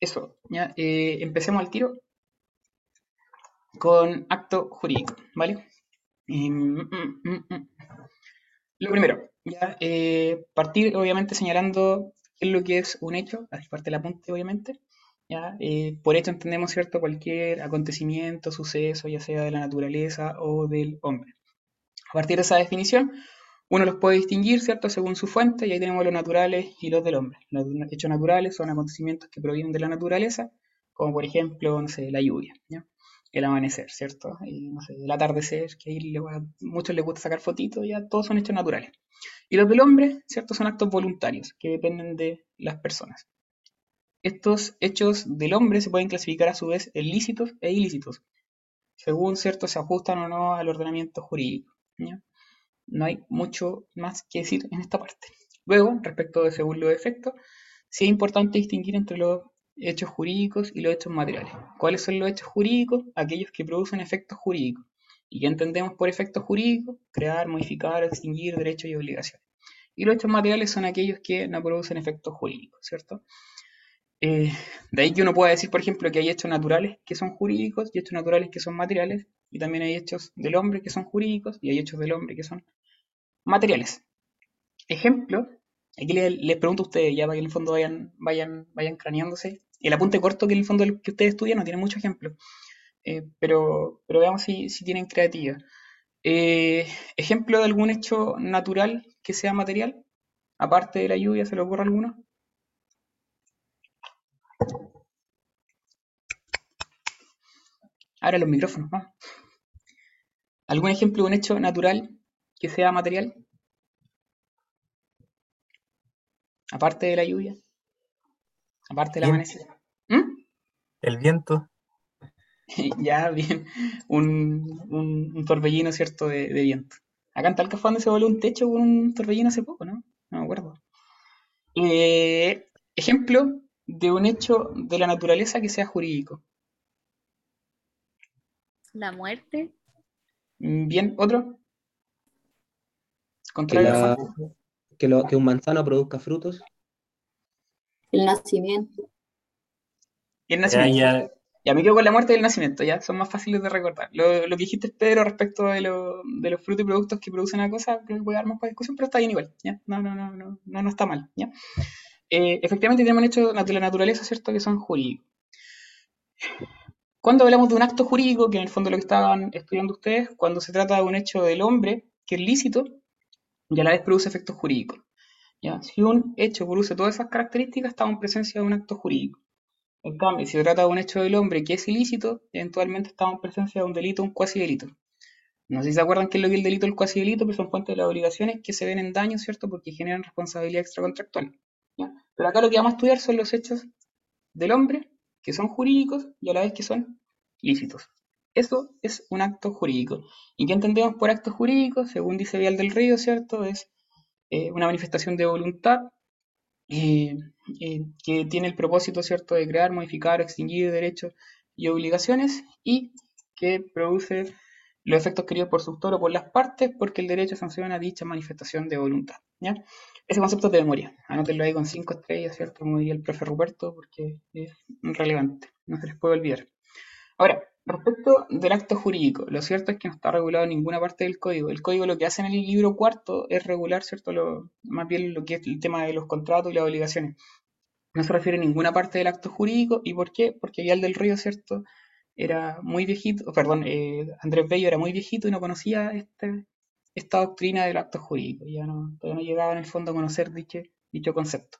Eso, ya. Eh, empecemos al tiro con acto jurídico, ¿vale? Mm, mm, mm, lo primero, ya, eh, partir obviamente señalando qué es lo que es un hecho, así parte el apunte obviamente. ¿ya? Eh, por hecho entendemos, ¿cierto?, cualquier acontecimiento, suceso, ya sea de la naturaleza o del hombre. A partir de esa definición, uno los puede distinguir, ¿cierto?, según su fuente, y ahí tenemos los naturales y los del hombre. Los hechos naturales son acontecimientos que provienen de la naturaleza, como por ejemplo, no sé, la lluvia, el amanecer, ¿cierto? Y, el atardecer, que ahí a muchos les gusta sacar fotitos, ya todos son hechos naturales. Y los del hombre, ¿cierto? Son actos voluntarios que dependen de las personas. Estos hechos del hombre se pueden clasificar a su vez en lícitos e ilícitos, según, ¿cierto? Se ajustan o no al ordenamiento jurídico. No hay mucho más que decir en esta parte. Luego, respecto de según los efectos, sí es importante distinguir entre los hechos jurídicos y los hechos materiales. ¿Cuáles son los hechos jurídicos? Aquellos que producen efectos jurídicos. ¿Y qué entendemos por efectos jurídicos? Crear, modificar, extinguir derechos y obligaciones. Y los hechos materiales son aquellos que no producen efectos jurídicos, ¿cierto? Eh, de ahí que uno pueda decir, por ejemplo, que hay hechos naturales que son jurídicos y hechos naturales que son materiales, y también hay hechos del hombre que son jurídicos y hay hechos del hombre que son materiales. Ejemplo, aquí les, pregunto a ustedes, ya para que en el fondo vayan, vayan, vayan craneándose. El apunte corto que en el fondo que ustedes estudian no tiene mucho ejemplo, eh, pero, pero veamos si, tienen creatividad. Eh, ejemplo de algún hecho natural que sea material, aparte de la lluvia, ¿se le ocurre alguno? Ahora los micrófonos, ¿Algún ejemplo de un hecho natural que sea material? Aparte de la lluvia. Aparte de la amanecer. ¿Mm? El viento. ya, bien. Un, torbellino, ¿cierto? De, viento. Acá en Talca fue se voló un techo con un torbellino hace poco, ¿no? No me acuerdo. Eh, ejemplo de un hecho de la naturaleza que sea jurídico. La muerte. Mm, bien, otro. Contrario que, lo, que un manzano produzca frutos. El nacimiento. Y el nacimiento. Ya, me quedo con la muerte y el nacimiento, ya, son más fáciles de recordar. Lo, lo que dijiste, Pedro, respecto de, de, los frutos y productos que producen una cosa, creo que puede dar más para discusión, pero está bien igual, ¿ya? No, no, no, no, no, no está mal, ¿ya? Eh, efectivamente tenemos un hecho de la naturaleza, ¿cierto?, que son jurídicos. Cuando hablamos de un acto jurídico, que en el fondo lo que estaban estudiando ustedes, cuando se trata de un hecho del hombre que es lícito, y a la vez produce efectos jurídicos. ¿ya? Si un hecho produce todas esas características, estamos en presencia de un acto jurídico. En cambio, si se trata de un hecho del hombre que es ilícito, eventualmente estamos en presencia de un delito, un cuasi delito. No sé si se acuerdan qué es lo que es el delito el cuasi delito, pero son fuentes de las obligaciones que se ven en daño, ¿cierto? Porque generan responsabilidad extracontractual. ¿ya? Pero acá lo que vamos a estudiar son los hechos del hombre, que son jurídicos y a la vez que son lícitos. Eso es un acto jurídico. ¿Y qué entendemos por acto jurídico? Según dice Vial del Río, ¿cierto? Es eh, una manifestación de voluntad eh, eh, que tiene el propósito, ¿cierto?, de crear, modificar, extinguir derechos y obligaciones y que produce los efectos queridos por su autor o por las partes porque el derecho sanciona dicha manifestación de voluntad. Ese concepto es de memoria. Anótenlo ahí con cinco estrellas, ¿cierto? Como diría el profe Ruperto, porque es relevante. No se les puede olvidar. Ahora, respecto del acto jurídico, lo cierto es que no está regulado en ninguna parte del código. El código lo que hace en el libro cuarto es regular, ¿cierto? Lo, más bien lo que es el tema de los contratos y las obligaciones. No se refiere a ninguna parte del acto jurídico. ¿Y por qué? Porque Vial del Río, ¿cierto? Era muy viejito, perdón, eh, Andrés Bello era muy viejito y no conocía este, esta doctrina del acto jurídico. Ya no, todavía no llegaba en el fondo a conocer dicho, dicho concepto.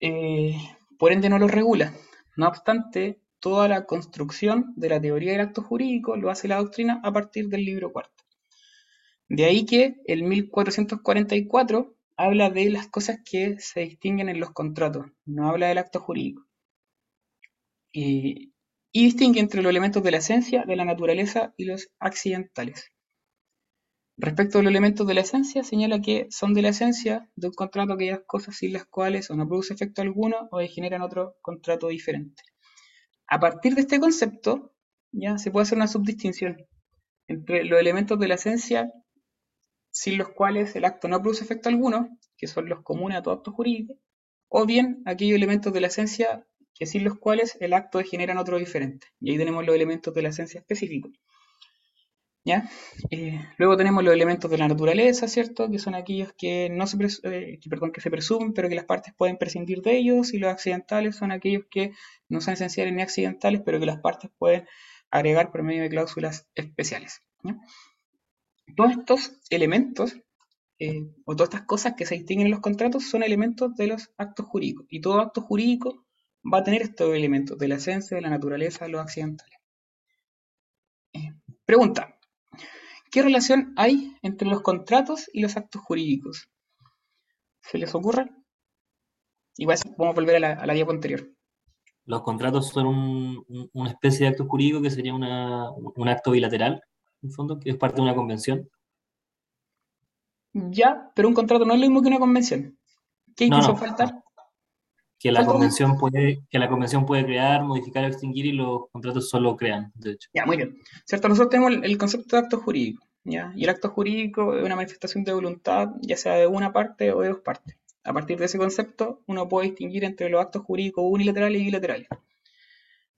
Eh, por ende no lo regula. No obstante, toda la construcción de la teoría del acto jurídico lo hace la doctrina a partir del libro cuarto. De ahí que el 1444 habla de las cosas que se distinguen en los contratos, no habla del acto jurídico. y distingue entre los elementos de la esencia, de la naturaleza y los accidentales. Respecto a los elementos de la esencia, señala que son de la esencia de un contrato aquellas cosas sin las cuales o no produce efecto alguno o generan otro contrato diferente. A partir de este concepto, ya se puede hacer una subdistinción entre los elementos de la esencia sin los cuales el acto no produce efecto alguno, que son los comunes a todo acto jurídico, o bien aquellos elementos de la esencia que sin los cuales el acto generan otro diferente. Y ahí tenemos los elementos de la esencia específicos. Eh, luego tenemos los elementos de la naturaleza, ¿cierto? Que son aquellos que no se, eh, que se presumen, pero que las partes pueden prescindir de ellos, y los accidentales son aquellos que no son esenciales ni accidentales, pero que las partes pueden agregar por medio de cláusulas especiales. Todos estos elementos, eh, o todas estas cosas que se distinguen en los contratos, son elementos de los actos jurídicos. Y todo acto jurídico va a tener estos elementos de la esencia, de la naturaleza, de los accidentales. Pregunta, ¿qué relación hay entre los contratos y los actos jurídicos? ¿Se les ocurre? Igual vamos a volver a la, a la diapo anterior. Los contratos son una especie de acto jurídico que sería un acto bilateral, en fondo, que es parte de una convención. Ya, pero un contrato no es lo mismo que una convención. ¿Qué no, faltar? Que la, convención puede, que la convención puede crear, modificar o extinguir y los contratos solo crean, de hecho. Ya, muy bien. ¿Cierto? Nosotros tenemos el, concepto de acto jurídico. ¿ya? Y el acto jurídico es una manifestación de voluntad, ya sea de una parte o de dos partes. A partir de ese concepto, uno puede distinguir entre los actos jurídicos unilaterales y bilaterales.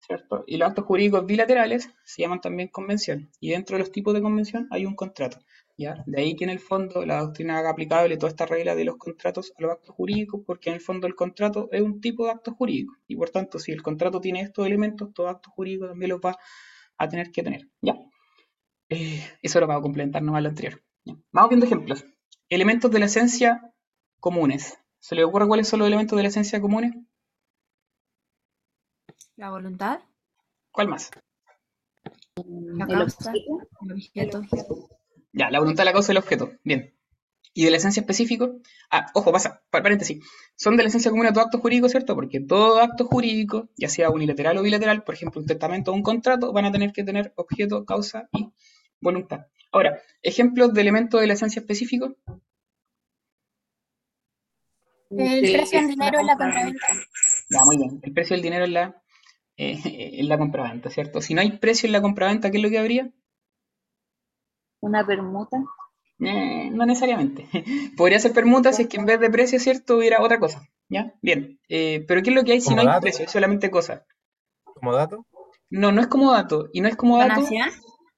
¿cierto? Y los actos jurídicos bilaterales se llaman también convención. Y dentro de los tipos de convención hay un contrato. ¿Ya? De ahí que en el fondo la doctrina haga aplicable toda esta regla de los contratos a los actos jurídicos, porque en el fondo el contrato es un tipo de acto jurídico. Y por tanto, si el contrato tiene estos elementos, todo acto jurídico también los va a tener que tener. ¿ya? Eh, eso lo va a complementar nomás lo anterior. Vamos viendo ejemplos. Elementos de la esencia comunes. ¿Se le ocurre cuáles son los elementos de la esencia comunes? La voluntad. ¿Cuál más? La causa, el objeto. Ya, la voluntad, la causa y el objeto. Bien. ¿Y de la esencia específico? Ah, ojo, pasa, paréntesis. Son de la esencia común a todo acto jurídico, ¿cierto? Porque todo acto jurídico, ya sea unilateral o bilateral, por ejemplo, un testamento o un contrato, van a tener que tener objeto, causa y voluntad. Ahora, ejemplos de elementos de la esencia específico. El precio del dinero en la compraventa. Ya, muy bien. El precio del dinero en la, eh, en la compraventa, ¿cierto? Si no hay precio en la compraventa, ¿qué es lo que habría? Una permuta. Eh, no necesariamente. Podría ser permuta si es que en vez de precio, ¿cierto? Hubiera otra cosa. ¿Ya? Bien. Eh, pero ¿qué es lo que hay si no hay precio? Es solamente cosa. ¿Como dato? No, no es como dato. Y no es como dato. ¿Donación?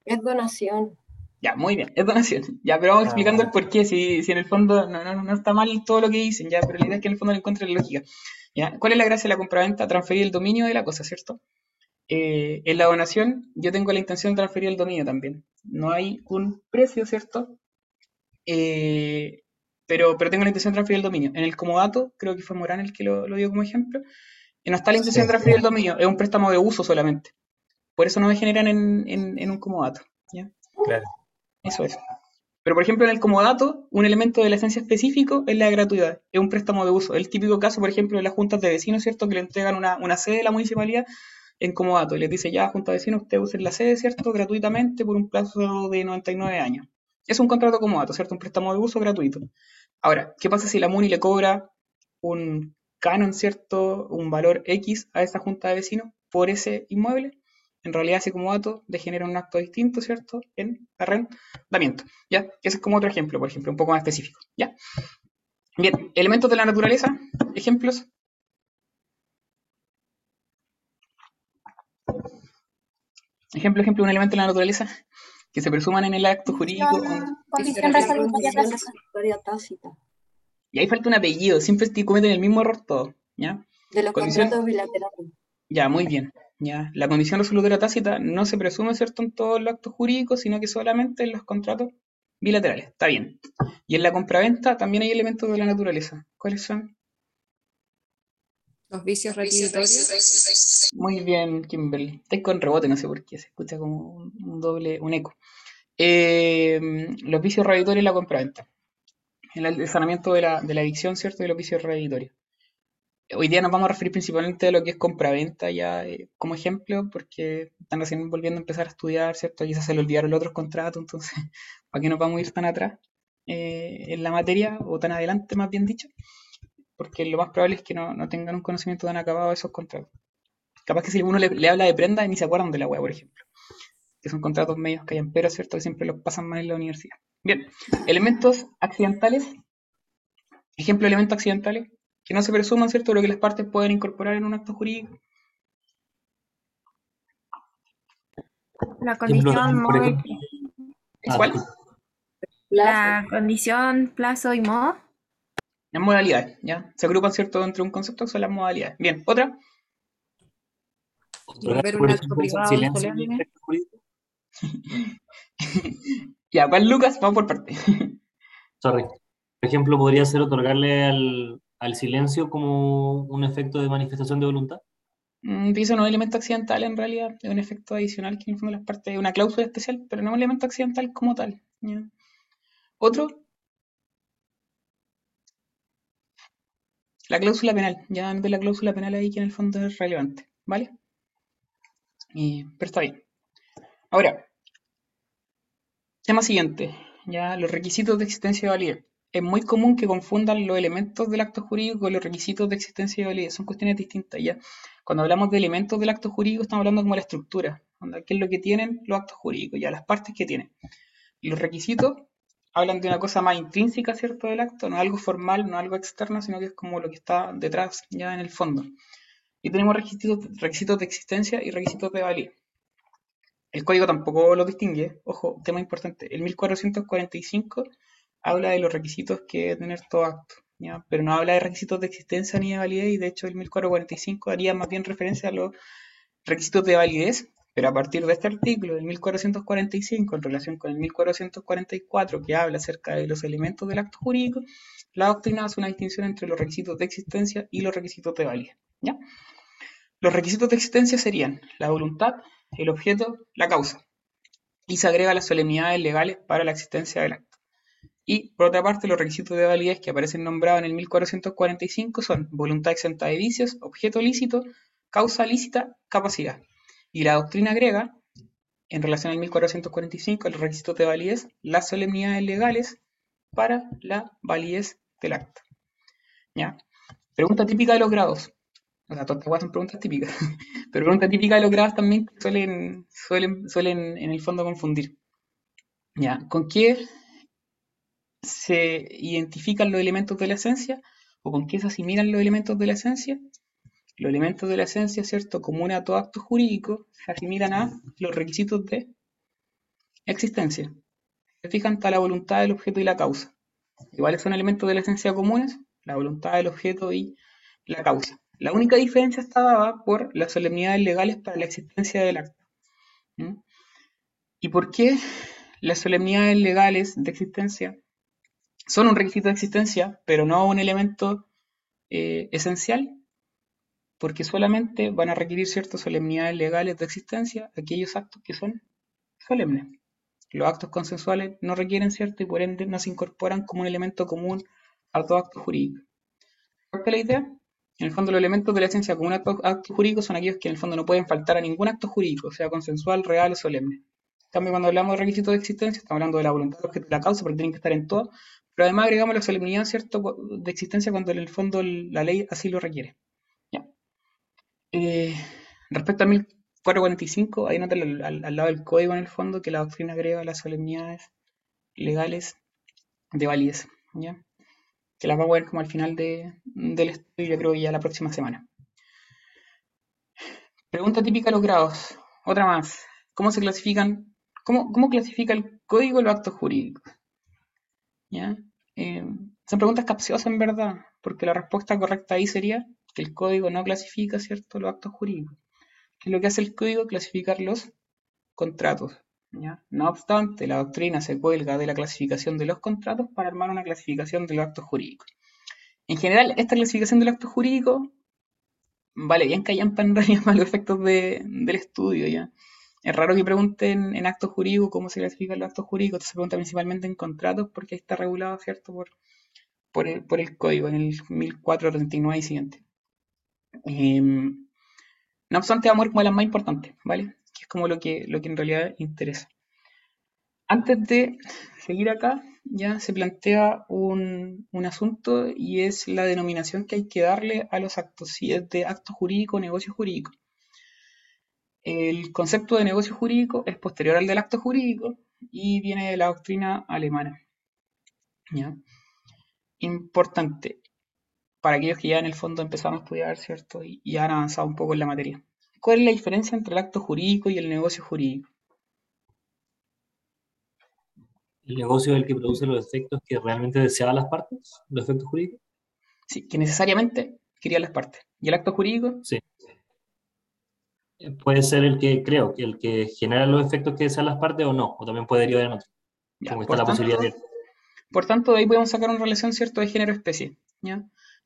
Es donación. Ya, muy bien, es donación. Ya, pero vamos explicando el ah. porqué, si, si en el fondo no, no, no, está mal todo lo que dicen, ya, pero la idea es que en el fondo no encuentren lógica. ¿ya? ¿Cuál es la gracia de la compraventa? Transferir el dominio de la cosa, ¿cierto? Eh, en la donación yo tengo la intención de transferir el dominio también. No hay un precio, ¿cierto? Eh, pero, pero tengo la intención de transferir el dominio. En el comodato, creo que fue Morán el que lo, dio como ejemplo, y no está la intención de transferir el dominio, es un préstamo de uso solamente. Por eso no me generan en, en, en un comodato. ¿ya? Claro. Eso es. Pero, por ejemplo, en el comodato, un elemento de la esencia específico es la gratuidad, es un préstamo de uso. El típico caso, por ejemplo, de las juntas de vecinos, ¿cierto? Que le entregan una, una sede de la municipalidad en comodato y les dice, ya, junta de vecinos, usted usa la sede, ¿cierto? Gratuitamente por un plazo de 99 años. Es un contrato comodato, ¿cierto? Un préstamo de uso gratuito. Ahora, ¿qué pasa si la MUNI le cobra un canon, ¿cierto? Un valor X a esa junta de vecinos por ese inmueble? en realidad ese comodato degenera un acto distinto, ¿cierto? En arrendamiento, ¿ya? Ese es como otro ejemplo, por ejemplo, un poco más específico, ¿ya? Bien, elementos de la naturaleza, ejemplos. Ejemplo, ejemplo, un elemento de la naturaleza que se presuman en el acto jurídico. Condición tácita. Y ahí falta un apellido, siempre cometen el mismo error todo, ¿ya? De los contratos bilaterales. Ya, muy bien. ¿ya? La condición resolutoria tácita no se presume, ¿cierto?, en todos los actos jurídicos, sino que solamente en los contratos bilaterales. Está bien. Y en la compraventa también hay elementos de la naturaleza. ¿Cuáles son? Los vicios requisitorios. Muy bien, Kimberly. Estáis con rebote, no sé por qué, se escucha como un, doble, un eco. Eh, los vicios reeditorios y la compraventa. El sanamiento de la, de la adicción, ¿cierto? Y los vicios reeditorios hoy día nos vamos a referir principalmente a lo que es compraventa ya eh, como ejemplo, porque están recién volviendo a empezar a estudiar, ¿cierto? Quizás se le olvidaron los otros contratos, entonces, ¿para qué nos vamos a ir tan atrás eh, en la materia, o tan adelante, más bien dicho? Porque lo más probable es que no, tengan un conocimiento tan acabado de esos contratos. Capaz que si uno le, habla de prenda, ni se acuerdan de la web, por ejemplo. Que son contratos medios que hayan, pero ¿cierto? Que siempre los pasan mal en la universidad. Bien, elementos accidentales. Ejemplo de elementos accidentales que no se presuman, ¿cierto?, lo que las partes pueden incorporar en un acto jurídico. La condición, ejemplo- Ah, ¿Cuál? la condición, plazo y modo. Las modalidades, ¿ya? Se agrupan, ¿cierto?, dentro de un concepto que son las modalidades. Bien, otra. Volver un acto privado solemne. Ya, ¿cuál Lucas? Vamos por parte. Sorry. Por ejemplo, podría ser otorgarle al, al silencio como un efecto de manifestación de voluntad. Mm, Dice no es un elemento accidental en realidad, es un efecto adicional que en el fondo las partes, es una cláusula especial, pero no es un elemento accidental como tal. ¿ya? Otro, la cláusula penal, ya de la cláusula penal ahí que en el fondo es relevante, ¿vale? Y- pero está bien. Ahora, tema siguiente, ya los requisitos de existencia y validez. Es muy común que confundan los elementos del acto jurídico con los requisitos de existencia y validez, son cuestiones distintas, ya. Cuando hablamos de elementos del acto jurídico, estamos hablando como la estructura, qué es lo que tienen los actos jurídicos, ya las partes que tienen. Los requisitos hablan de una cosa más intrínseca, ¿cierto?, del acto, no algo formal, no algo externo, sino que es como lo que está detrás, ya en el fondo. Y tenemos requisitos, requisitos de existencia y requisitos de validez. El código tampoco lo distingue, ojo, tema importante, el 1445 habla de los requisitos que debe tener todo acto, ¿ya? pero no habla de requisitos de existencia ni de validez, y de hecho el 1445 haría más bien referencia a los requisitos de validez, pero a partir de este artículo del 1445 en relación con el 1444 que habla acerca de los elementos del acto jurídico, la doctrina hace una distinción entre los requisitos de existencia y los requisitos de validez. ¿ya? Los requisitos de existencia serían la voluntad, el objeto, la causa, y se agrega las solemnidades legales para la existencia del acto. Y por otra parte, los requisitos de validez que aparecen nombrados en el 1445 son voluntad exenta de vicios, objeto lícito, causa lícita, capacidad. Y la doctrina agrega, en relación al 1445, los requisitos de validez, las solemnidades legales para la validez del acto. ¿Ya? Pregunta típica de los grados. O sea, todas son preguntas típicas. Pero pregunta típica de los grados también suelen, suelen, suelen en el fondo confundir. ¿Ya? ¿Con qué se identifican los elementos de la esencia? ¿O con qué se asimilan los elementos de la esencia? Los elementos de la esencia, ¿cierto? Comunes a todo acto jurídico, se asimilan a los requisitos de existencia. Se fijan está la voluntad del objeto y la causa. ¿Cuáles son elementos de la esencia comunes? La voluntad del objeto y la causa. La única diferencia está dada por las solemnidades legales para la existencia del acto. ¿Mm? ¿Y por qué las solemnidades legales de existencia son un requisito de existencia, pero no un elemento eh, esencial? Porque solamente van a requerir ciertas solemnidades legales de existencia aquellos actos que son solemnes. Los actos consensuales no requieren cierto y por ende no se incorporan como un elemento común a todo acto jurídico. ¿Cuál es la idea? En el fondo, los elementos de la esencia como un acto, acto jurídico son aquellos que en el fondo no pueden faltar a ningún acto jurídico, sea consensual, real o solemne. En cambio, cuando hablamos de requisitos de existencia, estamos hablando de la voluntad objeto y la causa, porque tienen que estar en todo, pero además agregamos la solemnidad ¿cierto? de existencia cuando en el fondo la ley así lo requiere. Eh, respecto al 1445, ahí nota al, al, al lado del código en el fondo que la doctrina agrega las solemnidades legales de validez. ¿ya? que las vamos a ver como al final de, del estudio, yo creo que ya la próxima semana. Pregunta típica de los grados. Otra más. ¿Cómo se clasifican? ¿Cómo, cómo clasifica el código los actos jurídicos? ¿Ya? Eh, son preguntas capciosas en verdad, porque la respuesta correcta ahí sería que el código no clasifica, ¿cierto?, los actos jurídicos. ¿Qué es lo que hace el código? Clasificar los contratos. No obstante, la doctrina se cuelga de la clasificación de los contratos para armar una clasificación de los actos jurídicos. En general, esta clasificación del acto jurídico vale bien callampa en realidad para los efectos de, del estudio. ¿ya? Es raro que pregunten en actos jurídicos cómo se clasifican los actos jurídicos, se pregunta principalmente en contratos porque ahí está regulado, ¿cierto?, por, por, el, por el código, en el 1439 y siguiente. Eh, no obstante, vamos a ver como las más importantes, ¿vale? que es como lo que, lo que en realidad interesa. Antes de seguir acá, ya se plantea un, un, asunto y es la denominación que hay que darle a los actos, si es de acto jurídico o negocio jurídico. El concepto de negocio jurídico es posterior al del acto jurídico y viene de la doctrina alemana. ¿ya? Importante. Para aquellos que ya en el fondo empezaron a estudiar, ¿cierto? Y, y han avanzado un poco en la materia. ¿Cuál es la diferencia entre el acto jurídico y el negocio jurídico? El negocio es el que produce los efectos que realmente deseaban las partes, los efectos jurídicos. Sí, que necesariamente querían las partes. ¿Y el acto jurídico? Sí. Puede ser el que creo, que el que genera los efectos que desean las partes o no, o también puede derivar en otro. Ya, como está la posibilidad de. Por tanto, de ahí podemos sacar una relación, ¿cierto?, de género-especie. ¿ya?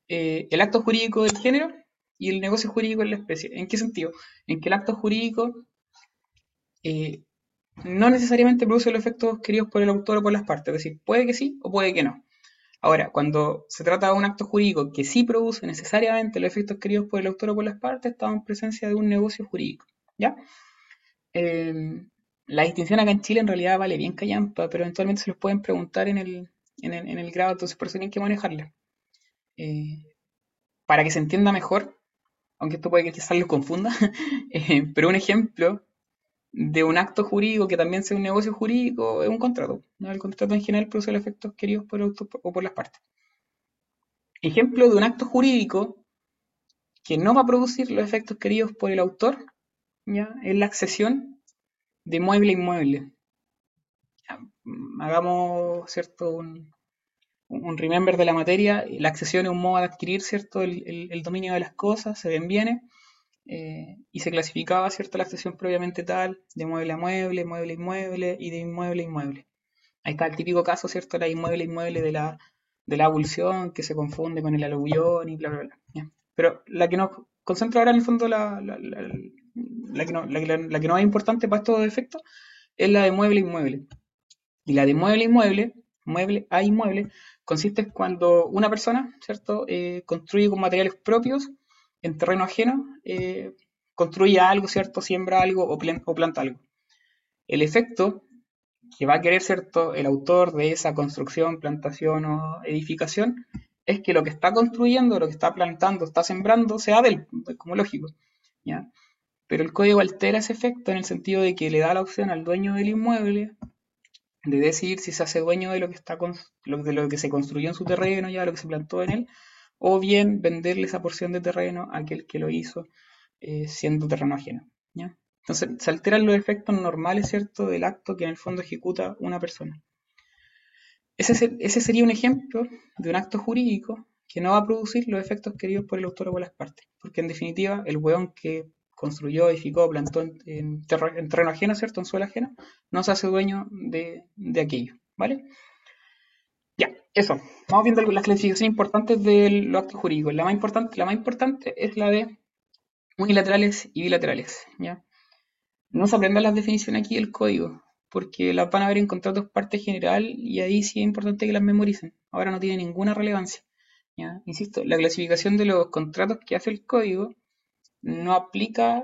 Eh, el acto jurídico del género y el negocio jurídico de la especie. ¿En qué sentido? En que el acto jurídico eh, no necesariamente produce los efectos queridos por el autor o por las partes. Es decir, puede que sí o puede que no. Ahora, cuando se trata de un acto jurídico que sí produce necesariamente los efectos queridos por el autor o por las partes, estamos en presencia de un negocio jurídico. ¿Ya? Eh, la distinción acá en Chile en realidad vale bien callampa, pero eventualmente se los pueden preguntar en el, en el, en el grado, entonces por eso tienen que manejarla. Eh, para que se entienda mejor, aunque esto puede que quizás los confunda, eh, pero un ejemplo de un acto jurídico que también sea un negocio jurídico es un contrato. El contrato en general produce los efectos queridos por el autor o por las partes. Ejemplo de un acto jurídico que no va a producir los efectos queridos por el autor, ¿ya? es la accesión de mueble a inmueble. Ya, mm, Hagamos, ¿cierto? Un, un remember de la materia. La accesión es un modo de adquirir, ¿cierto? El, el- dominio de las cosas, se ven bienes, eh, y se clasificaba, ¿cierto? La accesión previamente tal, de mueble a mueble, mueble a inmueble, y de inmueble a inmueble. Ahí está el típico caso, ¿cierto? La inmueble a inmueble de la, de la abulsión, que se confunde con el aluvión y bla, bla, bla. Pero la que nos concentra ahora en el fondo, la, la, la- que, no, la que no es importante para estos efectos, es la de mueble a inmueble. Y la de mueble a inmueble, mueble a inmueble, consiste en cuando una persona, ¿cierto?, Eh, construye con materiales propios en terreno ajeno, eh, construye algo, ¿cierto?, siembra algo o, o planta algo. El efecto que va a querer, ¿cierto?, el autor de esa construcción, plantación o edificación, es que lo que está construyendo, lo que está plantando, está sembrando, sea de él, como lógico, ¿ya? Pero el código altera ese efecto en el sentido de que le da la opción al dueño del inmueble de decidir si se hace dueño de lo que está de lo que se construyó en su terreno, ya lo que se plantó en él, o bien venderle esa porción de terreno a aquel que lo hizo eh, siendo terreno ajeno. Entonces se alteran los efectos normales, ¿cierto?, del acto que en el fondo ejecuta una persona. Ese, se- ese sería un ejemplo de un acto jurídico que no va a producir los efectos queridos por el autor o por las partes, porque en definitiva el hueón que construyó, edificó, plantó en, en terre- en terreno ajeno, ¿cierto?, en suelo ajeno, no se hace dueño de, de aquello, ¿vale? Ya, eso. Vamos viendo las clasificaciones importantes de los actos jurídicos. La más importante, la más importante es la de unilaterales y bilaterales, ¿ya? No se aprendan las definiciones aquí del código, porque las van a ver en contratos parte general y ahí sí es importante que las memoricen. Ahora no tiene ninguna relevancia, ¿ya? Insisto, la clasificación de los contratos que hace el código no aplica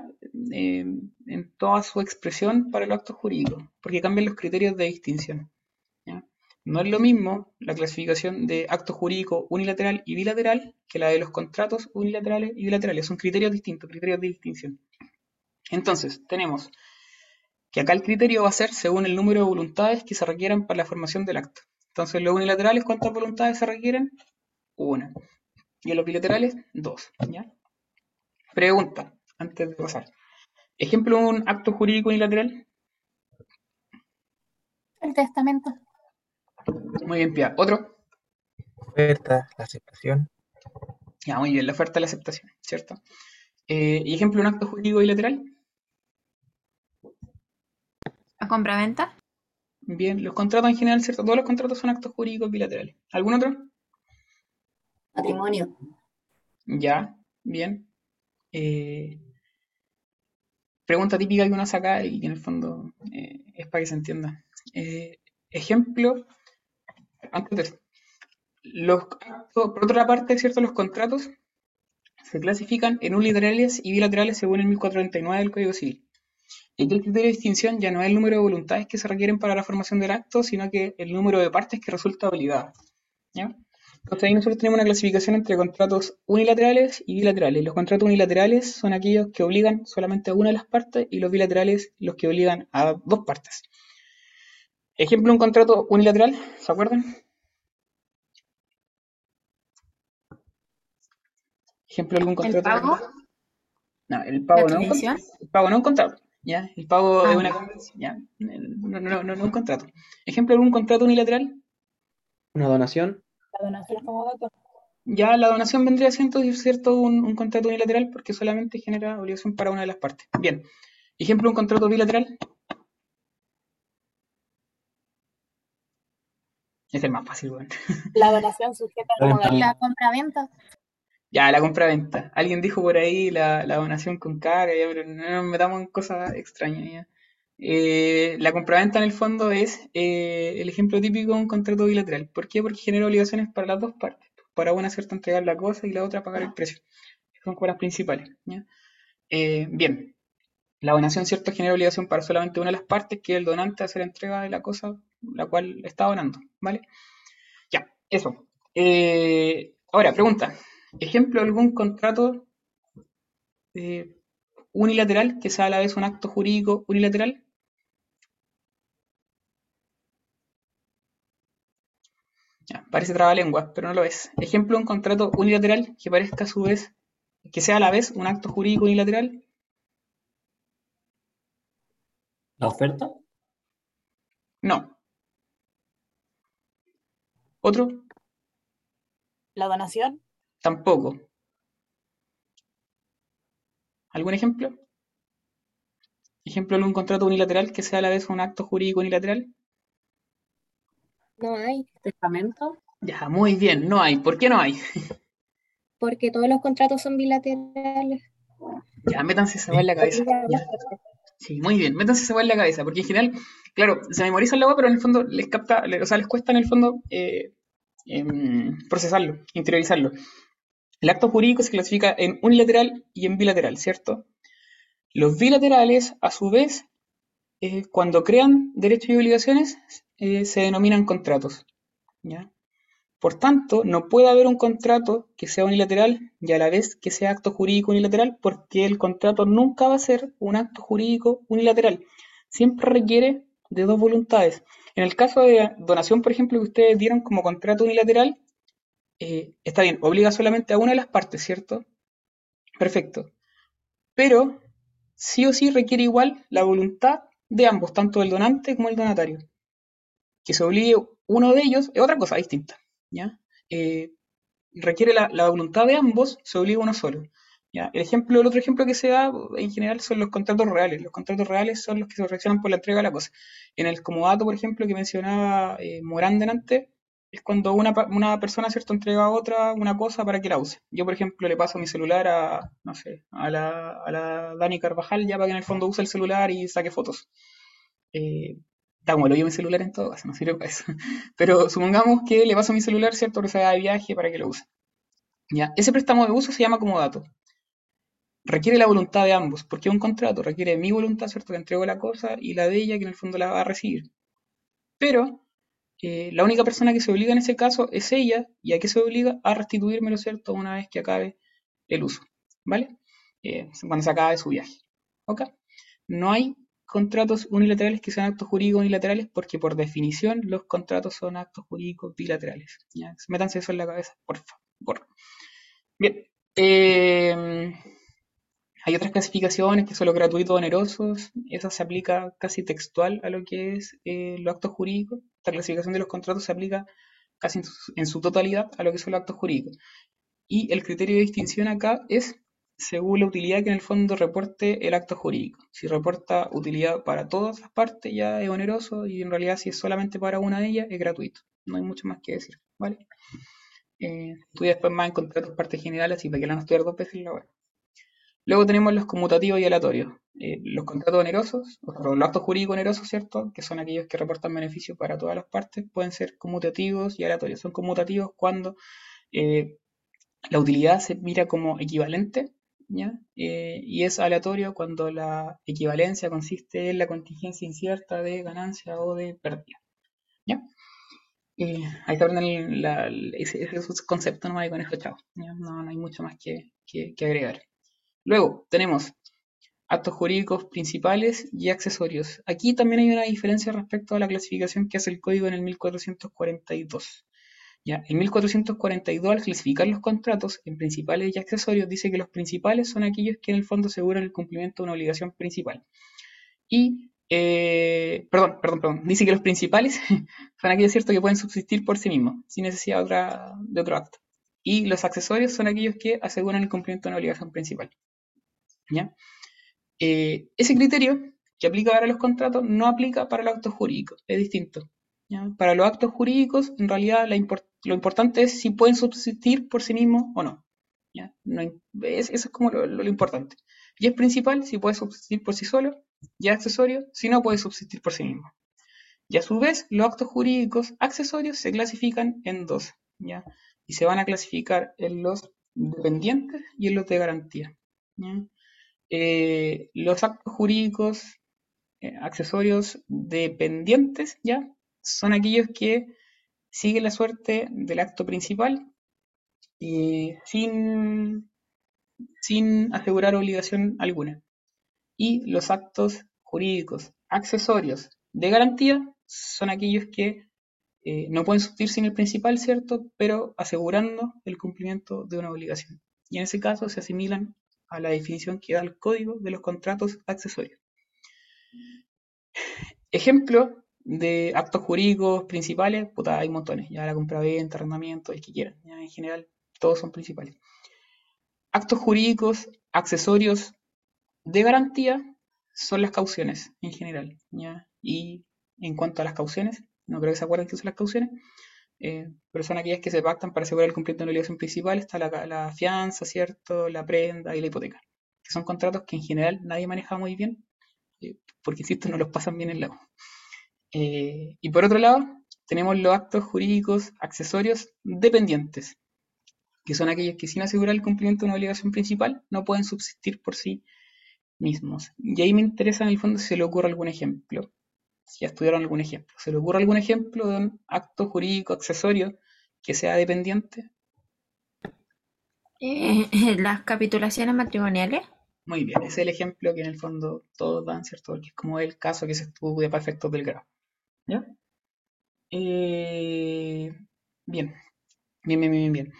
eh, en toda su expresión para los actos jurídicos, porque cambian los criterios de distinción. No es lo mismo la clasificación de acto jurídico unilateral y bilateral que la de los contratos unilaterales y bilaterales. Son criterios distintos, criterios de distinción. Entonces, tenemos que acá el criterio va a ser según el número de voluntades que se requieran para la formación del acto. Entonces, los unilaterales, ¿cuántas voluntades se requieren? Una. Y en los bilaterales, dos. ¿ya? Pregunta, antes de pasar. Ejemplo de un acto jurídico unilateral. El testamento. Muy bien, Pia. Otro. Oferta, la aceptación. Ya, muy bien, la oferta y la aceptación, ¿cierto? Eh, y ejemplo de un acto jurídico bilateral. ¿La compra-venta? Bien, los contratos en general, ¿cierto? Todos los contratos son actos jurídicos bilaterales. ¿Algún otro? Matrimonio. Ya, bien. Eh, pregunta típica que uno saca y que en el fondo eh, es para que se entienda. Eh, ejemplo, antes los por otra parte, ¿cierto? Los contratos se clasifican en unilaterales y bilaterales según el 1439 del Código Civil. El criterio de distinción ya no es el número de voluntades que se requieren para la formación del acto, sino que el número de partes que resulta obligada. ¿ya? Entonces ahí nosotros tenemos una clasificación entre contratos unilaterales y bilaterales. Los contratos unilaterales son aquellos que obligan solamente a una de las partes y los bilaterales los que obligan a dos partes. Ejemplo, un contrato unilateral, ¿se acuerdan? Ejemplo, algún ¿El contrato. pago? No, el pago ¿La no un. El pago no es un contrato. ¿ya? El pago Ah, es una ya. convención. ¿ya? No, no, no, no es un contrato. Ejemplo, algún contrato unilateral. Una donación. La donación como dato. Ya la donación vendría siendo cierto un, un contrato unilateral porque solamente genera obligación para una de las partes. Bien. Ejemplo, un contrato bilateral. Es el más fácil, weón. La donación sujeta a La la venta. modalidad. La compra-venta. Ya, la compra-venta. Alguien dijo por ahí la, la donación con carga, ya, pero no nos metamos en cosas extrañas. ya. Eh, la compraventa en el fondo es eh, el ejemplo típico de un contrato bilateral. ¿Por qué? Porque genera obligaciones para las dos partes. Para una, ¿cierto?, entregar la cosa y la otra pagar el precio. Son como las principales. ¿ya? Eh, bien, la donación, ¿cierto?, genera obligación para solamente una de las partes, que es el donante hacer entrega de la cosa la cual está donando. ¿Vale? Ya, eso. Ahora, pregunta. Ejemplo, algún contrato eh, unilateral que sea a la vez un acto jurídico unilateral. Ya, parece trabalenguas, pero no lo es. Ejemplo, un contrato unilateral que parezca a su vez, que sea a la vez un acto jurídico unilateral. ¿La oferta? No. ¿Otro? La donación. Tampoco. ¿Algún ejemplo? Ejemplo de un contrato unilateral que sea a la vez un acto jurídico unilateral. No hay, Testamento. Ya, muy bien, no hay. ¿Por qué no hay? porque todos los contratos son bilaterales. Ya, métanse esa en la cabeza. Ya. Sí, muy bien, métanse esa en la cabeza, porque en general, claro, se memorizan la weá, pero en el fondo les capta, o sea, les cuesta en el fondo eh, em, procesarlo, interiorizarlo. El acto jurídico se clasifica en unilateral y en bilateral, ¿cierto? Los bilaterales, a su vez, eh, cuando crean derechos y obligaciones, eh, se denominan contratos. ¿ya? Por tanto, no puede haber un contrato que sea unilateral y a la vez que sea acto jurídico unilateral, porque el contrato nunca va a ser un acto jurídico unilateral. Siempre requiere de dos voluntades. En el caso de donación, por ejemplo, que ustedes dieron como contrato unilateral, eh, está bien, obliga solamente a una de las partes, ¿cierto? Perfecto. Pero sí o sí requiere igual la voluntad de ambos, tanto del donante como el donatario. Que se obligue uno de ellos es otra cosa distinta, ¿ya? Eh, requiere la, la voluntad de ambos, se obliga uno solo. ¿ya? El ejemplo, el otro ejemplo que se da en general son los contratos reales. Los contratos reales son los que se reaccionan por la entrega de la cosa. En el comodato, por ejemplo, que mencionaba eh, Morán delante, es cuando una, una persona, ¿cierto?, entrega a otra una cosa para que la use. Yo, por ejemplo, le paso mi celular a, no sé, a la, a la Dani Carvajal ya para que en el fondo use el celular y saque fotos. Eh, está como lo yo mi celular en todo caso, no sirve para eso. Pero supongamos que le paso mi celular, ¿cierto?, que se de viaje para que lo use. ¿Ya? Ese préstamo de uso se llama comodato. Requiere la voluntad de ambos, porque es un contrato, requiere mi voluntad, ¿cierto?, que entrego la cosa, y la de ella, que en el fondo la va a recibir. Pero eh, la única persona que se obliga en ese caso es ella, y a qué se obliga a restituírmelo, ¿cierto?, una vez que acabe el uso, ¿vale? Eh, cuando se acabe su viaje. ¿Ok? No hay contratos unilaterales que sean actos jurídicos unilaterales porque por definición los contratos son actos jurídicos bilaterales. Métanse eso en la cabeza, por favor. Bien. eh, hay otras clasificaciones que son los gratuitos onerosos. Esa se aplica casi textual a lo que es eh, los actos jurídicos. Esta clasificación de los contratos se aplica casi en su, en su totalidad a lo que son los actos jurídicos. Y el criterio de distinción acá es según la utilidad que en el fondo reporte el acto jurídico. Si reporta utilidad para todas las partes ya es oneroso y en realidad si es solamente para una de ellas es gratuito. No hay mucho más que decir, ¿vale? Eh, después más en contratos partes generales y para que la no estudiar dos veces la web. Luego tenemos los conmutativos y aleatorios. Eh, los contratos onerosos, o los actos jurídicos onerosos, ¿cierto? Que son aquellos que reportan beneficios para todas las partes, pueden ser conmutativos y aleatorios. Son conmutativos cuando eh, la utilidad se mira como equivalente, Eh, y es aleatorio cuando la equivalencia consiste en la contingencia incierta de ganancia o de pérdida, ¿ya? Eh, ese concepto nomás con eso chao. No, no hay mucho más que, que- que agregar. Luego tenemos actos jurídicos principales y accesorios. Aquí también hay una diferencia respecto a la clasificación que hace el código en el 1442. ¿Ya? En 1442, al clasificar los contratos en principales y accesorios, dice que los principales son aquellos que en el fondo aseguran el cumplimiento de una obligación principal. Y, eh, perdón, perdón, perdón, dice que los principales son aquellos ciertos que pueden subsistir por sí mismos, sin necesidad de, otra- de otro acto. Y los accesorios son aquellos que aseguran el cumplimiento de una obligación principal. ¿ya? Eh, ese criterio que aplica para los contratos no aplica para los actos jurídicos, es distinto. Para los actos jurídicos, en realidad, la import- lo importante es si pueden subsistir por sí mismos o no. ¿ya? No es- eso es como lo, lo- lo importante. Y es principal si puede subsistir por sí solo, y es accesorio si no puede subsistir por sí mismo. Y a su vez, los actos jurídicos accesorios se clasifican en dos, ¿ya? Y se van a clasificar en los dependientes y en los de garantía. ¿ya? Eh, los actos jurídicos eh, accesorios dependientes, ¿ya? Son aquellos que siguen la suerte del acto principal y sin, sin asegurar obligación alguna. Y los actos jurídicos accesorios de garantía son aquellos que eh, no pueden subsistir sin el principal, ¿cierto? Pero asegurando el cumplimiento de una obligación. Y en ese caso se asimilan a la definición que da el código de los contratos accesorios. Ejemplo de actos jurídicos principales, puta, hay montones. Ya la compra-venta, arrendamiento, el que quieran. En general, todos son principales. Actos jurídicos, accesorios de garantía son las cauciones en general. ¿ya? Y en cuanto a las cauciones, no creo que se acuerden qué son las cauciones, eh, pero son aquellas que se pactan para asegurar el cumplimiento de una obligación principal. Está la, la fianza, ¿cierto? La prenda y la hipoteca. Que son contratos que en general nadie maneja muy bien, eh, porque insisto, no los pasan bien en la. Eh, y por otro lado, tenemos los actos jurídicos accesorios dependientes, que son aquellos que sin asegurar el cumplimiento de una obligación principal no pueden subsistir por sí mismos. Y ahí me interesa en el fondo si se le ocurre algún ejemplo, si ya estudiaron algún ejemplo. ¿Se le ocurre algún ejemplo de un acto jurídico accesorio que sea dependiente? Eh, las capitulaciones matrimoniales. Muy bien, ese es el ejemplo que en el fondo todos dan, ¿cierto? Porque es como el caso que se estudia para efectos del grado. ¿Ya? Eh, bien. Bien, bien, bien, bien.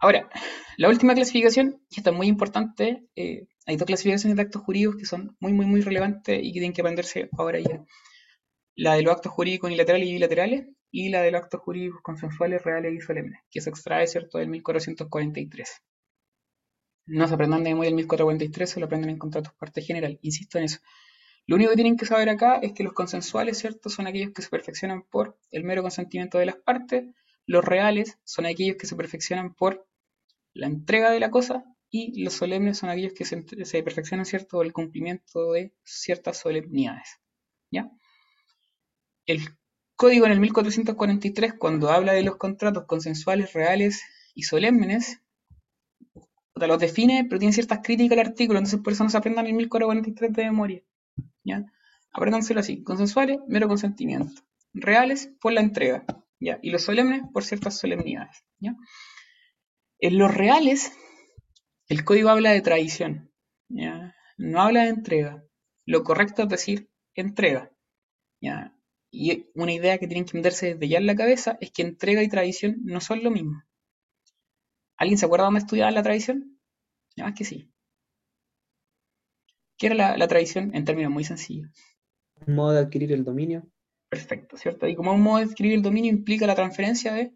Ahora, la última clasificación, y esta es muy importante, eh, hay dos clasificaciones de actos jurídicos que son muy, muy, muy relevantes y que tienen que aprenderse ahora ya. La de los actos jurídicos unilaterales y bilaterales y la de los actos jurídicos consensuales, reales y solemnes, que se extrae, ¿cierto?, del 1443. No se aprendan de memoria el 1443, se lo aprenden en contratos parte general. Insisto en eso. Lo único que tienen que saber acá es que los consensuales, ¿cierto?, son aquellos que se perfeccionan por el mero consentimiento de las partes. Los reales son aquellos que se perfeccionan por la entrega de la cosa y los solemnes son aquellos que se, perfeccionan, ¿cierto?, por el cumplimiento de ciertas solemnidades. ¿Ya? El código en el 1443, cuando habla de los contratos consensuales, reales y solemnes, los define, pero tiene ciertas críticas al artículo, entonces por eso no se aprendan el 1443 de memoria. ¿Ya? Apréndanselo así, consensuales, mero consentimiento, reales por la entrega, ¿ya? y los solemnes por ciertas solemnidades. ¿ya? En los reales, el código habla de tradición, no habla de entrega. Lo correcto es decir entrega. Y una idea que tienen que meterse desde ya en la cabeza es que entrega y tradición no son lo mismo. ¿Alguien se acuerda dónde estudiaba la tradición? Ya, que sí. ¿Qué era la, la tradición en términos muy sencillos? Un modo de adquirir el dominio. Perfecto, ¿cierto? Y como un modo de escribir el dominio implica la transferencia de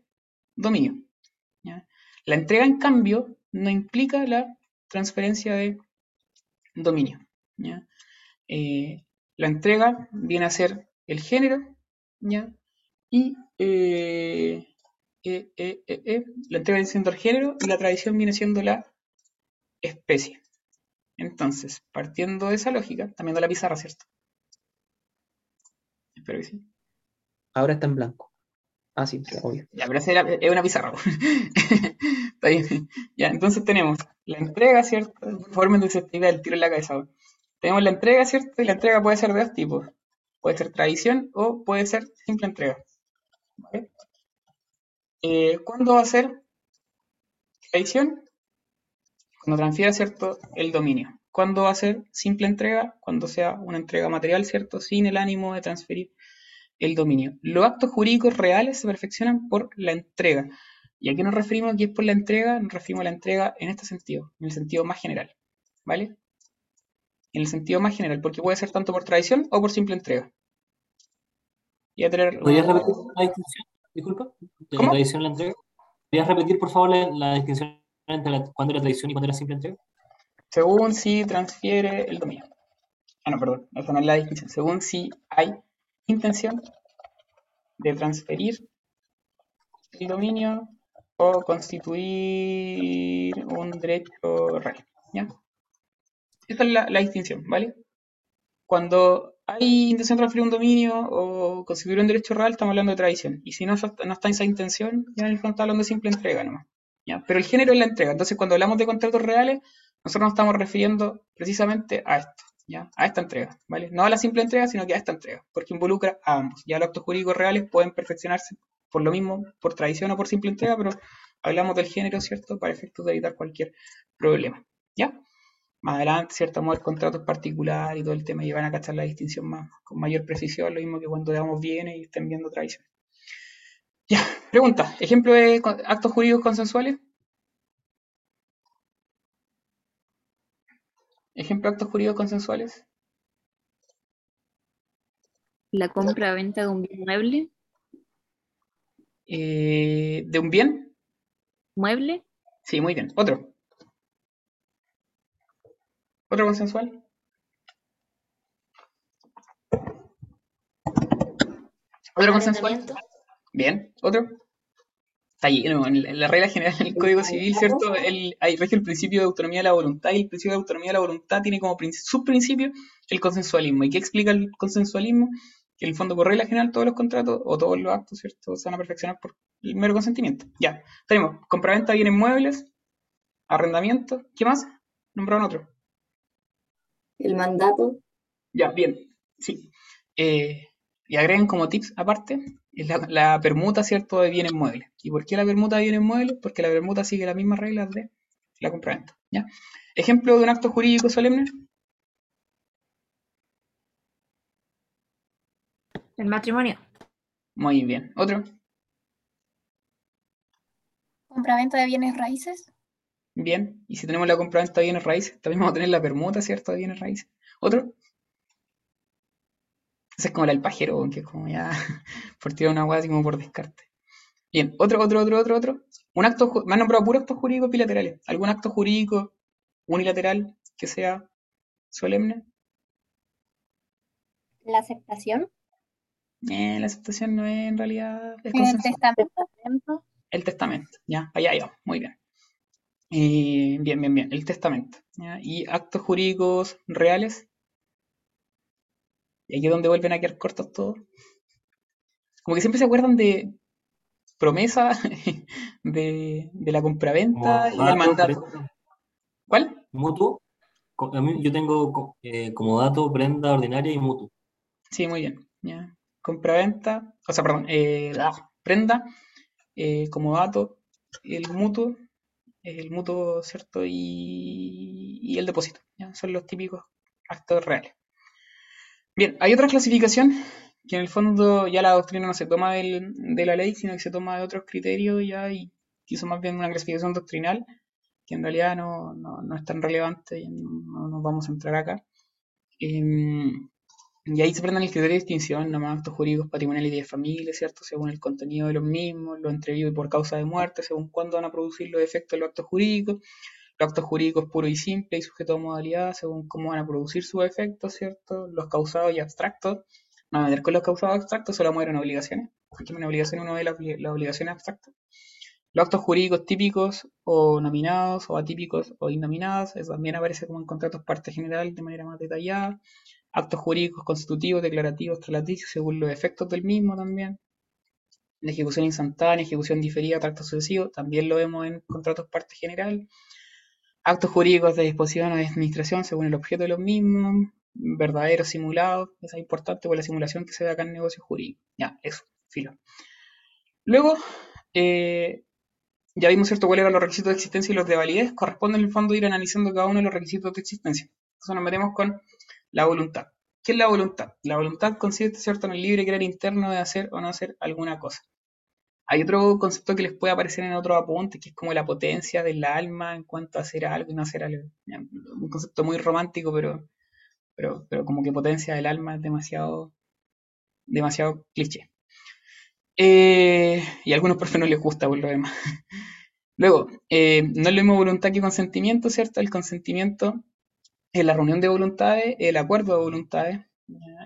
dominio. ¿ya? La entrega, en cambio, no implica la transferencia de dominio. ¿ya? Eh, la entrega viene a ser el género, ¿ya? Y eh, eh, la entrega viene siendo el género y la tradición viene siendo la especie. Entonces, partiendo de esa lógica, también da la pizarra, ¿cierto? Espero que sí. Ahora está en blanco. Ah, sí, sí, obvio. Ya, pero es una pizarra. Está bien. Ya, entonces tenemos la entrega, ¿cierto? Forma de susceptibilidad del tiro en la cabeza. Tenemos la entrega, ¿cierto? Y la entrega puede ser de dos tipos. Puede ser tradición o puede ser simple entrega. ¿Vale? Eh, ¿Cuándo va a ser tradición? Cuando transfiera, ¿cierto? El dominio. ¿Cuándo va a ser simple entrega? Cuando sea una entrega material, ¿cierto? Sin el ánimo de transferir el dominio. Los actos jurídicos reales se perfeccionan por la entrega. ¿Y a qué nos referimos aquí es por la entrega? Nos referimos a la entrega en este sentido, en el sentido más general. ¿Vale? En el sentido más general, porque puede ser tanto por tradición o por simple entrega. Y a tener, ¿Podrías repetir la distinción? Disculpa. De ¿Cómo? la tradición la entrega. ¿Podrías repetir, por favor, la, la distinción entre la, tradición y cuándo era simple entrega? según si transfiere el dominio. Ah, no, perdón, esa no es la distinción. Según si hay intención de transferir el dominio o constituir un derecho real. ¿Ya? Esa es la, la distinción, ¿vale? Cuando hay intención de transferir un dominio o constituir un derecho real, estamos hablando de tradición. Y si no, no está esa intención, ya en el fondo está hablando de simple entrega nomás. ¿Ya? Pero el género es la entrega. Entonces, cuando hablamos de contratos reales, nosotros nos estamos refiriendo precisamente a esto, ¿ya? A esta entrega, ¿vale? No a la simple entrega, sino que a esta entrega, porque involucra a ambos. Ya los actos jurídicos reales pueden perfeccionarse por lo mismo, por tradición o por simple entrega, pero hablamos del género, ¿cierto? Para efectos de evitar cualquier problema, ¿ya? Más adelante, ¿cierto? Vamos a ver contratos particulares y todo el tema y van a cachar la distinción más, con mayor precisión, lo mismo que cuando damos bienes y estén viendo tradición. Ya, pregunta, ejemplo de actos jurídicos consensuales. Ejemplo de actos jurídicos consensuales. La compra-venta de un bien mueble. Eh, ¿de un bien? ¿Mueble? Sí, muy bien. Otro. ¿Otro consensual? ¿Otro consensual? Bien. ¿Otro? Está lleno. En la, regla general del Código Civil, ¿cierto? El, hay rige el principio de autonomía de la voluntad y el principio de autonomía de la voluntad tiene como princi- subprincipio el consensualismo. ¿Y qué explica el consensualismo? Que en el fondo, por regla general, todos los contratos o todos los actos, ¿cierto? Se van a perfeccionar por el mero consentimiento. Ya. Tenemos compraventa de bienes muebles, arrendamiento. ¿Qué más? Nombraron otro. El mandato. Ya, bien, sí. Eh, y agreguen como tips aparte es la, la permuta, ¿cierto?, de bienes muebles. ¿Y por qué la permuta de bienes muebles? Porque la permuta sigue las mismas reglas de la compraventa. ¿ya? Ejemplo de un acto jurídico solemne. El matrimonio. Muy bien. Otro. Compraventa de bienes raíces. Bien. Y si tenemos la compraventa de bienes raíces, también vamos a tener la permuta, ¿cierto?, de bienes raíces. Otro. Esa es como del pajero, que es como ya por tirar una hueá así como por descarte. Bien, otro, otro, otro, otro, otro. Un acto, me han nombrado puros actos jurídicos bilaterales. ¿Algún acto jurídico unilateral que sea solemne? La aceptación. Eh, la aceptación no es en realidad es el testamento. El testamento, ya, allá ya, muy bien. Eh, bien, bien, bien, el testamento. ¿ya? Y actos jurídicos reales. Y aquí es donde vuelven a quedar cortos todos. Como que siempre se acuerdan de promesa, de, de la compraventa y del dato, mandato. prenda, ¿Cuál? Mutuo. Yo tengo eh, como dato prenda ordinaria y mutuo. Sí, muy bien. ¿ya? Compraventa, o sea, perdón, eh, ah, prenda, eh, como dato, el mutuo, el mutuo, ¿cierto? Y, y el depósito. ¿ya? Son los típicos actos reales. Bien, hay otra clasificación que en el fondo ya la doctrina no se toma de la ley, sino que se toma de otros criterios ya y quiso más bien una clasificación doctrinal que en realidad no, no- no es tan relevante y no, no nos vamos a entrar acá. Em, y ahí se prenden el criterio de distinción, nomás actos jurídicos patrimoniales y de familia, ¿cierto? Según el contenido de los mismos, lo entrevido y por causa de muerte, según cuándo van a producir los efectos de los actos jurídicos, los actos jurídicos puros y simples y sujetos a modalidad, según cómo van a producir sus efectos, ¿cierto? Los causados y abstractos. No meter con los causados abstractos, solo vamos ver obligaciones. Aquí en obligaciones uno ve las obligaciones abstractas. Los actos jurídicos típicos o nominados o atípicos o innominados, eso también aparece como en contratos parte general de manera más detallada. Actos jurídicos constitutivos, declarativos, traslativos, según los efectos del mismo también. La ejecución instantánea, ejecución diferida, tracto sucesivo, también lo vemos en contratos parte general. Actos jurídicos de disposición o de administración según el objeto de los mismos. Verdaderos simulados, es importante por la simulación que se da acá en negocios jurídicos. Ya, eso, filo. Luego, eh, ya vimos cierto cuáles eran los requisitos de existencia y los de validez. Corresponde en el fondo ir analizando cada uno de los requisitos de existencia. Entonces nos metemos con la voluntad. ¿qué es la voluntad? La voluntad consiste, ¿cierto?, en el libre querer interno de hacer o no hacer alguna cosa. Hay otro concepto que les puede aparecer en otro apunte, que es como la potencia del alma en cuanto a hacer algo y no hacer algo. Un concepto muy romántico, pero, pero, pero como que potencia del alma es demasiado, demasiado cliché. Eh, y a algunos profes no les gusta por lo demás. Luego, eh, no es lo mismo voluntad que consentimiento, ¿cierto? El consentimiento es la reunión de voluntades, el acuerdo de voluntades,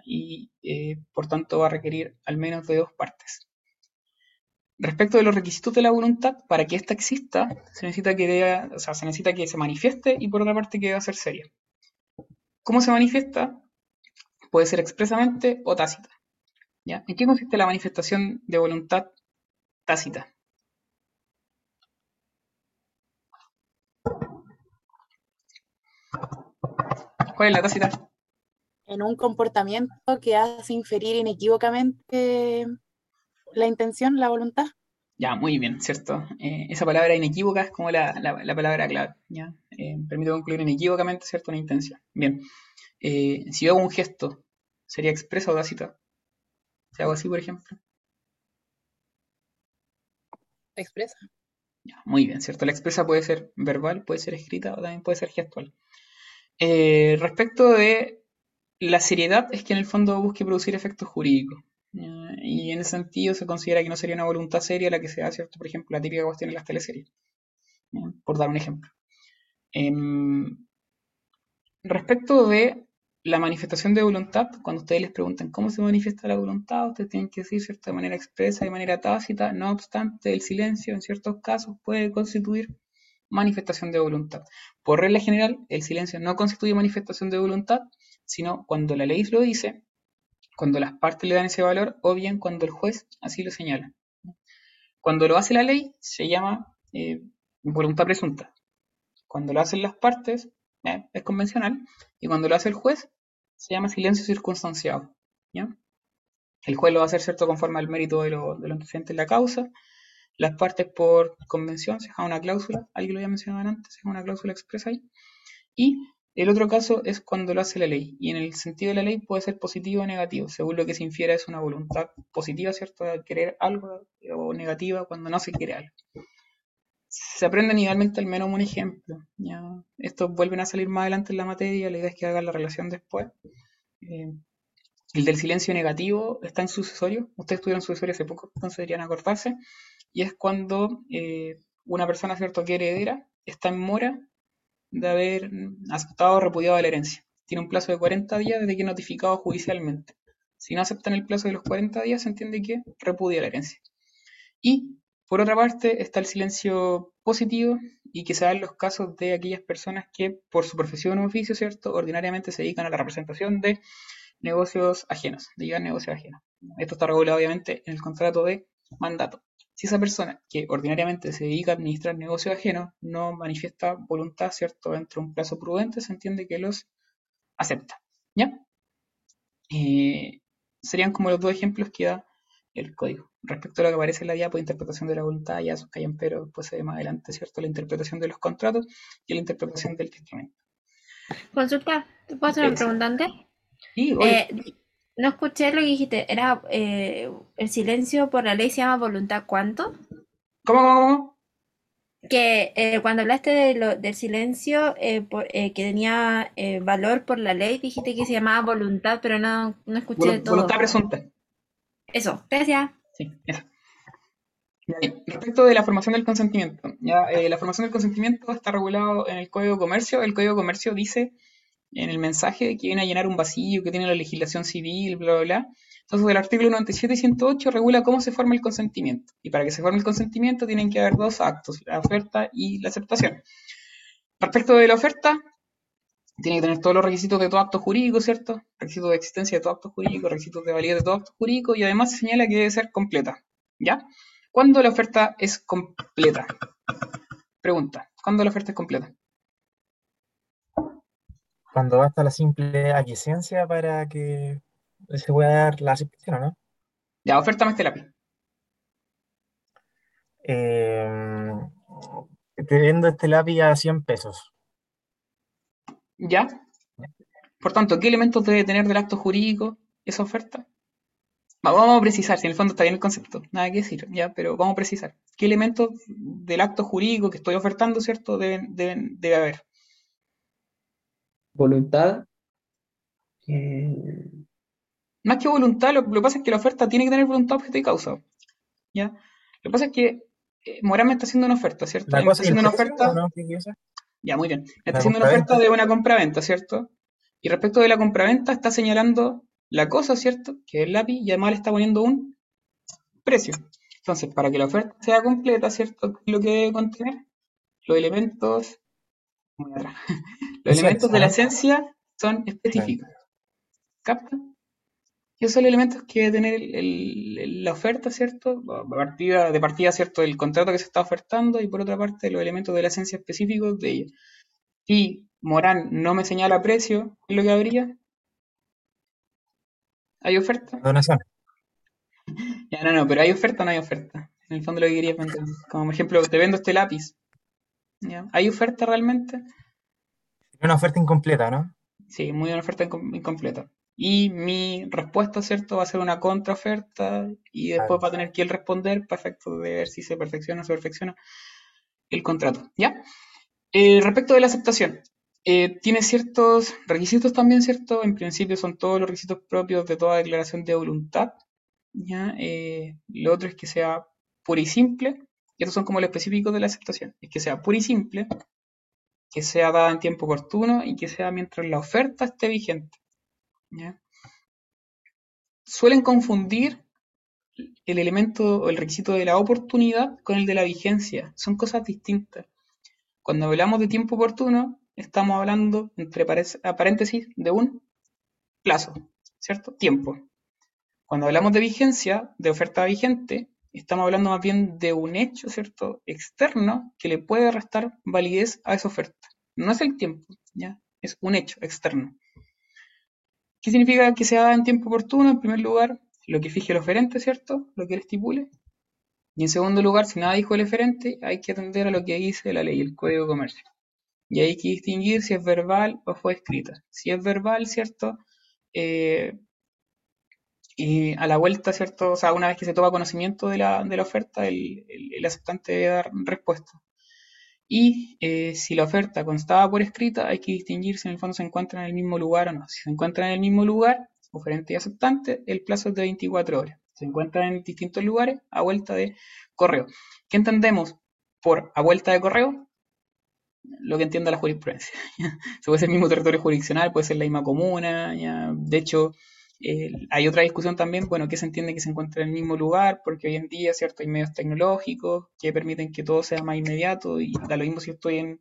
y eh, por tanto va a requerir al menos de dos partes. Respecto de los requisitos de la voluntad, para que ésta exista, se necesita que o sea, se necesita que se manifieste y por otra parte que deba ser seria. ¿Cómo se manifiesta? Puede ser expresamente o tácita. ¿ya? ¿En qué consiste la manifestación de voluntad tácita? ¿Cuál es la tácita? En un comportamiento que hace inferir inequívocamente la intención, la voluntad. Ya, muy bien, ¿cierto? Eh, esa palabra inequívoca es como la, la- la palabra clave, ¿ya? Eh, permite concluir inequívocamente, ¿cierto? Una intención. Bien. Eh, si yo hago un gesto, ¿sería expresa o tácita? Si hago así, por ejemplo. Expresa. Ya, muy bien, ¿cierto? La expresa puede ser verbal, puede ser escrita o también puede ser gestual. Eh, respecto de la seriedad, es que en el fondo busque producir efectos jurídicos. ¿Ya? Y en ese sentido se considera que no sería una voluntad seria la que se da, ¿cierto? Por ejemplo, la típica cuestión de las teleseries. Por dar un ejemplo. Em, respecto de la manifestación de voluntad, cuando ustedes les preguntan cómo se manifiesta la voluntad, ustedes tienen que decir, ¿cierto? De manera expresa, de manera tácita, no obstante, el silencio en ciertos casos puede constituir manifestación de voluntad. Por regla general, el silencio no constituye manifestación de voluntad, sino cuando la ley lo dice, cuando las partes le dan ese valor, o bien cuando el juez así lo señala. Cuando lo hace la ley, se llama eh, voluntad presunta. Cuando lo hacen las partes, eh, es convencional, y cuando lo hace el juez, se llama silencio circunstanciado. El juez lo va a hacer cierto conforme al mérito de lo, de lo la causa. Las partes por convención se deja una cláusula, alguien lo había mencionado antes, se deja una cláusula expresa ahí. Y el otro caso es cuando lo hace la ley. Y en el sentido de la ley puede ser positivo o negativo. Según lo que se infiera es una voluntad positiva, ¿cierto? De querer algo, o negativa cuando no se quiere algo. Se aprenden idealmente al menos un ejemplo. ¿ya? Estos vuelven a salir más adelante en la materia, la idea es que hagan la relación después. Eh, el del silencio negativo está en sucesorio. Ustedes tuvieron sucesorio hace poco, entonces deberían acordarse. Y es cuando eh, una persona, ¿cierto?, que heredera está en mora de haber aceptado o repudiado la herencia. Tiene un plazo de 40 días desde que notificado judicialmente. Si no aceptan el plazo de los 40 días, se entiende que repudia la herencia. Y, por otra parte, está el silencio positivo y que se da en los casos de aquellas personas que, por su profesión o oficio, ¿cierto?, ordinariamente se dedican a la representación de negocios ajenos, de llevar negocios ajenos. Esto está regulado, obviamente, en el contrato de mandato. Si esa persona que ordinariamente se dedica a administrar negocios ajenos no manifiesta voluntad, ¿cierto?, dentro de un plazo prudente, se entiende que los acepta. ¿Ya? Eh, serían como los dos ejemplos que da el código. Respecto a lo que aparece en la diapo de interpretación de la voluntad, ya callan, pero después se ve más adelante, ¿cierto? La interpretación de los contratos y la interpretación del testamento. Consulta, ¿te puedo hacer una Sí. pregunta antes? Y, oye, Eh, no escuché lo que dijiste. Era eh, el silencio por la ley se llama voluntad. ¿Cuánto? ¿cómo, cómo, cómo? Que eh, cuando hablaste de lo, del silencio eh, por- eh, que tenía eh, valor por la ley, dijiste que se llamaba voluntad, pero no, no escuché Volu- todo. Voluntad presunta. Eso, gracias. Sí, eso. Respecto de la formación del consentimiento, ya, la formación del consentimiento está regulado en el Código de Comercio. El Código de Comercio dice en el mensaje que viene a llenar un vacío que tiene la legislación civil, bla, bla, bla. Entonces, el artículo 97 y 108 regula cómo se forma el consentimiento. Y para que se forme el consentimiento tienen que haber dos actos, la oferta y la aceptación. Respecto de la oferta, tiene que tener todos los requisitos de todo acto jurídico, ¿cierto? Requisitos de existencia de todo acto jurídico, requisitos de validez de todo acto jurídico y además se señala que debe ser completa. ¿Ya? ¿Cuándo la oferta es completa? Pregunta, ¿cuándo la oferta es completa? Cuando basta la simple aquiescencia para que se pueda dar la aceptación, ¿o no? Ya, oferta más lápiz. Eh, te vendo este lápiz a 100 pesos. ¿Ya? Por tanto, ¿qué elementos debe tener del acto jurídico esa oferta? Va, Vamos a precisar, si en el fondo está bien el concepto, nada que decir, ya, pero vamos a precisar. ¿Qué elementos del acto jurídico que estoy ofertando, cierto, deben, deben- debe haber? Voluntad. eh, Más que voluntad, lo, lo que pasa es que la oferta tiene que tener voluntad, objeto y causa. ¿Ya? Lo que pasa es que eh, Morán me está haciendo una oferta, ¿cierto? Me está haciendo una oferta. Ya, muy bien. Me está haciendo una oferta de una compraventa, ¿cierto? Y respecto de la compraventa está señalando la cosa, ¿cierto? Que es el lápiz y además le está poniendo un precio. Entonces, para que la oferta sea completa, ¿cierto? ¿Qué es lo que debe contener? Los elementos... muy atrás. Los elementos de la esencia son específicos. ¿Capta? Y esos son los elementos que debe tener el- el- el- la oferta, ¿cierto? Partida, de partida, ¿cierto? El contrato que se está ofertando y por otra parte los elementos de la esencia específicos de ella. Si Morán no me señala precio, ¿qué es lo que habría? ¿Hay oferta? Donación. Ya, no, no, pero ¿hay oferta o no hay oferta? En el fondo lo que quería vender. Como por ejemplo, te vendo este lápiz. ¿Ya? ¿Hay oferta realmente? Una oferta incompleta, ¿no? Sí, muy una oferta incom- incompleta. Y mi respuesta, ¿cierto? Va a ser una contraoferta y después va a tener que él responder para efecto de ver si se perfecciona o se perfecciona el contrato. ¿Ya? Eh, respecto de la aceptación, eh, tiene ciertos requisitos también, ¿cierto? En principio son todos los requisitos propios de toda declaración de voluntad. ¿Ya? Eh, lo otro es que sea pura y simple. Y estos son como los específicos de la aceptación. Es que sea pura y simple, que sea dada en tiempo oportuno y que sea mientras la oferta esté vigente. Suelen confundir el elemento o el requisito de la oportunidad con el de la vigencia. Son cosas distintas. Cuando hablamos de tiempo oportuno, estamos hablando, entre paréntesis, de un plazo, ¿cierto? Tiempo. Cuando hablamos de vigencia, de oferta vigente, estamos hablando más bien de un hecho, ¿cierto? Externo que le puede restar validez a esa oferta. No es el tiempo, ¿ya? Es un hecho externo. ¿Qué significa que sea en tiempo oportuno? En primer lugar, lo que fije el oferente, ¿cierto? Lo que él estipule. Y en segundo lugar, si nada dijo el oferente, hay que atender a lo que dice la ley, el Código de Comercio. Y hay que distinguir si es verbal o fue escrita. Si es verbal, ¿cierto? Eh, y a la vuelta, ¿cierto? O sea, una vez que se toma conocimiento de la, de la oferta, el, el- aceptante debe dar respuesta. Y eh, si la oferta constaba por escrita, hay que distinguir si en el fondo se encuentra en el mismo lugar o no. Si se encuentra en el mismo lugar, oferente y aceptante, el plazo es de 24 horas. Se encuentran en distintos lugares, a vuelta de correo. ¿Qué entendemos por a vuelta de correo? Lo que entienda la jurisprudencia. Se puede ser el mismo territorio jurisdiccional, puede ser la misma comuna. De hecho, eh, hay otra discusión también, bueno, que se entiende que se encuentra en el mismo lugar, porque hoy en día, ¿cierto? Hay medios tecnológicos que permiten que todo sea más inmediato y da lo mismo si estoy en,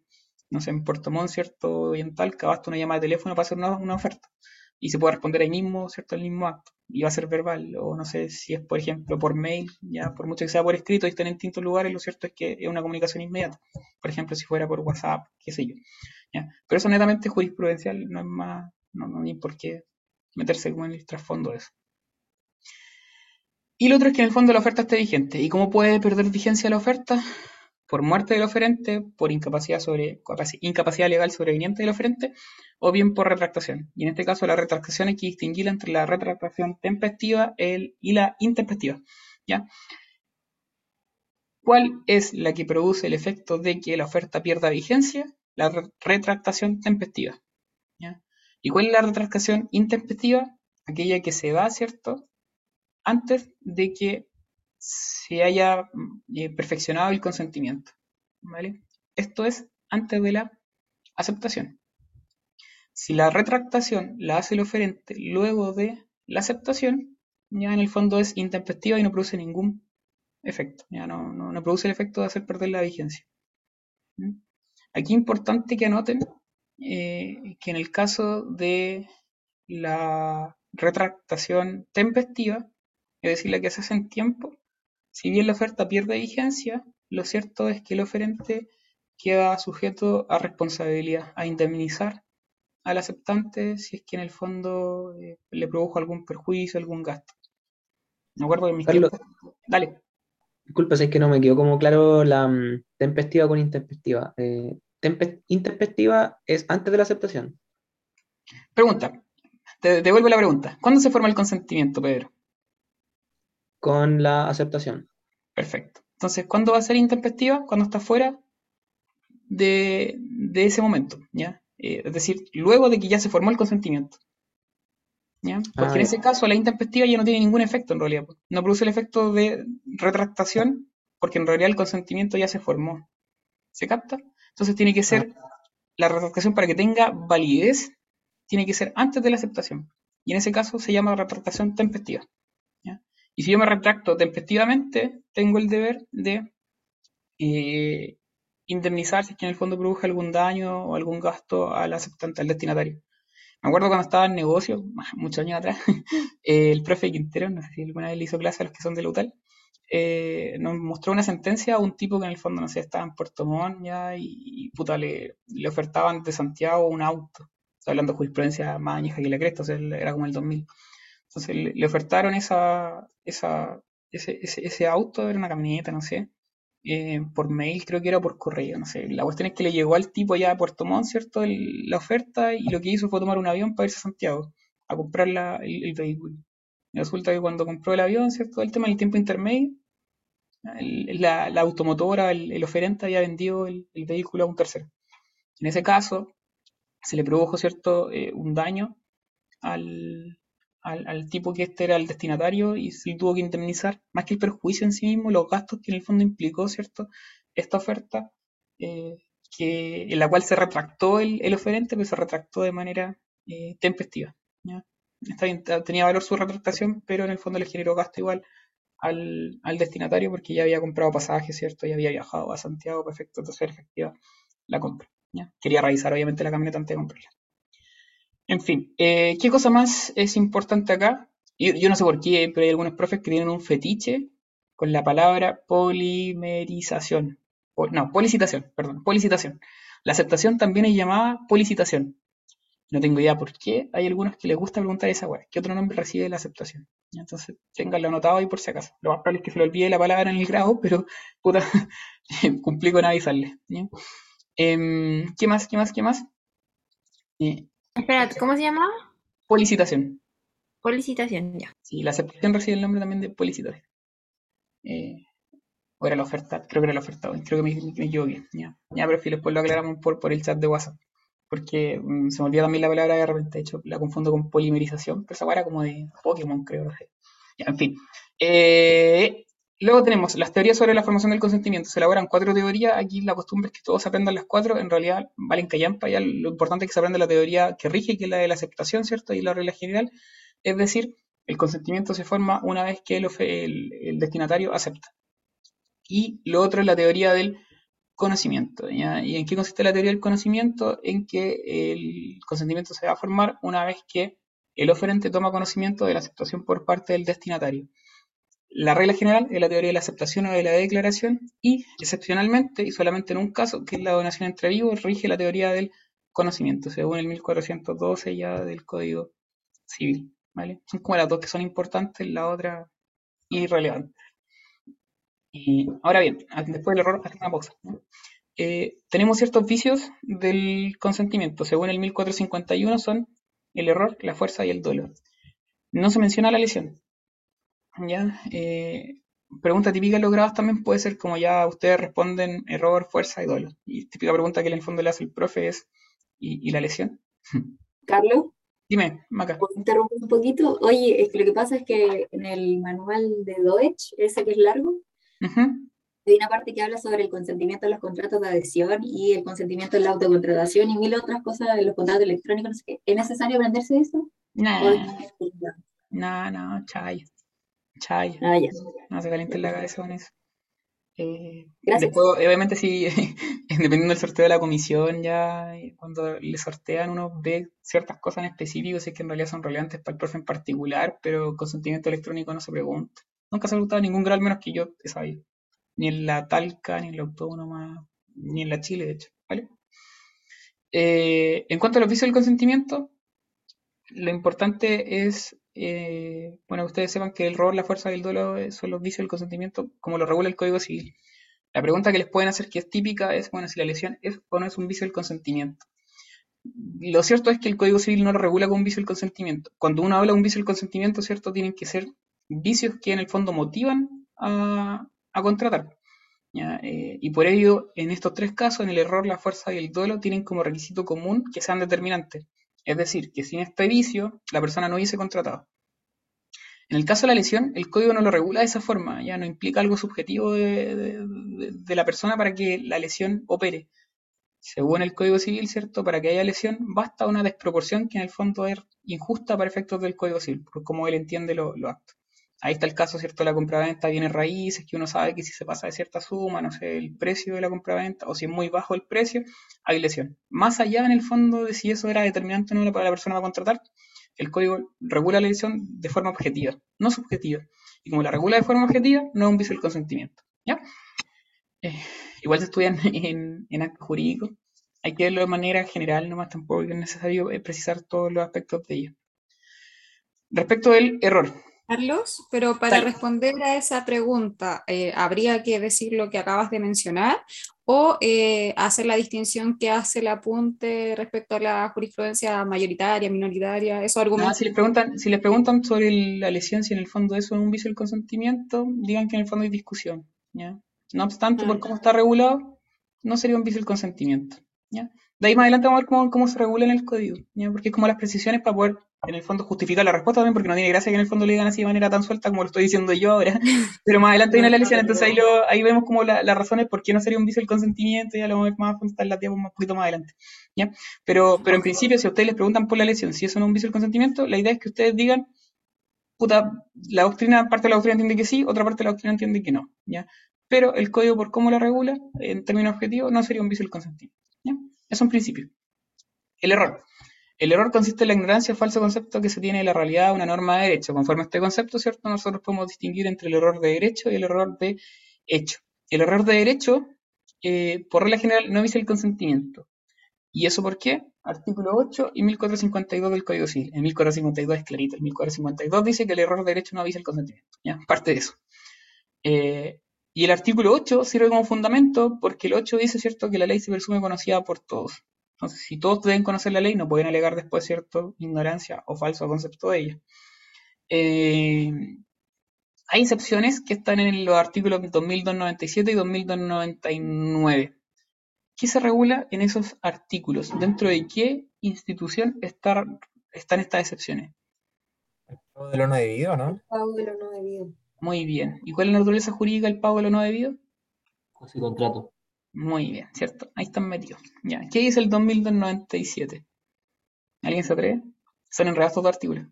no sé, en Puerto Montt, ¿cierto? Y en Talca, basta una llamada de teléfono para hacer una, oferta. Y se puede responder ahí mismo, ¿cierto? El mismo acto. Y va a ser verbal, o no sé si es, por ejemplo, por mail, ya, por mucho que sea por escrito y estén en distintos lugares, lo cierto es que es una comunicación inmediata. Por ejemplo, si fuera por WhatsApp, qué sé yo. ¿ya? Pero eso netamente jurisprudencial, no es más, no, no hay por qué meterse como en el trasfondo de eso. Y lo otro es que en el fondo la oferta esté vigente. ¿Y cómo puede perder vigencia la oferta? Por muerte del oferente, por incapacidad, sobre, incapacidad legal sobreviniente del oferente, o bien por retractación. Y en este caso la retractación hay que distinguirla entre la retractación tempestiva y la intempestiva. ¿ya? ¿Cuál es la que produce el efecto de que la oferta pierda vigencia? La re retractación tempestiva. ¿Y cuál es la retractación intempestiva? Aquella que se da, ¿cierto? Antes de que se haya eh, perfeccionado el consentimiento. ¿vale? Esto es antes de la aceptación. Si la retractación la hace el oferente luego de la aceptación, ya en el fondo es intempestiva y no produce ningún efecto. Ya no, no, produce el efecto de hacer perder la vigencia. ¿Mm? Aquí importante que anoten eh, que en el caso de la retractación tempestiva, es decir, la que se hace en tiempo, si bien la oferta pierde vigencia, lo cierto es que el oferente queda sujeto a responsabilidad, a indemnizar al aceptante si es que en el fondo eh, le produjo algún perjuicio, algún gasto. Me acuerdo de mis Carlos, tiempos. Dale. Disculpa, si es que no me quedó como claro la um, tempestiva con intempestiva. Eh, intempestiva es antes de la aceptación. Pregunta. Te devuelvo la pregunta. ¿Cuándo se forma el consentimiento, Pedro? Con la aceptación. Perfecto. Entonces, ¿cuándo va a ser intempestiva? Cuando está fuera de, de ese momento, ¿ya? Eh, es decir, luego de que ya se formó el consentimiento. ¿ya? Porque Ah, en ya. ese caso la intempestiva ya no tiene ningún efecto en realidad. No produce el efecto de retractación porque en realidad el consentimiento ya se formó. ¿Se capta? Entonces tiene que ser, la retractación para que tenga validez, tiene que ser antes de la aceptación. Y en ese caso se llama retractación tempestiva. ¿ya? Y si yo me retracto tempestivamente, tengo el deber de eh, indemnizar si es que en el fondo produje algún daño o algún gasto al aceptante, al destinatario. Me acuerdo cuando estaba en negocio, muchos años atrás, el profe Quintero, no sé si alguna vez le hizo clase a los que son de la UTAL, eh, nos mostró una sentencia a un tipo que en el fondo, no sé, estaba en Puerto Montt ya y, puta, le, le ofertaban de Santiago un auto. Estoy hablando de jurisprudencia más añeja que la cresta, o sea, era como el 2000. Entonces le, ofertaron esa, esa, ese, ese, ese auto, era una camioneta, no sé, eh, por mail, creo que era por correo, no sé. La cuestión es que le llegó al tipo allá a Puerto Montt, ¿cierto? La oferta y lo que hizo fue tomar un avión para irse a Santiago a comprar la- el vehículo. Resulta que cuando compró el avión, ¿cierto? El tema del tiempo intermedio, la, la automotora, el, oferente había vendido el, vehículo a un tercero. En ese caso, se le produjo, ¿cierto? Eh, un daño al, al, al tipo que este era el destinatario y se tuvo que indemnizar, más que el perjuicio en sí mismo, los gastos que en el fondo implicó, ¿cierto? Esta oferta, eh, que, en la cual se retractó el, el oferente, pero se retractó de manera eh, tempestiva. Tenía valor su retractación, pero en el fondo le generó gasto igual al, al destinatario porque ya había comprado pasajes, ¿cierto? Ya había viajado a Santiago, perfecto, entonces efectiva la compra. Quería revisar obviamente la camioneta antes de comprarla. En fin, eh, ¿qué cosa más es importante acá? Yo, yo no sé por qué, pero hay algunos profes que tienen un fetiche con la palabra polimerización. Po- no, policitación, perdón, policitación. La aceptación también es llamada policitación. No tengo idea por qué. Hay algunos que les gusta preguntar esa weá. ¿Qué otro nombre recibe la aceptación? Entonces, ténganlo anotado ahí por si acaso. Lo más probable es que se le olvide la palabra en el grado, pero puta, cumplí con avisarle. Em, ¿qué más? ¿Qué más? ¿Qué más? Eh, Espera, ¿cómo se llamaba? policitación. Policitación, ya. Sí, la aceptación recibe el nombre también de policitación. Eh, o era la oferta, creo que era la oferta, creo que me, me equivoqué. Ya, ya pero después lo aclaramos por, por el chat de WhatsApp. Porque mm, se me olvida también la palabra de repente, de hecho la confundo con polimerización, pero esa era como de Pokémon, creo. en fin. Eh, luego tenemos las teorías sobre la formación del consentimiento. Se elaboran cuatro teorías. Aquí la costumbre es que todos aprendan las cuatro. En realidad valen callampa. Lo importante es que se aprenda la teoría que rige, que es la de la aceptación, ¿cierto? Y la regla general. Es decir, el consentimiento se forma una vez que el- el destinatario acepta. Y lo otro es la teoría del conocimiento. ¿ya? ¿Y en qué consiste la teoría del conocimiento? En que el consentimiento se va a formar una vez que el oferente toma conocimiento de la aceptación por parte del destinatario. La regla general es la teoría de la aceptación o de la declaración y, excepcionalmente, y solamente en un caso, que es la donación entre vivos, rige la teoría del conocimiento, según el 1412 ya del Código Civil. ¿vale? Son como las dos que son importantes, la otra irrelevante. Y ahora bien, después del error, haz una pausa. ¿no? Eh, tenemos ciertos vicios del consentimiento. Según el 1451 son el error, la fuerza y el dolo. No se menciona la lesión. ¿ya? Eh, pregunta típica en los grados también puede ser como ya ustedes responden error, fuerza y dolo. Y típica pregunta que en el fondo le hace el profe es ¿y, y la lesión? Carlos, Dime, Maca. ¿puedo interrumpir un poquito? Oye, es que lo que pasa es que en el manual de Deutsch, ese que es largo, Ujú. hay una parte que habla sobre el consentimiento en los contratos de adhesión y el consentimiento en la autocontratación y mil otras cosas en los contratos electrónicos. No sé qué. ¿Es necesario aprenderse eso? Nah, ¿O es- no, no, chay. Chay. Ah, ya. No se calienten la cabeza con eso. Eh, Gracias. después, obviamente, sí, dependiendo del sorteo de la comisión, ya eh, cuando le sortean, uno ve ciertas cosas en específico, si es que en realidad son relevantes para el profe en particular, pero consentimiento electrónico no se pregunta. Nunca se ha preguntado en ningún grado, al menos que yo he sabido. Ni en la Talca, ni en la Autónoma, ni en la Chile, de hecho. ¿vale? Eh, en cuanto a los vicios del consentimiento, lo importante es, eh, bueno, ustedes sepan que el rol, la fuerza y el duelo eh, son los vicios del consentimiento, como lo regula el Código Civil. La pregunta que les pueden hacer, que es típica, es, bueno, si la lesión es o no es un vicio del consentimiento. lo cierto es que el Código Civil no lo regula con vicio del consentimiento. Cuando uno habla de un vicio del consentimiento, ¿cierto? Tienen que ser vicios que en el fondo motivan a, contratar. Eh, y por ello, en estos tres casos, en el error, la fuerza y el dolo, tienen como requisito común que sean determinantes. Es decir, que sin este vicio, la persona no hubiese contratado. En el caso de la lesión, el código no lo regula de esa forma, ya no implica algo subjetivo de, la persona para que la lesión opere. Según el Código Civil, ¿cierto? Para que haya lesión, basta una desproporción que en el fondo es injusta para efectos del Código Civil, por cómo él entiende lo- los actos. Ahí está el caso, ¿cierto? La compraventa viene raíces, que uno sabe que si se pasa de cierta suma, no sé, el precio de la compraventa, o si es muy bajo el precio, hay lesión. Más allá, en el fondo, de si eso era determinante o no para la persona a contratar, el código regula la lesión de forma objetiva, no subjetiva. Y como la regula de forma objetiva, no es un vicio del consentimiento. ¿Ya? Eh, igual se estudian en, en actos jurídicos. Hay que verlo de manera general, nomás tampoco es necesario eh, precisar todos los aspectos de ello. Respecto del error, Carlos, pero para responder a esa pregunta, eh, ¿habría que decir lo que acabas de mencionar o eh, hacer la distinción que hace el apunte respecto a la jurisprudencia mayoritaria, minoritaria, esos argumentos? si les preguntan, si les preguntan sobre el- la lesión, si en el fondo eso es un vicio del consentimiento, digan que en el fondo hay discusión. ¿ya? No obstante, por Mm. cómo está regulado, no sería un vicio del consentimiento. ¿ya? De ahí más adelante vamos a ver cómo, cómo se regula en el código, ¿ya? porque es como las precisiones para poder, en el fondo, justificar la respuesta también, porque no tiene gracia que en el fondo le digan así de manera tan suelta como lo estoy diciendo yo ahora. Pero más adelante viene la lesión, entonces ahí, lo, ahí vemos como la- las razones por qué no sería un vicio del consentimiento, ya lo vamos a ver más la un poquito más adelante. Pero, en principio, si a ustedes les preguntan por la lesión, si eso no es un vicio del consentimiento, la idea es que ustedes digan, puta, la doctrina, parte de la doctrina entiende que sí, otra parte de la doctrina entiende que no. Pero el código por cómo lo regula, en términos objetivos, no sería un vicio del consentimiento, ¿ya? Eso principio. El error. El error consiste en la ignorancia falso concepto que se tiene de la realidad una norma de derecho. Conforme a este concepto, ¿cierto? Nosotros podemos distinguir entre el error de derecho y el error de hecho. El error de derecho, eh, por regla general, no visa el consentimiento. ¿Y eso por qué? Artículo 8 y 1452 del Código Civil. En 1452 es clarito. El 1452 dice que el error de derecho no avisa el consentimiento. Parte de eso. Eh, y el artículo 8 sirve como fundamento porque el 8 dice, ¿cierto?, que la ley se presume conocida por todos. Entonces, si todos deben conocer la ley, no pueden alegar después, ¿cierto?, ignorancia o falso concepto de ella. Eh, hay excepciones que están en los artículos 2297 y 2299. ¿Qué se regula en esos artículos? ¿Dentro de qué institución está- están estas excepciones? Todo de lo no debido, ¿no? Pago de lo no debido. Muy bien. ¿Y cuál es la naturaleza jurídica del pago de lo no debido? Casi contrato. Muy bien, ¿cierto? Ahí están metidos. Ya. ¿Qué dice el 2297? ¿Alguien se atreve? Son enredados todos los artículos.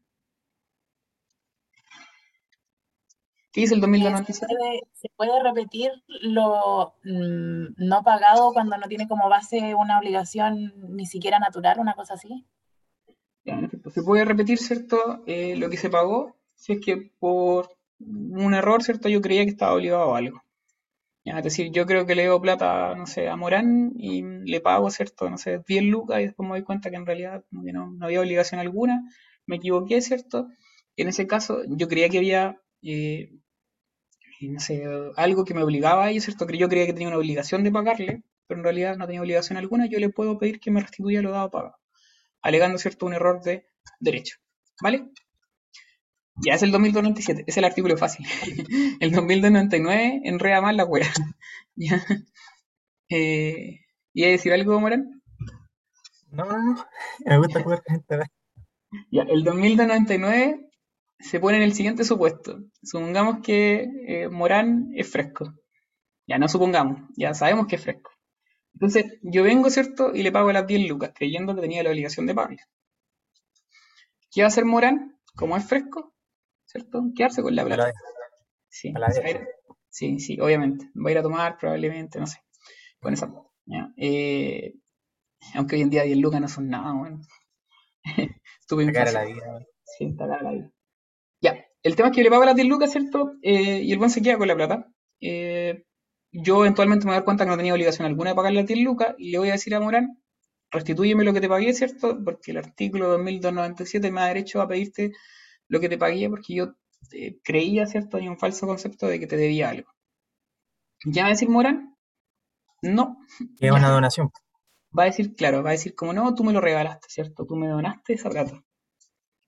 ¿Qué dice el Eh, ¿Se 2297? puede, se puede repetir lo mm, no pagado cuando no tiene como base una obligación ni siquiera natural, una cosa así? Ya, se puede repetir, ¿cierto? Eh, lo que se pagó, si es que por un error, ¿cierto? Yo creía que estaba obligado a algo. Es decir, yo creo que le debo plata, no sé, a Morán y le pago, ¿cierto? No sé, 10 lucas y después me doy cuenta que en realidad no, no había obligación alguna, me equivoqué, ¿cierto? En ese caso, yo creía que había, eh, no sé, algo que me obligaba a ello, ¿cierto? Yo creía que tenía una obligación de pagarle, pero en realidad no tenía obligación alguna, yo le puedo pedir que me restituya lo dado pagado, alegando, ¿cierto?, un error de derecho, ¿vale? Ya es el 2297, es el artículo fácil. El 2299 enreda más la wea. Ya. Eh, ¿Iba a decir algo, Morán? No, no, no. Me gusta jugar con esta. Ya, el 2299 se pone en el siguiente supuesto. Supongamos que eh, Morán es fresco. Ya no supongamos, ya sabemos que es fresco. Entonces, yo vengo, ¿cierto? Y le pago las 10 lucas, creyendo que tenía la obligación de pagarle. ¿Qué va a hacer Morán? Como es fresco, ¿cierto? Quedarse con la plata. la- Sí, la ir- sí, sí, obviamente. Va a ir a tomar probablemente, no sé, con esa. Eh, aunque hoy en día 10 lucas no son nada, bueno. Estuve La cara a la vida. Sí, está cara la vida. Ya, el tema es que yo le pago las 10 lucas, ¿cierto? Eh, y el buen se queda con la plata. Eh, yo eventualmente me voy a dar cuenta que no tenía obligación alguna de pagar las 10 lucas y le voy a decir a Morán, restitúyeme lo que te pagué, ¿cierto? Porque el artículo 2297 me da derecho a pedirte lo que te pagué porque yo eh, creía, ¿cierto? Hay un falso concepto de que te debía algo. ¿Ya va a decir Morán? No. Es una donación. va a decir, claro, va a decir como no, tú me lo regalaste, ¿cierto? Tú me donaste esa plata.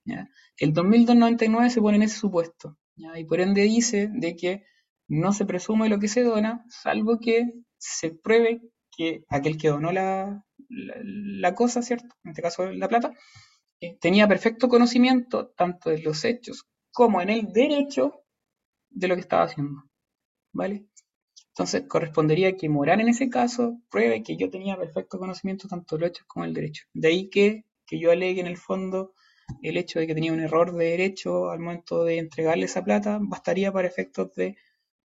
¿ya? El 2299 se pone en ese supuesto, ¿ya? y por ende dice de que no se presume lo que se dona, salvo que se pruebe que aquel que donó la, la, la cosa, ¿cierto? En este caso la plata, tenía perfecto conocimiento tanto de los hechos como en el derecho de lo que estaba haciendo, ¿vale? Entonces correspondería que Morán en ese caso pruebe que yo tenía perfecto conocimiento tanto de los hechos como del derecho. De ahí que, que yo alegue en el fondo el hecho de que tenía un error de derecho al momento de entregarle esa plata, bastaría para efectos de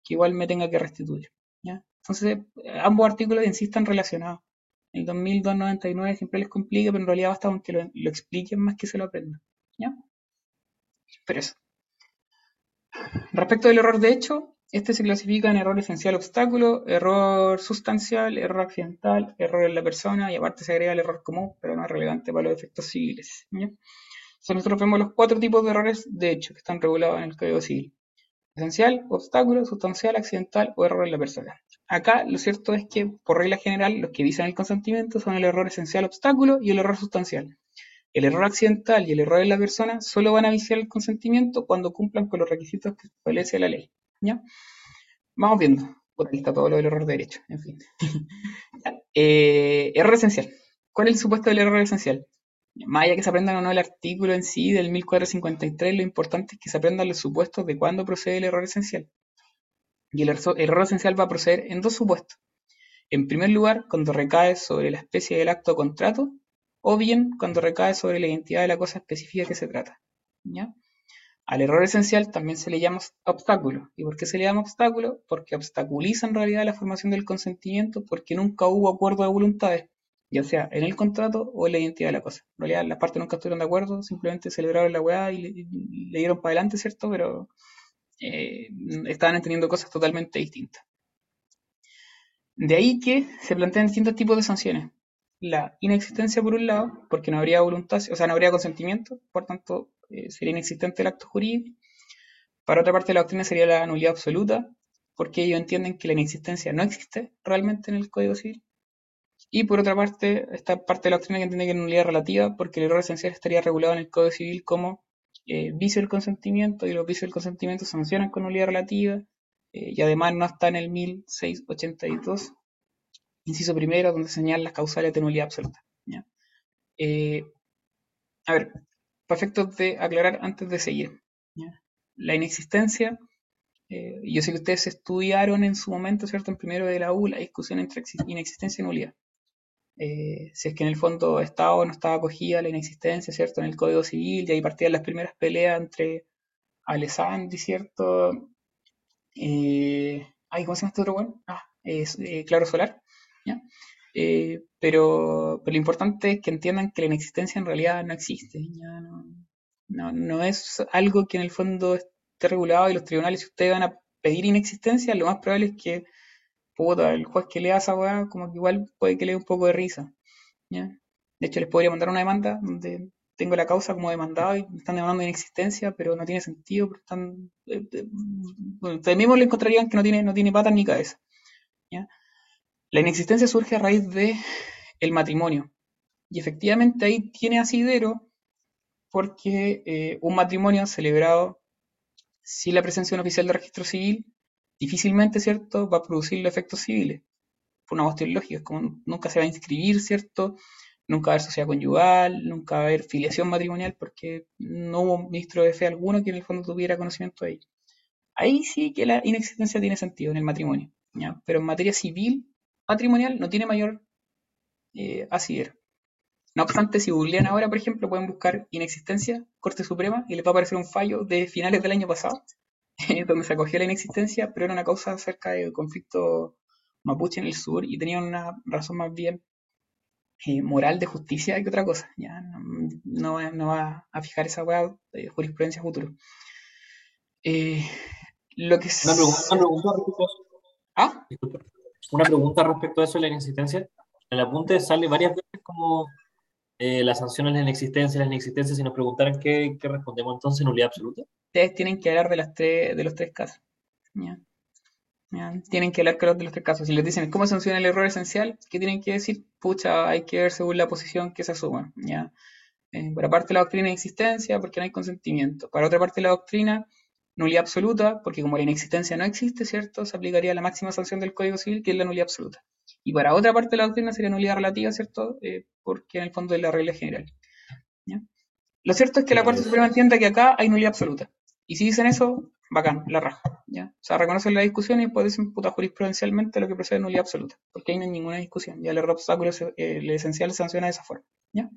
que igual me tenga que restituir. Entonces, ambos artículos en sí están relacionados. El 2299 siempre les complica, pero en realidad basta con que lo, expliquen más que se lo aprendan. ¿ya? Pero eso. Respecto del error de hecho, este se clasifica en error esencial obstáculo, error sustancial, error accidental, error en la persona y aparte se agrega el error común, pero no es relevante para los efectos civiles. ¿ya? Entonces nosotros vemos los cuatro tipos de errores de hecho que están regulados en el Código Civil. Esencial, obstáculo, sustancial, accidental o error en la persona. Acá lo cierto es que, por regla general, los que dicen el consentimiento son el error esencial obstáculo y el error sustancial. El error accidental y el error en la persona solo van a viciar el consentimiento cuando cumplan con los requisitos que establece la ley. ¿ya? Vamos viendo. Por ahí está todo lo del error de derecho, en fin. eh, error esencial. ¿Cuál es el supuesto del error esencial? Más allá que se aprendan o no el artículo en sí del 1453, lo importante es que se aprendan los supuestos de cuándo procede el error esencial. Y el error esencial va a proceder en dos supuestos. En primer lugar, cuando recae sobre la especie del acto o contrato, o bien cuando recae sobre la identidad de la cosa específica que se trata. Al error esencial también se le llama obstáculo. ¿Y por qué se le llama obstáculo? Porque obstaculiza en realidad la formación del consentimiento porque nunca hubo acuerdo de voluntades, ya sea en el contrato o en la identidad de la cosa. En realidad las partes nunca estuvieron de acuerdo, simplemente celebraron la weá y le dieron para adelante, ¿cierto? Pero eh, estaban entendiendo cosas totalmente distintas. De ahí que se plantean distintos tipos de sanciones. La inexistencia por un lado, porque no habría voluntad, o sea, no habría consentimiento, por tanto, eh, sería inexistente el acto jurídico. Para otra parte, la doctrina sería la nulidad absoluta, porque ellos entienden que la inexistencia no existe realmente en el Código Civil. Y por otra parte, esta parte de la doctrina que entiende que es nulidad relativa, porque el error esencial estaría regulado en el Código Civil como eh, vicio del consentimiento, y los vicios del consentimiento sancionan con nulidad relativa, eh, y además no está en el 1682, inciso primero, donde señalan las causales de nulidad absoluta. Eh, a ver, para efectos de aclarar antes de seguir. La inexistencia, yo sé que ustedes estudiaron en su momento, ¿cierto? En primero de la U, la discusión entre inexistencia y nulidad. Eh, si es que en el fondo estaba o no estaba acogida la inexistencia, ¿cierto? En el Código Civil, y ahí partían las primeras peleas entre Alessandri, ¿cierto? Eh, ay, ¿cómo se llama este otro bueno? Ah, eh, Claro Solar, ¿ya? Eh, pero, pero, lo importante es que entiendan que la inexistencia en realidad no existe, ¿ya? No, no, no es algo que en el fondo esté regulado y los tribunales, si ustedes van a pedir inexistencia, lo más probable es que puta, el juez que lea esa weá, como que igual puede que le dé un poco de risa. ¿ya? De hecho, les podría mandar una demanda donde tengo la causa como demandado y me están demandando de inexistencia, pero no tiene sentido, porque están, eh, eh, ustedes mismos le encontrarían que no tiene, no tiene patas ni cabeza. La inexistencia surge a raíz de el matrimonio. Y efectivamente ahí tiene asidero porque eh, un matrimonio celebrado sin la presencia de un oficial de registro civil difícilmente, ¿cierto?, va a producir los efectos civiles. Por una cuestión lógica, es como nunca se va a inscribir, ¿cierto? Nunca va a haber sociedad conyugal, nunca va a haber filiación matrimonial, porque no hubo ministro de fe alguno que en el fondo tuviera conocimiento de ello. Ahí sí que la inexistencia tiene sentido en el matrimonio, ¿ya? Pero en materia civil, matrimonial, no tiene mayor eh, asidero. No obstante, si googlean ahora, por ejemplo, pueden buscar inexistencia, Corte Suprema, y les va a aparecer un fallo de finales del año pasado, donde se acogió la inexistencia, pero era una causa acerca del conflicto mapuche en el sur y tenía una razón más bien eh, moral de justicia que otra cosa. Ya no, no, no va a fijar esa weá de jurisprudencia futuro. Eh, lo que una, pregunta, una pregunta respecto a eso. ¿Ah? Una pregunta respecto a eso de la inexistencia. En el apunte sale varias veces como eh, las sanciones de la inexistencia, la inexistencia, si nos preguntaran qué, qué respondemos entonces, nulidad absoluta. Ustedes tienen que hablar de, las tres, de los tres casos. ¿ya? ¿ya? Tienen que hablar de los tres casos. Si les dicen cómo sanciona el error esencial, ¿qué tienen que decir? Pucha, hay que ver según la posición que se asuma, ¿ya? Eh, para parte de la doctrina de existencia, porque no hay consentimiento. Para otra parte de la doctrina, nulidad absoluta, porque como la inexistencia no existe, ¿cierto? Se aplicaría la máxima sanción del Código Civil, que es la nulidad absoluta. Y para otra parte de la doctrina sería nulidad relativa, ¿cierto? Eh, porque en el fondo es la regla general. ¿ya? Lo cierto es que la Corte Suprema entiende que acá hay nulidad absoluta. Y si dicen eso, bacán, la raja. ¿ya? O sea, reconocen la discusión y después dicen, puta, jurisprudencialmente lo que procede es nulidad absoluta. Porque ahí no hay ninguna discusión. Ya el error obstáculo, eh, el esencial se sanciona de esa forma. ¿ya?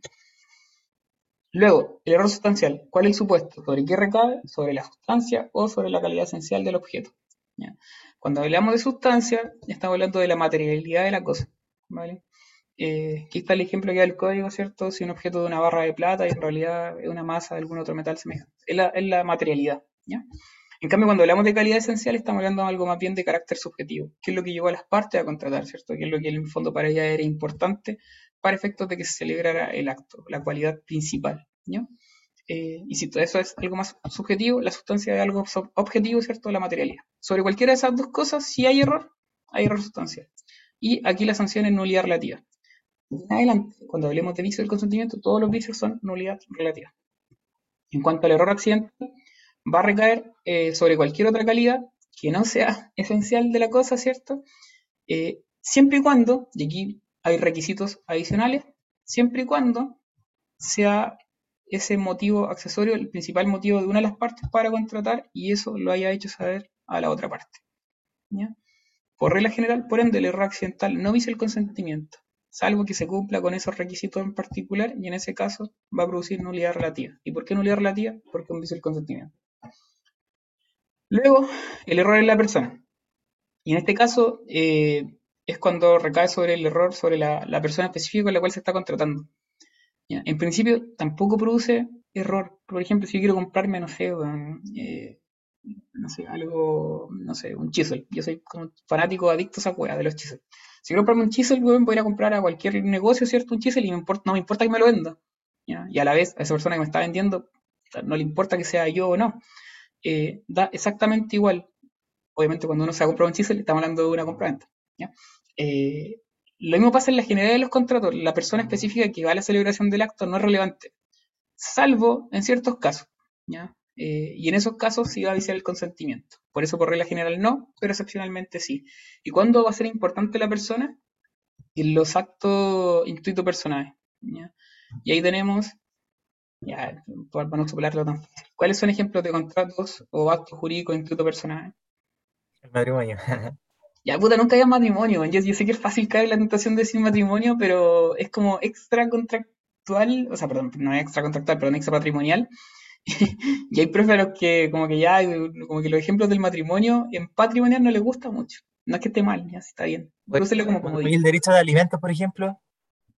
Luego, el error sustancial. ¿Cuál es el supuesto? ¿Sobre qué recae? ¿Sobre la sustancia o sobre la calidad esencial del objeto? ¿ya? Cuando hablamos de sustancia, estamos hablando de la materialidad de la cosa. ¿vale? Eh, aquí está el ejemplo que da el código, ¿cierto? Si un objeto de una barra de plata y en realidad es una masa de algún otro metal semejante. Es la, materialidad. ¿ya? En cambio, cuando hablamos de calidad esencial, estamos hablando de algo más bien de carácter subjetivo. ¿Qué es lo que llevó a las partes a contratar, ¿cierto? ¿Qué es lo que en el fondo para ellas era importante para efectos de que se celebrara el acto, la cualidad principal. ¿ya? Eh, y si todo eso es algo más subjetivo, la sustancia es algo objetivo, ¿cierto? La materialidad. Sobre cualquiera de esas dos cosas, si hay error, hay error sustancial. Y aquí la sanción es nulidad relativa. En adelante, cuando hablemos de vicio del consentimiento, todos los vicios son nulidad relativa. En cuanto al error accidental, va a recaer eh, sobre cualquier otra calidad que no sea esencial de la cosa, ¿cierto? Eh, siempre y cuando, y aquí hay requisitos adicionales, siempre y cuando sea ese motivo accesorio el principal motivo de una de las partes para contratar y eso lo haya hecho saber a la otra parte. Por regla general, por ende, el error accidental no vicia el consentimiento, salvo que se cumpla con esos requisitos en particular y en ese caso va a producir nulidad relativa. ¿Y por qué nulidad relativa? Porque vicia el consentimiento. Luego, el error en la persona. Y en este caso, eh, es cuando recae sobre el error sobre la, persona específica con la cual se está contratando. En principio, tampoco produce error. Por ejemplo, si yo quiero comprarme, no sé, un, eh, no sé, algo, no sé, un chisel. Yo soy como fanático adicto a esa hueá de los chisel. Si quiero comprarme un chisel, weón, voy a ir a comprar a cualquier negocio, ¿cierto? Un chisel y no me importa que me lo venda. Y a la vez, a esa persona que me está vendiendo, no le importa que sea yo o no. Eh, da exactamente igual. Obviamente, cuando uno se ha comprado un chisel, estamos hablando de una compra-venta. Eh, lo mismo pasa en la generalidad de los contratos. La persona específica que va a la celebración del acto no es relevante, salvo en ciertos casos. Eh, y en esos casos sí va a viciar el consentimiento. Por eso, por regla general, no, pero excepcionalmente sí. ¿Y cuándo va a ser importante la persona? En los actos intuito personales. ¿ya? Y ahí tenemos, ya, para no soplarlo tan fácil. ¿Cuáles son ejemplos de contratos o actos jurídicos intuito personales? El matrimonio. Ya, puta, nunca había matrimonio. Yo, yo sé que es fácil caer en la tentación de decir matrimonio, pero es como extra contractual, o sea, perdón, no es extra contractual, perdón, extra patrimonial. y hay profes a los que, como que ya, como que los ejemplos del matrimonio en patrimonial no les gusta mucho. No es que esté mal, ya está bien. Bueno, como como ¿Y el derecho de alimentos, por ejemplo?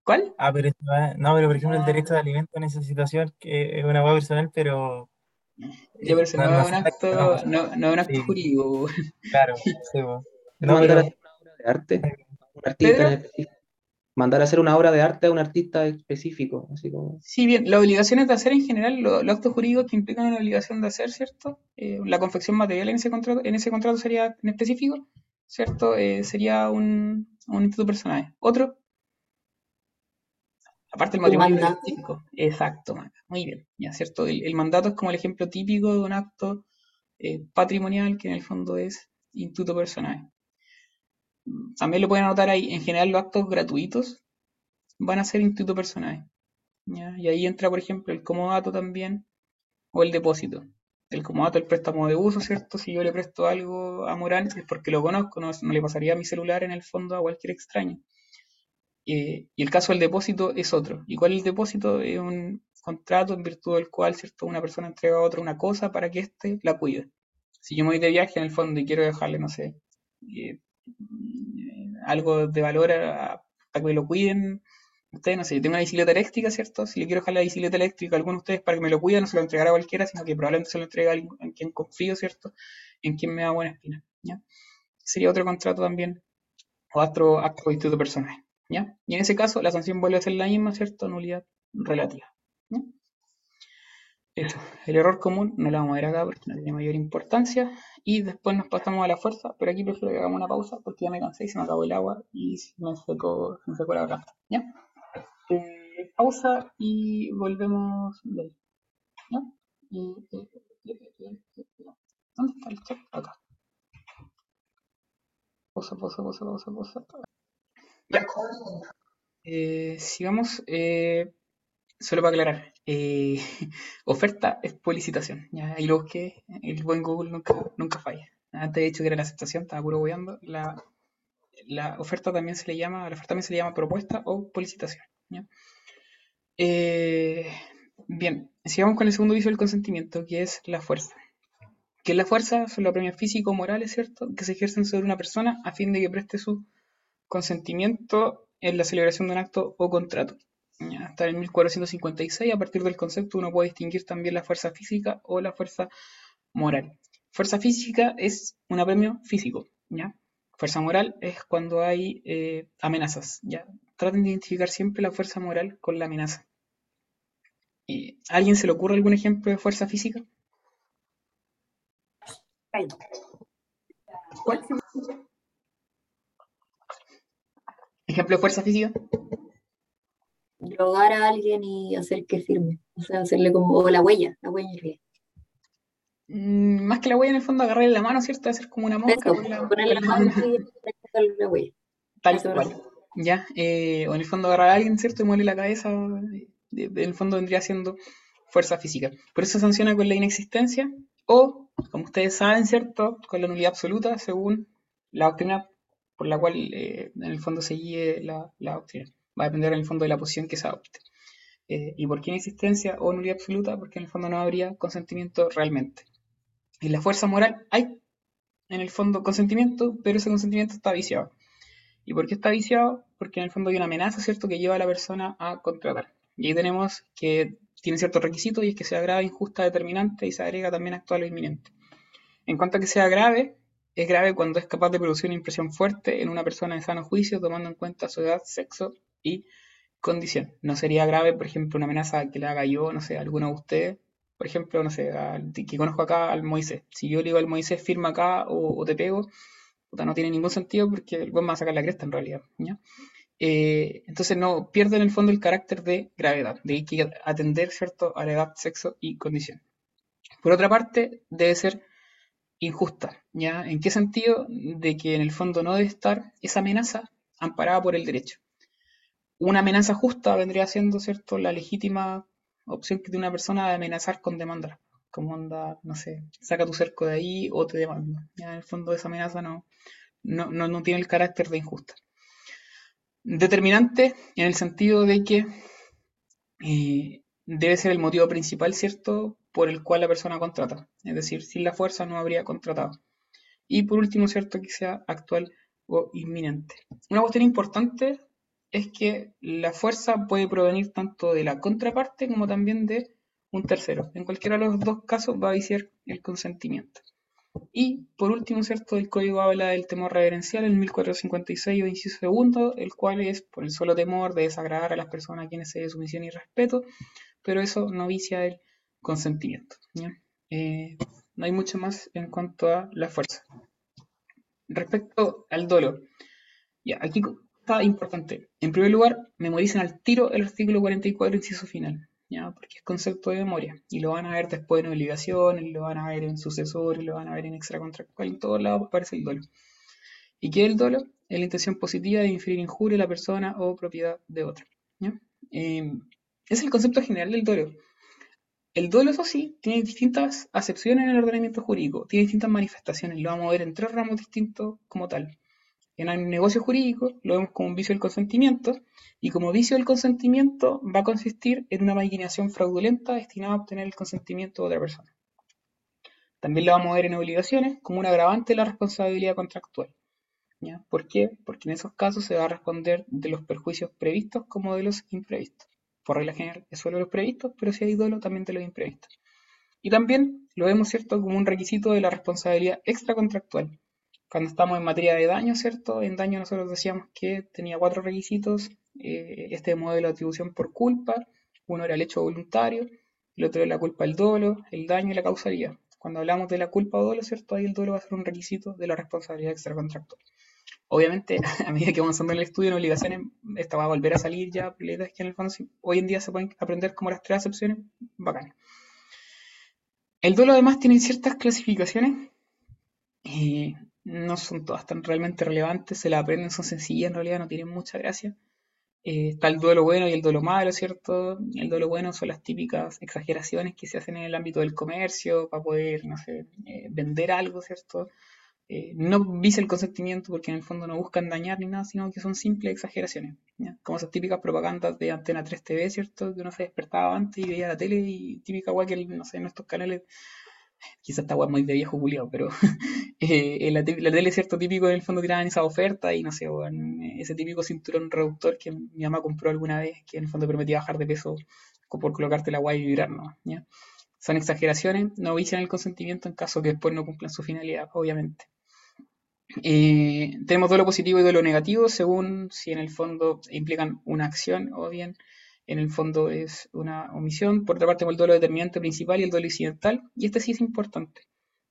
¿Cuál? Ah, pero no, pero por ejemplo el derecho de alimentos en esa situación, que es una hueá personal, pero Ya, pero eso no, no es un acto, no, no es un acto Sí. jurídico. claro, sí, po. ¿Puedo No, a pero hacer una obra de arte un artista? Mandar a hacer una obra de arte a un artista específico, así como Sí, bien, las obligaciones de hacer en general, lo- los, actos jurídicos que implican una obligación de hacer, ¿cierto? Eh, la confección material en ese contrato, en ese contrato sería en específico, ¿cierto? Eh, sería un, un instituto personal. Otro, aparte del Un matrimonio mandato. Exacto, Maca, muy bien, ya, ¿cierto? El, el mandato es como el ejemplo típico de un acto eh, patrimonial que en el fondo es instituto personal. También lo pueden anotar ahí, en general los actos gratuitos van a ser instituto personal. Y ahí entra, por ejemplo, el comodato también o el depósito. El comodato, el préstamo de uso, ¿cierto? Si yo le presto algo a Morán es porque lo conozco, no, no le pasaría mi celular en el fondo a cualquier extraño. Eh, y el caso del depósito es otro. ¿Y cuál es el depósito? Es un contrato en virtud del cual, ¿cierto? Una persona entrega a otra una cosa para que éste la cuide. Si yo me voy de viaje en el fondo y quiero dejarle, no sé, eh, algo de valor a, a que me lo cuiden, ustedes, no sé, yo tengo una bicicleta eléctrica, ¿cierto? Si le quiero dejar la bicicleta eléctrica a alguno de ustedes para que me lo cuide, no se lo entregará a cualquiera, sino que probablemente se lo entregue a alguien en quien confío, ¿cierto? En quien me da buena espina, ¿ya? Sería otro contrato también, o otro acto de personal, ¿ya? Y en ese caso, la sanción vuelve a ser la misma, ¿cierto? Nulidad relativa. ¿ya? Eso, el error común no lo vamos a ver acá porque no tiene mayor importancia. Y después nos pasamos a la fuerza, pero aquí prefiero que hagamos una pausa porque ya me cansé y se me acabó el agua y me secó, se me secó la garganta. ¿Ya? Eh, pausa y volvemos de ahí. ¿Ya? Eh, eh, ¿Dónde está el chat? Acá. Pausa, pausa, pausa, pausa, pausa. Ya. Eh, sigamos. eh, solo para aclarar. Eh, oferta es por licitación. Ya, ahí lo busqué. El buen Google nunca, nunca falla. Antes he dicho que era la aceptación, estaba puro hueando. La, la oferta también se le llama, la oferta también se le llama propuesta o por licitación. ¿ya? Eh, bien, sigamos con el segundo vicio del consentimiento, que es la fuerza. Que la fuerza son los premios físicos, morales, ¿cierto? Que se ejercen sobre una persona a fin de que preste su consentimiento en la celebración de un acto o contrato. Hasta el 1456, a partir del concepto, uno puede distinguir también la fuerza física o la fuerza moral. Fuerza física es un apremio físico, ¿ya? Fuerza moral es cuando hay eh, amenazas, ¿ya? Traten de identificar siempre la fuerza moral con la amenaza. ¿Y ¿A alguien se le ocurre algún ejemplo de fuerza física? ¿Cuál? ¿Ejemplo de fuerza física? Drogar a alguien y hacer que firme. O sea, hacerle como o la huella, la huella en. Mm, más que la huella en el fondo agarrarle la mano, ¿cierto? Hacer como una mosca Eso, la, ponerle la la mano y hacerle la huella. Tal Eso, cual. ¿Ya? Eh, o en el fondo agarrar a alguien, ¿cierto? Y muele la cabeza. eh, en el fondo vendría siendo fuerza física. Por eso sanciona con la inexistencia o, como ustedes saben, ¿cierto? Con la nulidad absoluta según la doctrina por la cual eh, en el fondo se guíe la, la doctrina. Va a depender en el fondo de la posición que se adopte. Eh, ¿Y por qué inexistencia o nulidad absoluta? Porque en el fondo no habría consentimiento realmente. En la fuerza moral hay en el fondo consentimiento, pero ese consentimiento está viciado. ¿Y por qué está viciado? Porque en el fondo hay una amenaza, ¿cierto?, que lleva a la persona a contratar. Y ahí tenemos que tiene ciertos requisitos y es que sea grave, injusta, determinante y se agrega también actual o inminente. En cuanto a que sea grave, es grave cuando es capaz de producir una impresión fuerte en una persona en sano juicio, tomando en cuenta su edad, sexo y condición. No sería grave, por ejemplo, una amenaza que le haga yo, no sé, a alguno de ustedes, por ejemplo, no sé, al- que conozco acá al Moisés. Si yo le digo al Moisés, firma acá o, te pego, puta, no tiene ningún sentido porque el buen va a sacar la cresta en realidad. Eh, entonces no pierde en el fondo el carácter de gravedad, de hay que atender ¿cierto? a la edad, sexo y condición. Por otra parte, debe ser injusta. ¿ya? ¿En qué sentido? De que en el fondo no debe estar esa amenaza amparada por el derecho. Una amenaza justa vendría siendo ¿cierto? la legítima opción que tiene una persona de amenazar con demandar. Como onda, no sé, saca tu cerco de ahí o te demando. ¿ya? En el fondo esa amenaza no, no, no, no tiene el carácter de injusta. Determinante en el sentido de que eh, debe ser el motivo principal, ¿cierto?, por el cual la persona contrata. Es decir, sin la fuerza no habría contratado. Y por último, ¿cierto?, que sea actual o inminente. Una cuestión importante es que la fuerza puede provenir tanto de la contraparte como también de un tercero. En cualquiera de los dos casos va a viciar el consentimiento. Y por último, ¿cierto? El código habla del temor reverencial, el 1456 o inciso segundo, el cual es por el solo temor de desagradar a las personas a quienes se dé sumisión y respeto, pero eso no vicia el consentimiento. Eh, no hay mucho más en cuanto a la fuerza. Respecto al dolo, ya, aquí está importante. En primer lugar, memoricen al tiro el artículo 44, inciso final. ¿ya? porque es concepto de memoria y lo van a ver después en obligaciones, lo van a ver en sucesores, lo van a ver en extracontractual, en todos lados aparece el dolo. ¿Y qué es el dolo? Es la intención positiva de inferir injuria a la persona o propiedad de otra. Eh, es el concepto general del dolo. El dolo, eso sí, tiene distintas acepciones en el ordenamiento jurídico, tiene distintas manifestaciones, lo vamos a ver en tres ramos distintos como tal. En el negocio jurídico lo vemos como un vicio del consentimiento y como vicio del consentimiento va a consistir en una maquinación fraudulenta destinada a obtener el consentimiento de otra persona. También lo vamos a ver en obligaciones como un agravante de la responsabilidad contractual. ¿Por qué? Porque en esos casos se va a responder de los perjuicios previstos como de los imprevistos. Por regla general es solo los previstos, pero si hay dolo también de los imprevistos. Y también lo vemos, ¿cierto?, como un requisito de la responsabilidad extracontractual. Cuando estamos en materia de daño, ¿cierto? En daño nosotros decíamos que tenía cuatro requisitos. eh, este modelo de atribución por culpa, uno era el hecho voluntario, el otro es la culpa del dolo, el daño y la causalidad. Cuando hablamos de la culpa o dolo, ¿cierto? Ahí el dolo va a ser un requisito de la responsabilidad extracontractual. Obviamente, a medida que avanzando en el estudio en obligaciones, esta va a volver a salir ya, es que en el fondo hoy en día se pueden aprender como las tres acepciones, bacán. El dolo además tiene ciertas clasificaciones, y no son todas tan realmente relevantes, se las aprenden, son sencillas en realidad, no tienen mucha gracia. Eh, está el duelo bueno y el duelo malo, ¿cierto? El duelo bueno son las típicas exageraciones que se hacen en el ámbito del comercio para poder, no sé, eh, vender algo, ¿cierto? Eh, no visa el consentimiento porque en el fondo no buscan dañar ni nada, sino que son simples exageraciones. Como esas típicas propagandas de Antena 3 TV, ¿cierto? Que uno se despertaba antes y veía la tele y típica guay que, no sé, en estos canales quizás esta web muy de viejo culiado, pero eh, la, la, tele cierto típico en el fondo tiraban esa oferta y no sé, ese típico cinturón reductor que mi mamá compró alguna vez, que en el fondo permitía bajar de peso por colocarte la guay y vibrar, ¿no? ¿Ya? Son exageraciones, no vician el consentimiento en caso que después no cumplan su finalidad, obviamente. Eh, tenemos duelo positivo y duelo negativo según si en el fondo implican una acción o bien en el fondo es una omisión. Por otra parte, el duelo determinante principal y el duelo incidental, y este sí es importante.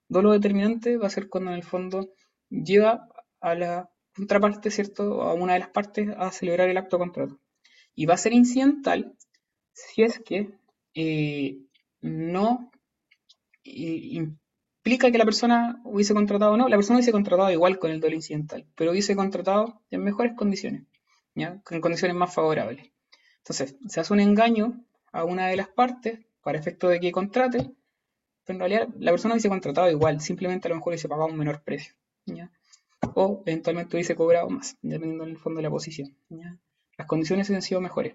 Duelo determinante va a ser cuando en el fondo lleva a la contraparte, ¿cierto? A una de las partes a celebrar el acto contrato. Y va a ser incidental si es que eh, no implica que la persona hubiese contratado o no. La persona hubiese contratado igual con el duelo incidental, pero hubiese contratado en mejores condiciones, ¿ya? En condiciones más favorables. Entonces, se hace un engaño a una de las partes para efecto de que contrate, pero en realidad la persona hubiese contratado igual, simplemente a lo mejor hubiese pagado un menor precio, O eventualmente hubiese cobrado más, dependiendo del fondo de la posición, Las condiciones han sido mejores.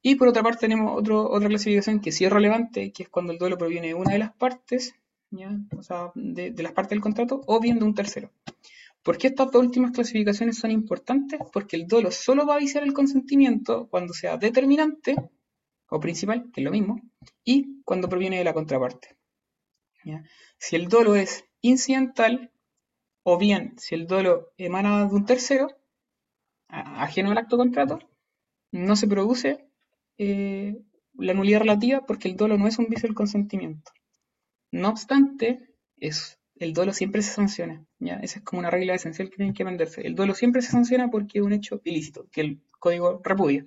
Y por otra parte tenemos otro, otra clasificación que sí es relevante, que es cuando el duelo proviene de una de las partes, O sea, de las partes del contrato, o bien de un tercero. ¿Por qué estas dos últimas clasificaciones son importantes? Porque el dolo solo va a avisar el consentimiento cuando sea determinante o principal, que es lo mismo, y cuando proviene de la contraparte. Si el dolo es incidental, o bien si el dolo emana de un tercero, ajeno al acto contrato, no se produce eh, la nulidad relativa porque el dolo no es un vicio del consentimiento. No obstante, es el duelo siempre se sanciona. ¿ya? Esa es como una regla esencial que tienen que aprenderse. El duelo siempre se sanciona porque es un hecho ilícito, que el código repudia.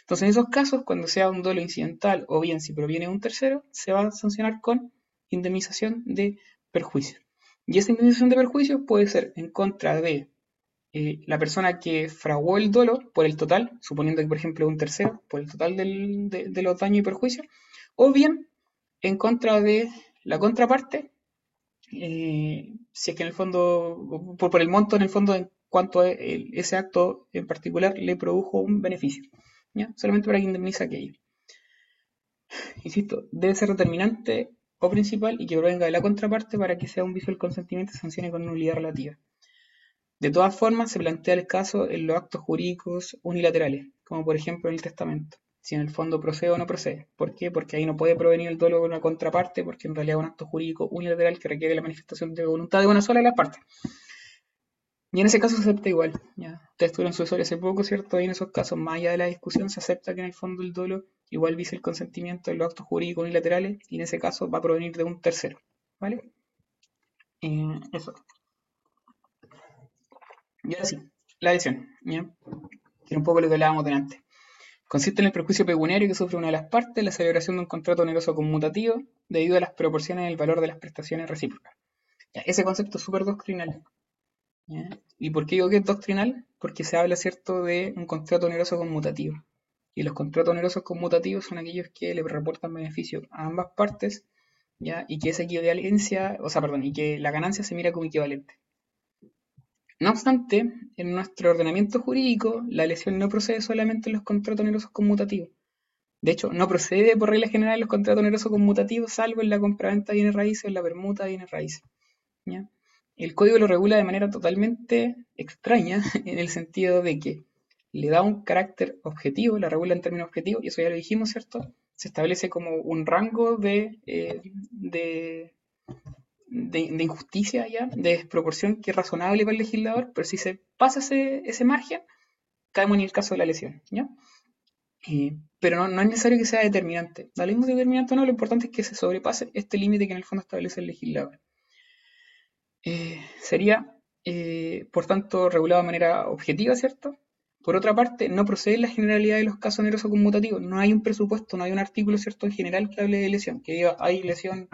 Entonces, en esos casos, cuando sea un duelo incidental o bien si proviene de un tercero, se va a sancionar con indemnización de perjuicio. Y esa indemnización de perjuicio puede ser en contra de eh, la persona que fraguó el duelo por el total, suponiendo que, por ejemplo, un tercero, por el total de, de los daños y perjuicios, o bien en contra de la contraparte eh, si es que en el fondo, por, el monto en el fondo en cuanto a ese acto en particular le produjo un beneficio, solamente para que indemnice aquello. Insisto, debe ser determinante o principal y que provenga de la contraparte para que sea un vicio consentimiento y sancione con nulidad relativa. De todas formas, se plantea el caso en los actos jurídicos unilaterales, como por ejemplo en el testamento si en el fondo procede o no procede. ¿Por qué? Porque ahí no puede provenir el dolo de una contraparte, porque en realidad es un acto jurídico unilateral que requiere la manifestación de voluntad de una sola de las partes. Y en ese caso se acepta igual. ¿ya? Ustedes estuvieron su hace poco, ¿cierto? Y en esos casos, más allá de la discusión, se acepta que en el fondo el dolo igual vise el consentimiento de los actos jurídicos unilaterales y en ese caso va a provenir de un tercero. ¿Vale? Eh, eso. Y ahora sí, la adhesión. ¿ya? Que un poco lo que hablábamos delante. Consiste en el perjuicio pecuniario que sufre una de las partes la celebración de un contrato oneroso conmutativo debido a las proporciones del valor de las prestaciones recíprocas. ese concepto es súper doctrinal. ¿Y por qué digo que es doctrinal? Porque se habla, ¿cierto?, de un contrato oneroso conmutativo. Y los contratos onerosos conmutativos son aquellos que le reportan beneficio a ambas partes, ¿ya? Y que esa equivalencia, o sea, perdón, y que la ganancia se mira como equivalente. No obstante, en nuestro ordenamiento jurídico, la lesión no procede solamente en los contratos onerosos conmutativos. De hecho, no procede por regla general en los contratos onerosos conmutativos, salvo en la compraventa de bienes raíces o en la permuta de bienes raíces. El código lo regula de manera totalmente extraña, en el sentido de que le da un carácter objetivo, la regula en términos objetivos, y eso ya lo dijimos, ¿cierto? Se establece como un rango de, eh, de de, injusticia ya, de desproporción que es razonable para el legislador, pero si se pasa ese, ese margen, caemos en el caso de la lesión. ¿ya? Eh, pero no, no es necesario que sea determinante. Da lo mismo determinante o no, lo importante es que se sobrepase este límite que en el fondo establece el legislador. Eh, sería, eh, por tanto, regulado de manera objetiva, ¿cierto? Por otra parte, no procede la generalidad de los casos onerosos conmutativos. No hay un presupuesto, no hay un artículo, ¿cierto?, en general que hable de lesión, que diga hay lesión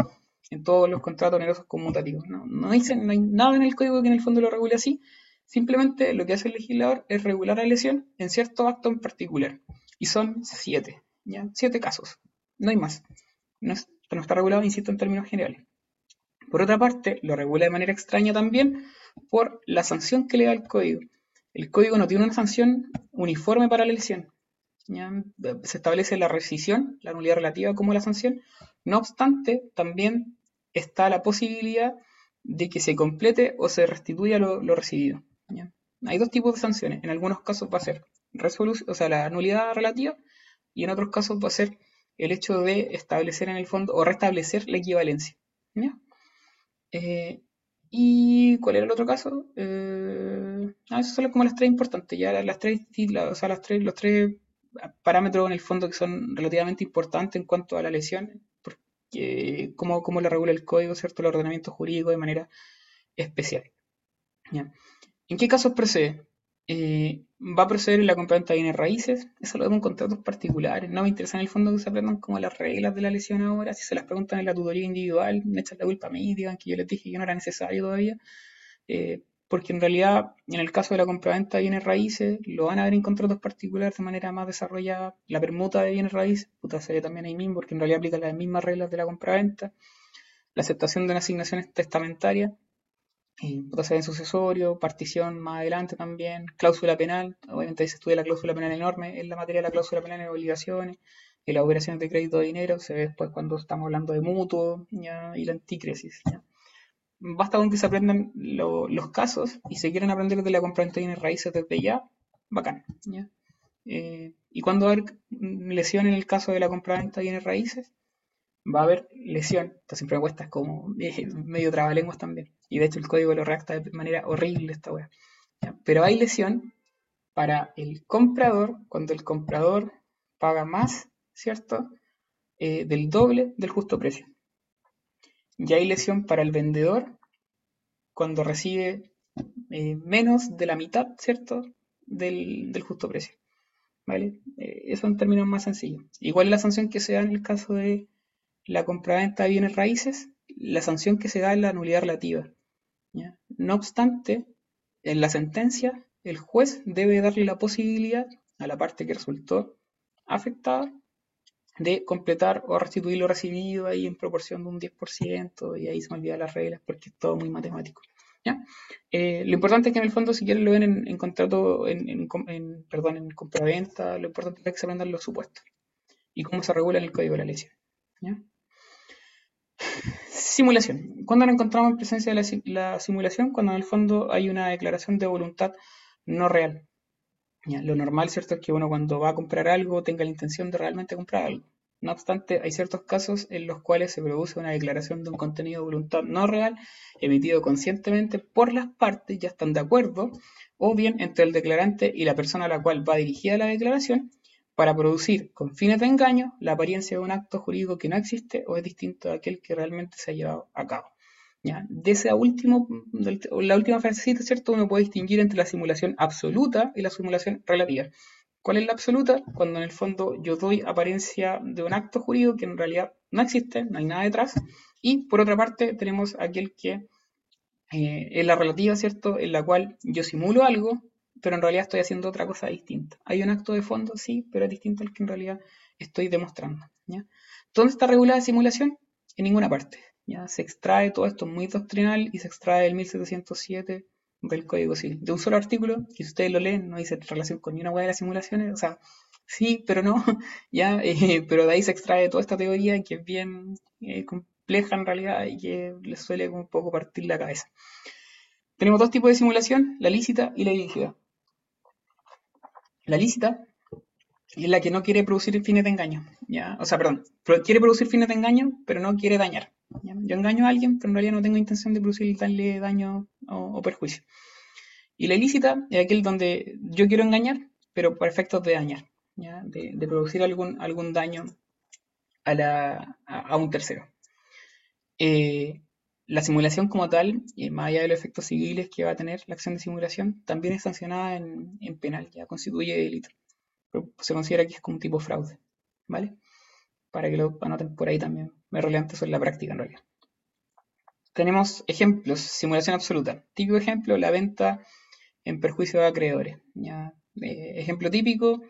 en todos los contratos onerosos conmutativos. No, no, dice, no hay nada en el código que en el fondo lo regule así. Simplemente lo que hace el legislador es regular la lesión en cierto acto en particular. Y son siete, ¿ya? Siete casos. No hay más. No, no está regulado, insisto, en términos generales. Por otra parte, lo regula de manera extraña también por la sanción que le da el código. El código no tiene una sanción uniforme para la lesión. Se establece la rescisión, la nulidad relativa como la sanción. No obstante, también está la posibilidad de que se complete o se restituya lo, recibido. Hay dos tipos de sanciones. En algunos casos va a ser resolución, o sea, la nulidad relativa, y en otros casos va a ser el hecho de establecer en el fondo o restablecer la equivalencia. Eh, ¿Y cuál era el otro caso? Eh, ah, son como las tres importantes. Ya las tres, o sea, las tres, los tres parámetros en el fondo que son relativamente importantes en cuanto a la lesión, cómo, cómo la regula el código, ¿cierto? El ordenamiento jurídico de manera especial. ¿En qué casos procede? Eh, va a proceder en la compraventa de bienes raíces, eso lo vemos en contratos particulares, no me interesa en el fondo que se aprendan como las reglas de la lesión ahora, si se las preguntan en la tutoría individual, me echan la culpa a mí, digan que yo les dije que no era necesario todavía, eh, porque en realidad en el caso de la compraventa de bienes raíces lo van a ver en contratos particulares de manera más desarrollada, la permuta de bienes raíces, puta se ve también ahí mismo, porque en realidad aplica las mismas reglas de la compraventa, la aceptación de una asignación testamentaria, eh, en sucesorio, partición más adelante también, cláusula penal, obviamente ahí se estudia la cláusula penal enorme, en la materia de la cláusula penal en obligaciones, y las operaciones de crédito de dinero, se ve después cuando estamos hablando de mutuo y la anticresis. Basta con que se aprendan los casos y se quieran aprender de la compraventa de bienes raíces desde ya, bacán. Eh, y cuando hay lesión en el caso de la compraventa de bienes raíces, va a haber lesión. Esto siempre cuesta, es como eh, medio trabalenguas también. Y de hecho el código lo redacta de manera horrible esta wea. Pero hay lesión para el comprador cuando el comprador paga más, ¿cierto? Eh, del doble del justo precio. Y hay lesión para el vendedor cuando recibe eh, menos de la mitad, ¿cierto? Del, justo precio. ¿Vale? eso en términos más sencillos. Igual la sanción que se da en el caso de la compraventa de bienes raíces, la sanción que se da es la nulidad relativa. No obstante, en la sentencia, el juez debe darle la posibilidad a la parte que resultó afectada de completar o restituir lo recibido ahí en proporción de un 10%, y ahí se me olvidan las reglas porque es todo muy matemático. Eh, lo importante es que en el fondo, si quieren lo ven en, contrato, en, perdón, en compraventa, lo importante es que se aprendan los supuestos y cómo se regula en el código de la lesión. Simulación. ¿Cuándo nos encontramos en presencia de la, simulación? Cuando en el fondo hay una declaración de voluntad no real. Lo normal, ¿cierto?, es que uno cuando va a comprar algo tenga la intención de realmente comprar algo. No obstante, hay ciertos casos en los cuales se produce una declaración de un contenido de voluntad no real emitido conscientemente por las partes, ya están de acuerdo, o bien entre el declarante y la persona a la cual va dirigida la declaración, para producir con fines de engaño la apariencia de un acto jurídico que no existe o es distinto de aquel que realmente se ha llevado a cabo. ¿Ya? De esa la última frasecita, ¿cierto? Uno puede distinguir entre la simulación absoluta y la simulación relativa. ¿Cuál es la absoluta? Cuando en el fondo yo doy apariencia de un acto jurídico que en realidad no existe, no hay nada detrás. Y por otra parte tenemos aquel que eh, es la relativa, ¿cierto? En la cual yo simulo algo, pero en realidad estoy haciendo otra cosa distinta. Hay un acto de fondo, sí, pero es distinto al que en realidad estoy demostrando. ¿Dónde está regulada la simulación? En ninguna parte. ¿Ya? Se extrae todo esto muy doctrinal y se extrae el 1707 del Código Civil. De un solo artículo, que si ustedes lo leen, no dice relación con ni una hueá de las simulaciones, o sea, sí, pero no, ya, eh, pero de ahí se extrae toda esta teoría que es bien eh, compleja en realidad y que les suele un poco partir la cabeza. Tenemos dos tipos de simulación, la lícita y la ilícita. La lícita es la que no quiere producir fines de engaño. ¿ya? O sea, perdón, quiere producir fines de engaño, pero no quiere dañar. Yo engaño a alguien, pero en realidad no tengo intención de producir darle daño o, perjuicio. Y la ilícita es aquel donde yo quiero engañar, pero por efectos de dañar. ¿ya? De, de producir algún, algún daño a, la, a, a un tercero. Eh, la simulación como tal, y más allá de los efectos civiles que va a tener la acción de simulación, también es sancionada en, en penal, ya constituye delito. Pero se considera que es como un tipo fraude, ¿vale? Para que lo anoten por ahí también. Es relevante eso en la práctica en realidad. Tenemos ejemplos, simulación absoluta. Típico ejemplo, la venta en perjuicio de acreedores. ¿ya? Eh, ejemplo típico,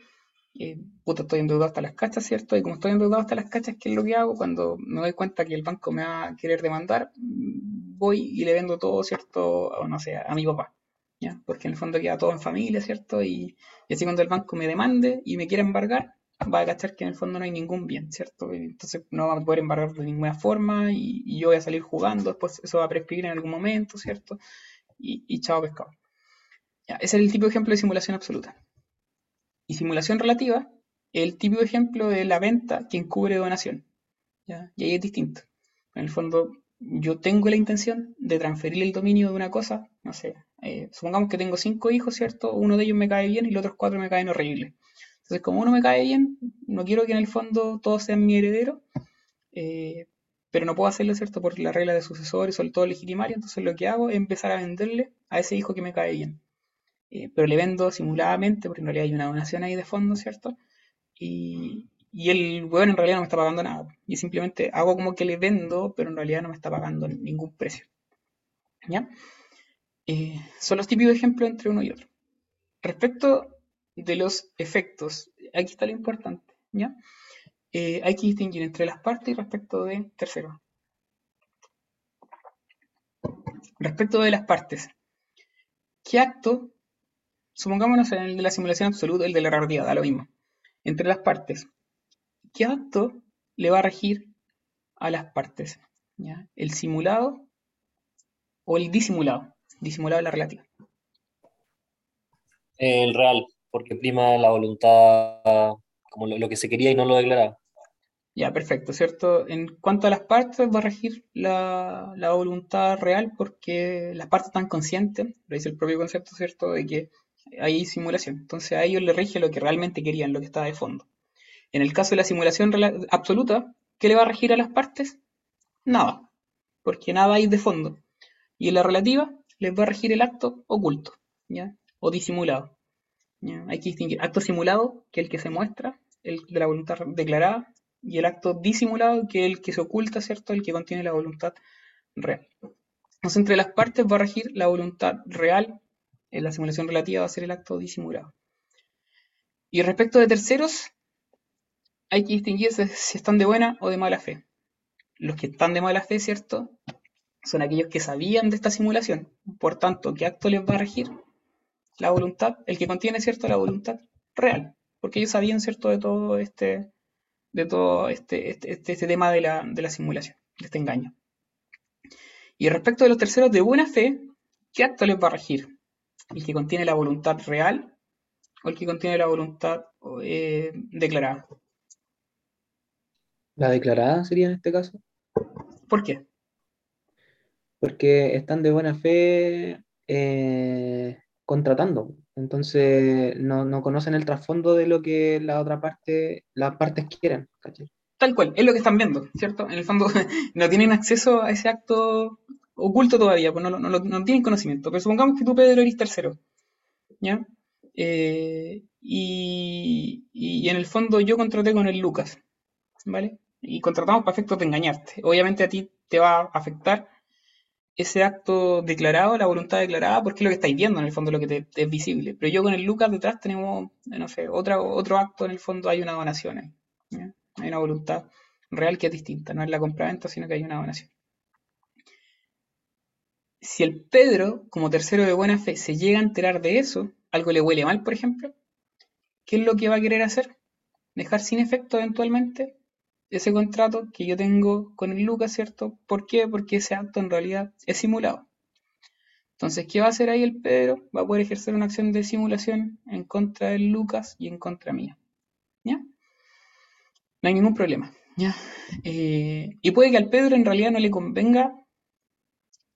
eh, puta, estoy endeudado hasta las cachas, ¿cierto? Y como estoy endeudado hasta las cachas, ¿qué es lo que hago? Cuando me doy cuenta que el banco me va a querer demandar, voy y le vendo todo, ¿cierto? O no sé, a mi papá, ¿ya? Porque en el fondo queda todo en familia, ¿cierto? Y, y así cuando el banco me demande y me quiera embargar, va a cachar que en el fondo no hay ningún bien, ¿cierto? Entonces no va a poder embargar de ninguna forma y, y yo voy a salir jugando, después eso va a prescribir en algún momento, ¿cierto? Y, y chao pescado. Ya, ese es el tipo de ejemplo de simulación absoluta. Y simulación relativa, el típico ejemplo de la venta que encubre donación. ¿ya? Y ahí es distinto. En el fondo, yo tengo la intención de transferir el dominio de una cosa, no sé, eh, supongamos que tengo cinco hijos, ¿cierto? Uno de ellos me cae bien y los otros cuatro me caen horrible. Entonces, como uno me cae bien, no quiero que en el fondo todos sean mi heredero, eh, pero no puedo hacerlo, ¿cierto? Por la regla de sucesores o el todo legitimario, entonces lo que hago es empezar a venderle a ese hijo que me cae bien. Eh, pero le vendo simuladamente, porque en realidad hay una donación ahí de fondo, ¿cierto? Y, y el weón en realidad no me está pagando nada. Y simplemente hago como que le vendo, pero en realidad no me está pagando ningún precio. ¿Ya? Eh, son los típicos ejemplos entre uno y otro. Respecto de los efectos, aquí está lo importante, ¿ya? Eh, hay que distinguir entre las partes y respecto de terceros. Respecto de las partes, ¿qué acto, supongámonos en el de la simulación absoluta, el de la relatividad, da lo mismo, entre las partes, ¿qué acto le va a regir a las partes? ¿El simulado o el disimulado? Disimulado la relativa. El real, porque prima la voluntad como lo, que se quería y no lo declaraba. Ya, perfecto, ¿cierto? En cuanto a las partes, va a regir la, voluntad real porque las partes están conscientes, lo dice el propio concepto, ¿cierto? De que hay simulación. Entonces a ellos les rige lo que realmente querían, lo que estaba de fondo. En el caso de la simulación absoluta, ¿qué le va a regir a las partes? Nada, porque nada hay de fondo. Y en la relativa, les va a regir el acto oculto, ¿ya? O disimulado. Hay que distinguir acto simulado, que es el que se muestra, el de la voluntad declarada, y el acto disimulado, que es el que se oculta, ¿cierto? El que contiene la voluntad real. Entonces, entre las partes va a regir la voluntad real, en la simulación relativa va a ser el acto disimulado. Y respecto de terceros, hay que distinguir si si están de buena o de mala fe. Los que están de mala fe, ¿cierto? Son aquellos que sabían de esta simulación. Por tanto, ¿qué acto les va a regir? La voluntad, el que contiene, ¿cierto? La voluntad real. Porque ellos sabían, ¿cierto? De todo este, de todo este, este, este, este tema de la, de la simulación, de este engaño. Y respecto de los terceros de buena fe, ¿qué acto les va a regir? ¿El que contiene la voluntad real o el que contiene la voluntad eh, declarada? La declarada sería en este caso, ¿Por qué? porque están de buena fe eh, contratando. Entonces no, no conocen el trasfondo de lo que la otra parte, las partes quieren. Tal cual, es lo que están viendo, ¿cierto? En el fondo no tienen acceso a ese acto oculto todavía, pues no, no, no tienen conocimiento. Pero supongamos que tú, Pedro, eres tercero, ¿ya? Eh, y, y en el fondo yo contraté con el Lucas, ¿vale? Y contratamos para efectos de engañarte. Obviamente a ti te va a afectar ese acto declarado, la voluntad declarada, porque es lo que estáis viendo en el fondo, lo que te, es visible. Pero yo con el Lucas detrás tenemos, eh, no sé, otra, otro acto en el fondo, hay una donación ahí. Hay una voluntad real que es distinta, no es la compraventa, sino que hay una donación. Si el Pedro, como tercero de buena fe, se llega a enterar de eso, algo le huele mal, por ejemplo, ¿qué es lo que va a querer hacer? Dejar sin efecto eventualmente ese contrato que yo tengo con el Lucas, ¿cierto? ¿Por qué? Porque ese acto en realidad es simulado. Entonces, ¿qué va a hacer ahí el Pedro? Va a poder ejercer una acción de simulación en contra del Lucas y en contra mía. ¿Ya? No hay ningún problema. ¿Ya? Eh, y puede que al Pedro en realidad no le convenga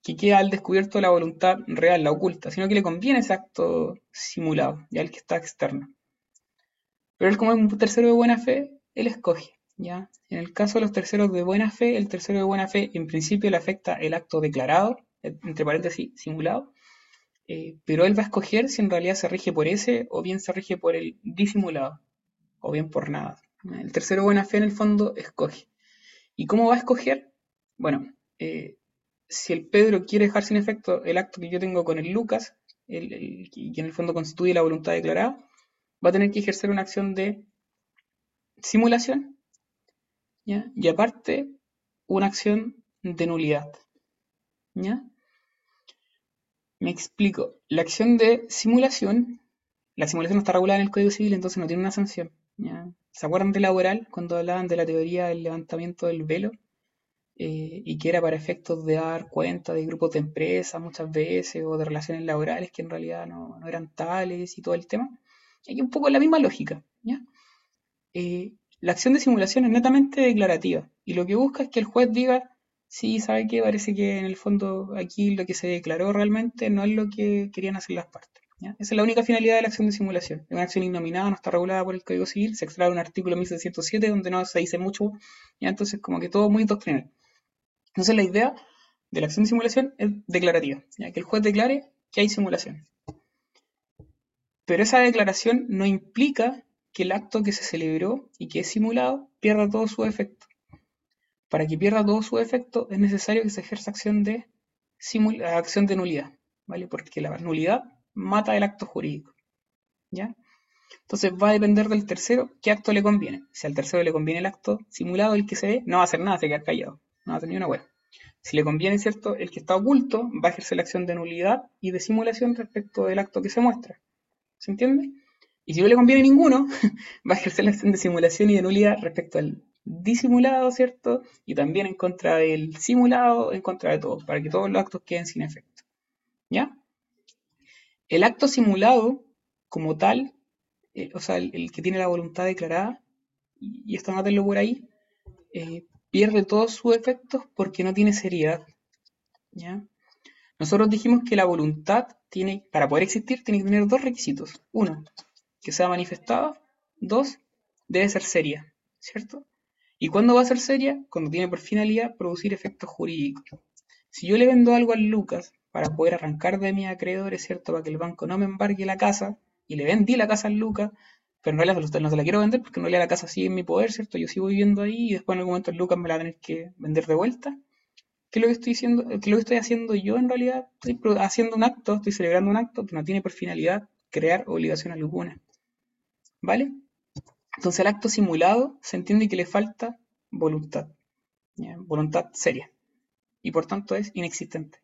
que quede al descubierto la voluntad real, la oculta, sino que le conviene ese acto simulado, ya el que está externo. Pero él como es un tercero de buena fe, él escoge, ¿ya? En el caso de los terceros de buena fe, el tercero de buena fe en principio le afecta el acto declarado, entre paréntesis, simulado, eh, pero él va a escoger si en realidad se rige por ese o bien se rige por el disimulado, o bien por nada. El tercero de buena fe en el fondo escoge. ¿Y cómo va a escoger? Bueno, eh, si el Pedro quiere dejar sin efecto el acto que yo tengo con el Lucas, que en el fondo constituye la voluntad declarada, va a tener que ejercer una acción de simulación y aparte una acción de nulidad. Me explico. La acción de simulación, la simulación no está regulada en el Código Civil, entonces no tiene una sanción. ¿ya? ¿Se acuerdan de laboral cuando hablaban de la teoría del levantamiento del velo? Eh, y que era para efectos de dar cuenta de grupos de empresas muchas veces o de relaciones laborales que en realidad no, no eran tales y todo el tema. Hay un poco la misma lógica. ¿ya? Eh, la acción de simulación es netamente declarativa y lo que busca es que el juez diga, sí, sabe que parece que en el fondo aquí lo que se declaró realmente no es lo que querían hacer las partes. Esa es la única finalidad de la acción de simulación. Es una acción innominada, no está regulada por el Código Civil, se extrae un artículo 1607 donde no se dice mucho, ¿ya? entonces como que todo muy doctrinal. Entonces la idea de la acción de simulación es declarativa, ¿ya? que el juez declare que hay simulación. Pero esa declaración no implica que el acto que se celebró y que es simulado pierda todo su efecto. Para que pierda todo su efecto es necesario que se ejerza acción de, acción de nulidad, ¿vale? Porque la nulidad mata el acto jurídico, ¿ya? Entonces va a depender del tercero qué acto le conviene. Si al tercero le conviene el acto simulado, el que se ve, no va a hacer nada, se queda callado, no va a ni una hueá. Si le conviene, ¿cierto? El que está oculto va a ejercer la acción de nulidad y de simulación respecto del acto que se muestra. ¿Se entiende? Y si no le conviene ninguno, va a ejercer la acción de simulación y de nulidad respecto al disimulado, ¿cierto? Y también en contra del simulado, en contra de todo, para que todos los actos queden sin efecto. ¿Ya? El acto simulado, como tal, eh, o sea, el, el, que tiene la voluntad declarada, y, y esto notenlo por ahí, eh, pierde todos sus efectos porque no tiene seriedad. ¿Ya? Nosotros dijimos que la voluntad tiene, para poder existir, tiene que tener dos requisitos. Uno, que sea manifestada. Dos, debe ser seria, ¿cierto? ¿Y cuándo va a ser seria? Cuando tiene por finalidad producir efectos jurídicos. Si yo le vendo algo al Lucas para poder arrancar de mis acreedores, ¿cierto? Para que el banco no me embargue la casa, y le vendí la casa al Lucas, pero en realidad no se la quiero vender porque en realidad la casa sigue en mi poder, ¿cierto? Yo sigo viviendo ahí y después en algún momento el Lucas me la va a tener que vender de vuelta. ¿Qué es lo que estoy lo que estoy haciendo yo en realidad? Estoy haciendo un acto, estoy celebrando un acto que no tiene por finalidad crear obligación alguna. ¿Vale? Entonces el acto simulado se entiende que le falta voluntad, voluntad seria, y por tanto es inexistente.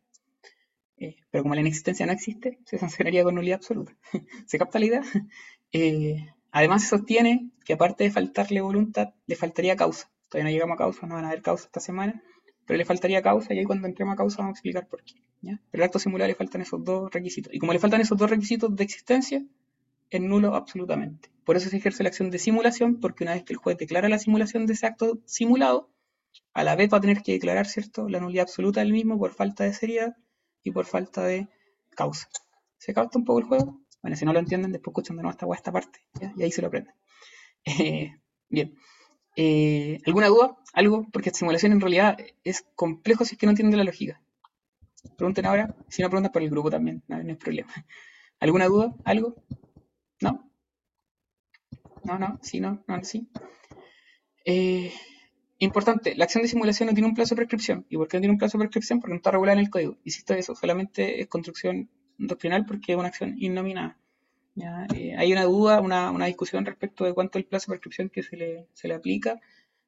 Eh, pero como la inexistencia no existe, se sancionaría con nulidad absoluta. ¿Se capta la idea? Eh, además se sostiene que aparte de faltarle voluntad, le faltaría causa. Todavía no llegamos a causa, no van a haber causa esta semana, pero le faltaría causa y ahí cuando entremos a causa vamos a explicar por qué. ¿ya? Pero el acto simulado le faltan esos dos requisitos. Y como le faltan esos dos requisitos de existencia, es nulo absolutamente. Por eso se ejerce la acción de simulación, porque una vez que el juez declara la simulación de ese acto simulado, a la vez va a tener que declarar, ¿cierto?, la nulidad absoluta del mismo por falta de seriedad y por falta de causa. ¿Se capta un poco el juego? Bueno, si no lo entienden, después escuchan de nuevo esta, esta parte, ¿ya? y ahí se lo aprenden. Eh, bien. Eh, ¿Alguna duda? ¿Algo? Porque simulación en realidad es complejo si es que no entienden la lógica. Pregunten ahora, si no preguntan por el grupo también, no, no hay problema. ¿Alguna duda? ¿Algo? ¿No? No, no, sí, no, no, sí. Eh, importante, la acción de simulación no tiene un plazo de prescripción. ¿Y por qué no tiene un plazo de prescripción? Porque no está regulada en el código. Insisto eso, solamente es construcción doctrinal porque es una acción innominada. ¿ya? Eh, hay una duda, una, una, discusión respecto de cuánto es el plazo de prescripción que se le, se le aplica,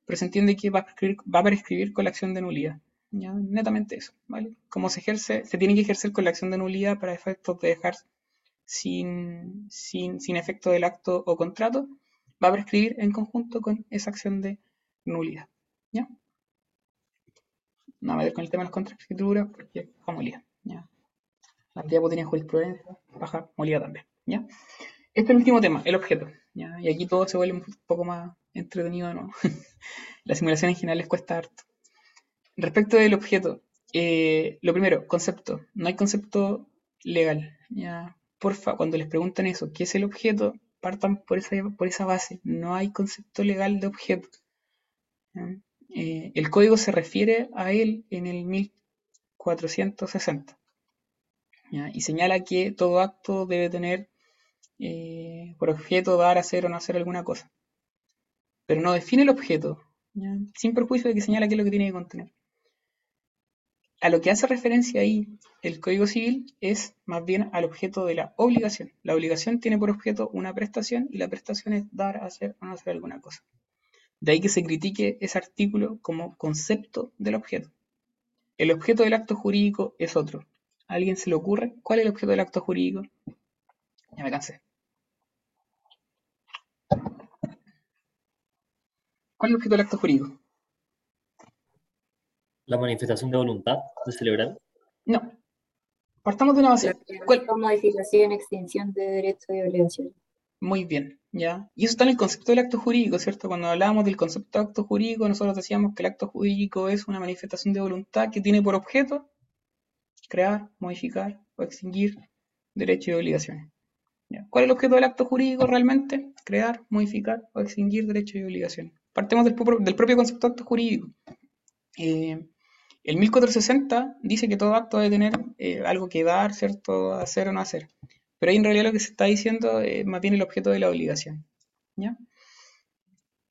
pero se entiende que va a prescribir, va a prescribir con la acción de nulidad. ¿ya? Netamente eso, ¿vale? Como se ejerce, se tiene que ejercer con la acción de nulidad para efectos de dejar sin, sin, sin efecto del acto o contrato, va a prescribir en conjunto con esa acción de nulidad. ¿Ya? No me ver con el tema de las contraescrituras porque baja molida. ¿ya? La diapo tenía jurisprudencia, baja molida también. ¿ya? Este es el último tema, el objeto. ¿ya? Y aquí todo se vuelve un poco más entretenido de nuevo. la simulación en general les cuesta harto. Respecto del objeto, eh, lo primero, concepto. No hay concepto legal. ¿ya? Porfa, cuando les preguntan eso, ¿qué es el objeto? partan por esa, por esa base. No hay concepto legal de objeto. Eh, el código se refiere a él en el 1460 ¿ya? y señala que todo acto debe tener eh, por objeto dar, hacer o no hacer alguna cosa. Pero no define el objeto, sin perjuicio de que señala qué es lo que tiene que contener. A lo que hace referencia ahí el Código Civil es más bien al objeto de la obligación. La obligación tiene por objeto una prestación y la prestación es dar, hacer o no hacer alguna cosa. De ahí que se critique ese artículo como concepto del objeto. El objeto del acto jurídico es otro. ¿A alguien se le ocurre cuál es el objeto del acto jurídico? Ya me cansé. ¿Cuál es el objeto del acto jurídico? La manifestación de voluntad de celebrar. No. Partamos de una base. ¿Cuál? Modificación, extinción de derechos y obligaciones. Muy bien, ¿ya? Y eso está en el concepto del acto jurídico, ¿cierto? Cuando hablábamos del concepto de acto jurídico, nosotros decíamos que el acto jurídico es una manifestación de voluntad que tiene por objeto crear, modificar o extinguir derechos y obligaciones. ¿ya? ¿Cuál es el objeto del acto jurídico realmente? Crear, modificar o extinguir derechos y obligaciones. Partemos del, del propio concepto de acto jurídico. Eh, el 1460 dice que todo acto debe tener eh, algo que dar, ¿cierto? Hacer o no hacer. Pero ahí en realidad lo que se está diciendo es bien el objeto de la obligación. ¿ya?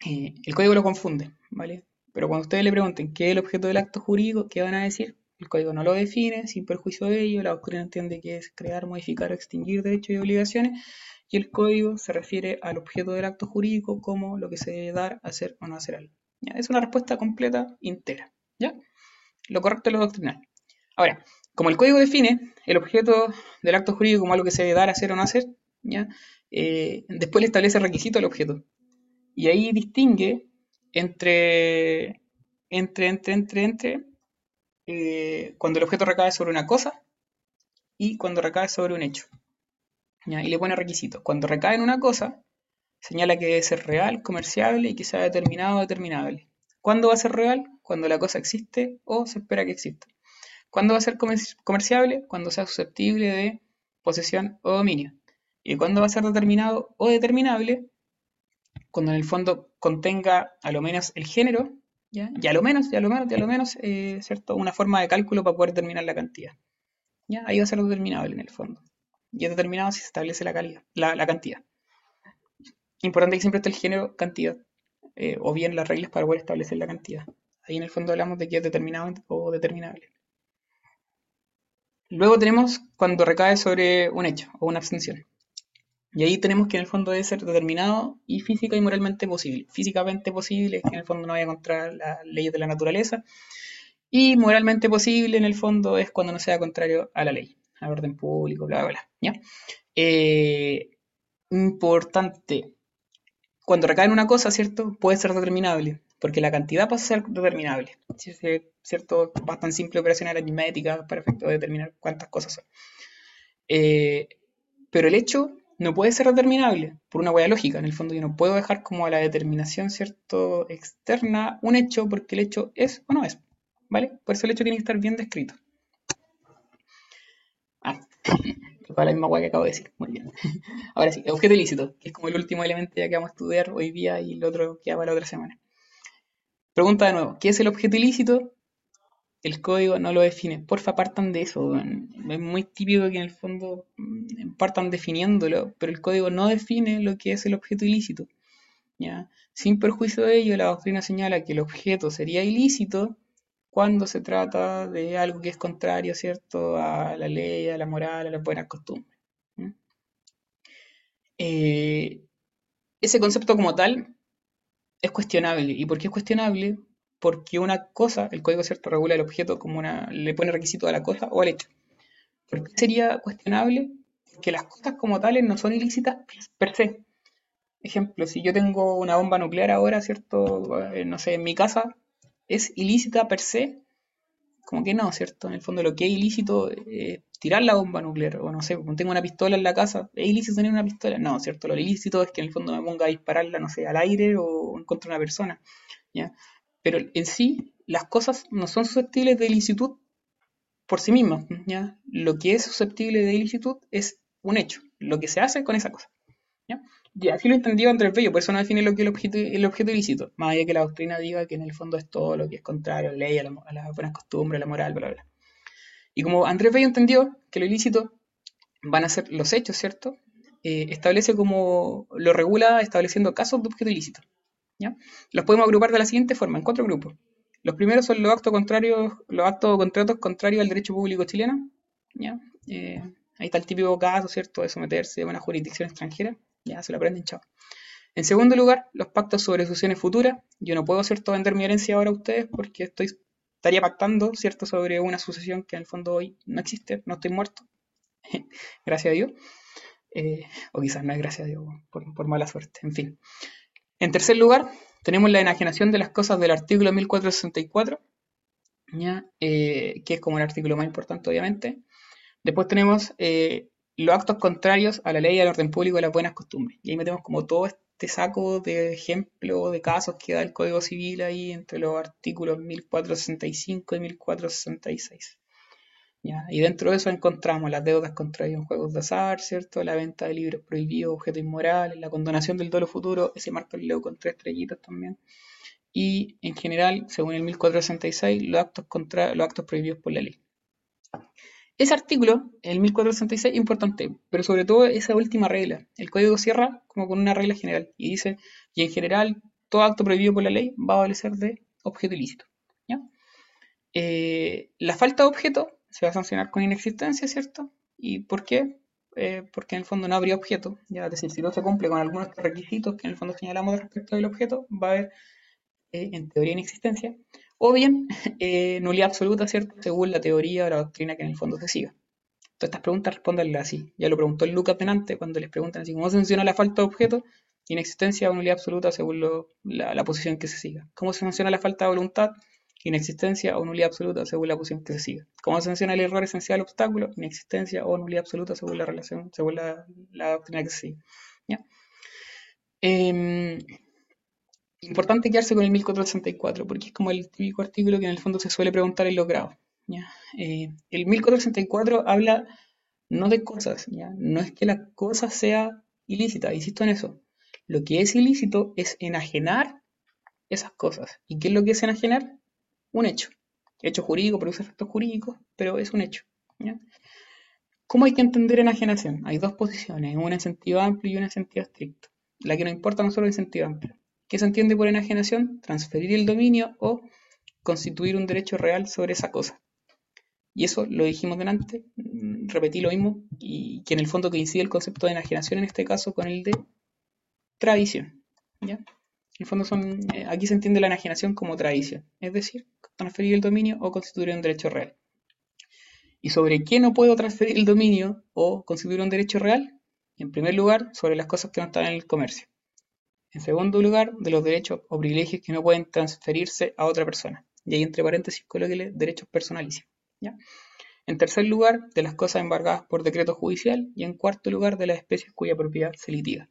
Eh, el código lo confunde, ¿vale? Pero cuando ustedes le pregunten qué es el objeto del acto jurídico, ¿qué van a decir? El código no lo define, sin perjuicio de ello, la doctrina entiende que es crear, modificar o extinguir derechos y obligaciones, y el código se refiere al objeto del acto jurídico como lo que se debe dar, hacer o no hacer algo. Es una respuesta completa, entera. ¿ya? Lo correcto es lo doctrinal. Ahora, como el código define el objeto del acto jurídico como algo que se debe dar, hacer o no hacer, ¿ya? Eh, después le establece requisito al objeto. Y ahí distingue entre, entre, entre, entre, eh, cuando el objeto recae sobre una cosa y cuando recae sobre un hecho. ¿ya? Y le pone requisitos. Cuando recae en una cosa, señala que debe ser real, comerciable y que sea determinado o determinable. ¿Cuándo va a ser real? Cuando la cosa existe o se espera que exista. ¿Cuándo va a ser comer- comerciable? Cuando sea susceptible de posesión o dominio. ¿Y cuándo va a ser determinado o determinable? Cuando en el fondo contenga a lo menos el género, ¿ya? y a lo menos, y a lo menos, y a lo menos, eh, ¿cierto? Una forma de cálculo para poder determinar la cantidad. ¿ya? Ahí va a ser determinable en el fondo. Y es determinado si se establece la, calidad, la cantidad. Importante que siempre esté el género cantidad, eh, o bien las reglas para poder establecer la cantidad. Ahí en el fondo hablamos de que es determinado o determinable. Luego tenemos cuando recae sobre un hecho o una abstención. Y ahí tenemos que en el fondo debe ser determinado y física y moralmente posible. Físicamente posible es que en el fondo no vaya contra las leyes de la naturaleza. Y moralmente posible en el fondo es cuando no sea contrario a la ley, al orden público, bla, bla, bla. ¿ya? Eh, importante, cuando recae en una cosa, ¿cierto? Puede ser determinable, porque la cantidad pasa a ser determinable. Es ¿Cierto? Bastan simple operaciones aritméticas para efecto de determinar cuántas cosas son. Eh, pero el hecho no puede ser determinable por una huella lógica. En el fondo yo no puedo dejar como a la determinación, ¿cierto? Externa un hecho porque el hecho es o no es. ¿Vale? Por eso el hecho tiene que estar bien descrito. Ah, para la misma hueá que acabo de decir. Muy bien. Ahora sí, objeto ilícito, que es como el último elemento ya que vamos a estudiar hoy día y el otro que para la otra semana. Pregunta de nuevo, ¿qué es el objeto ilícito? El código no lo define. Porfa, partan de eso. Es muy típico que en el fondo mm, partan definiéndolo, pero el código no define lo que es el objeto ilícito. ¿ya? Sin perjuicio de ello, la doctrina señala que el objeto sería ilícito cuando se trata de algo que es contrario, ¿cierto?, a la ley, a la moral, a las buenas costumbres. Eh, ese concepto como tal es cuestionable. ¿Y por qué es cuestionable? Porque una cosa, el código cierto regula el objeto como una, le pone requisito a la cosa o al hecho. ¿Por qué sería cuestionable? Que las cosas como tales no son ilícitas per se. Ejemplo, si yo tengo una bomba nuclear ahora, ¿cierto? Eh, no sé, en mi casa, ¿es ilícita per se? Como que no, ¿cierto? En el fondo lo que es ilícito es tirar la bomba nuclear, o no sé, como tengo una pistola en la casa, ¿es ilícito tener una pistola? No, ¿cierto? Lo ilícito es que en el fondo me ponga a dispararla, no sé, al aire o en contra de una persona, ¿ya? Pero en sí, las cosas no son susceptibles de ilicitud por sí mismas, ¿ya? Lo que es susceptible de ilicitud es un hecho, lo que se hace con esa cosa, ¿ya? Y así lo entendió Andrés Bello, por eso no define lo que es el objeto, el objeto ilícito, más allá que la doctrina diga que en el fondo es todo lo que es contrario a la ley, a, a las buenas costumbres, a la moral, bla, bla. Y como Andrés Bello entendió que lo ilícito van a ser los hechos, ¿cierto? Eh, establece como, lo regula estableciendo casos de objeto ilícito, ¿ya? Los podemos agrupar de la siguiente forma, en cuatro grupos. Los primeros son los actos contrarios, los actos o contratos contrarios al derecho público chileno, ¿ya? Eh, ahí está el típico caso, ¿cierto?, de someterse a una jurisdicción extranjera, ya se lo aprenden, chao. En segundo lugar, los pactos sobre sucesiones futuras. Yo no puedo, ¿cierto?, vender mi herencia ahora a ustedes porque estoy, estaría pactando, ¿cierto?, sobre una sucesión que en el fondo hoy no existe, no estoy muerto, gracias a Dios. Eh, o quizás no es gracias a Dios, por, mala suerte, en fin. En tercer lugar, tenemos la enajenación de las cosas del artículo 1464, ¿ya? Eh, que es como el artículo más importante, obviamente. Después tenemos eh, los actos contrarios a la ley, al orden público y a las buenas costumbres. Y ahí metemos como todo este saco de ejemplos, de casos que da el Código Civil ahí entre los artículos 1465 y 1466. ¿ya? Y dentro de eso encontramos las deudas contrarias en juegos de azar, ¿cierto? La venta de libros prohibidos, objetos inmorales, la condonación del dolo futuro, ese marco leo con tres estrellitas también. Y en general, según el 1466, los actos, contra, los actos prohibidos por la ley. Ese artículo, el 1466, es importante, pero sobre todo esa última regla. El código cierra como con una regla general y dice, y en general, todo acto prohibido por la ley va a adolecer de objeto ilícito. Eh, la falta de objeto se va a sancionar con inexistencia, ¿cierto? ¿Y por qué? Eh, porque en el fondo no habría objeto, ya es decir, si no se cumple con algunos requisitos que en el fondo señalamos respecto del objeto, va a haber eh, en teoría inexistencia, o bien eh, nulidad absoluta, ¿cierto? Según la teoría o la doctrina que en el fondo se siga. Todas estas preguntas respondanlas así. Ya lo preguntó el Lucas delante cuando les preguntan así, ¿cómo se sanciona la falta de objeto? Inexistencia o nulidad absoluta según la, posición que se siga. ¿Cómo se sanciona la falta de voluntad? Inexistencia o nulidad absoluta según la posición que se siga. ¿Cómo se sanciona el error esencial obstáculo? Inexistencia o nulidad absoluta según la relación, según la, doctrina que se sigue. ¿Ya? Em, importante quedarse con el 1464 porque es como el típico artículo que en el fondo se suele preguntar en los grados. ¿ya? Eh, el 1464 habla no de cosas, no es que la cosa sea ilícita, insisto en eso. Lo que es ilícito es enajenar esas cosas. ¿Y qué es lo que es enajenar? Un hecho. Hecho jurídico produce efectos jurídicos, pero es un hecho. ¿Cómo hay que entender enajenación? Hay dos posiciones, una en sentido amplio y una en sentido estricto. La que nos importa a nosotros es en sentido amplio. ¿Qué se entiende por enajenación? Transferir el dominio o constituir un derecho real sobre esa cosa. Y eso lo dijimos delante, mm, repetí lo mismo, y que en el fondo coincide el concepto de enajenación en este caso con el de tradición. ¿ya? En el fondo son, eh, aquí se entiende la enajenación como tradición, es decir, transferir el dominio o constituir un derecho real. ¿Y sobre qué no puedo transferir el dominio o constituir un derecho real? En primer lugar, sobre las cosas que no están en el comercio. En segundo lugar, de los derechos o privilegios que no pueden transferirse a otra persona. Y ahí entre paréntesis colóquele derechos personalísimos. En tercer lugar, de las cosas embargadas por decreto judicial. Y en cuarto lugar, de las especies cuya propiedad se litiga.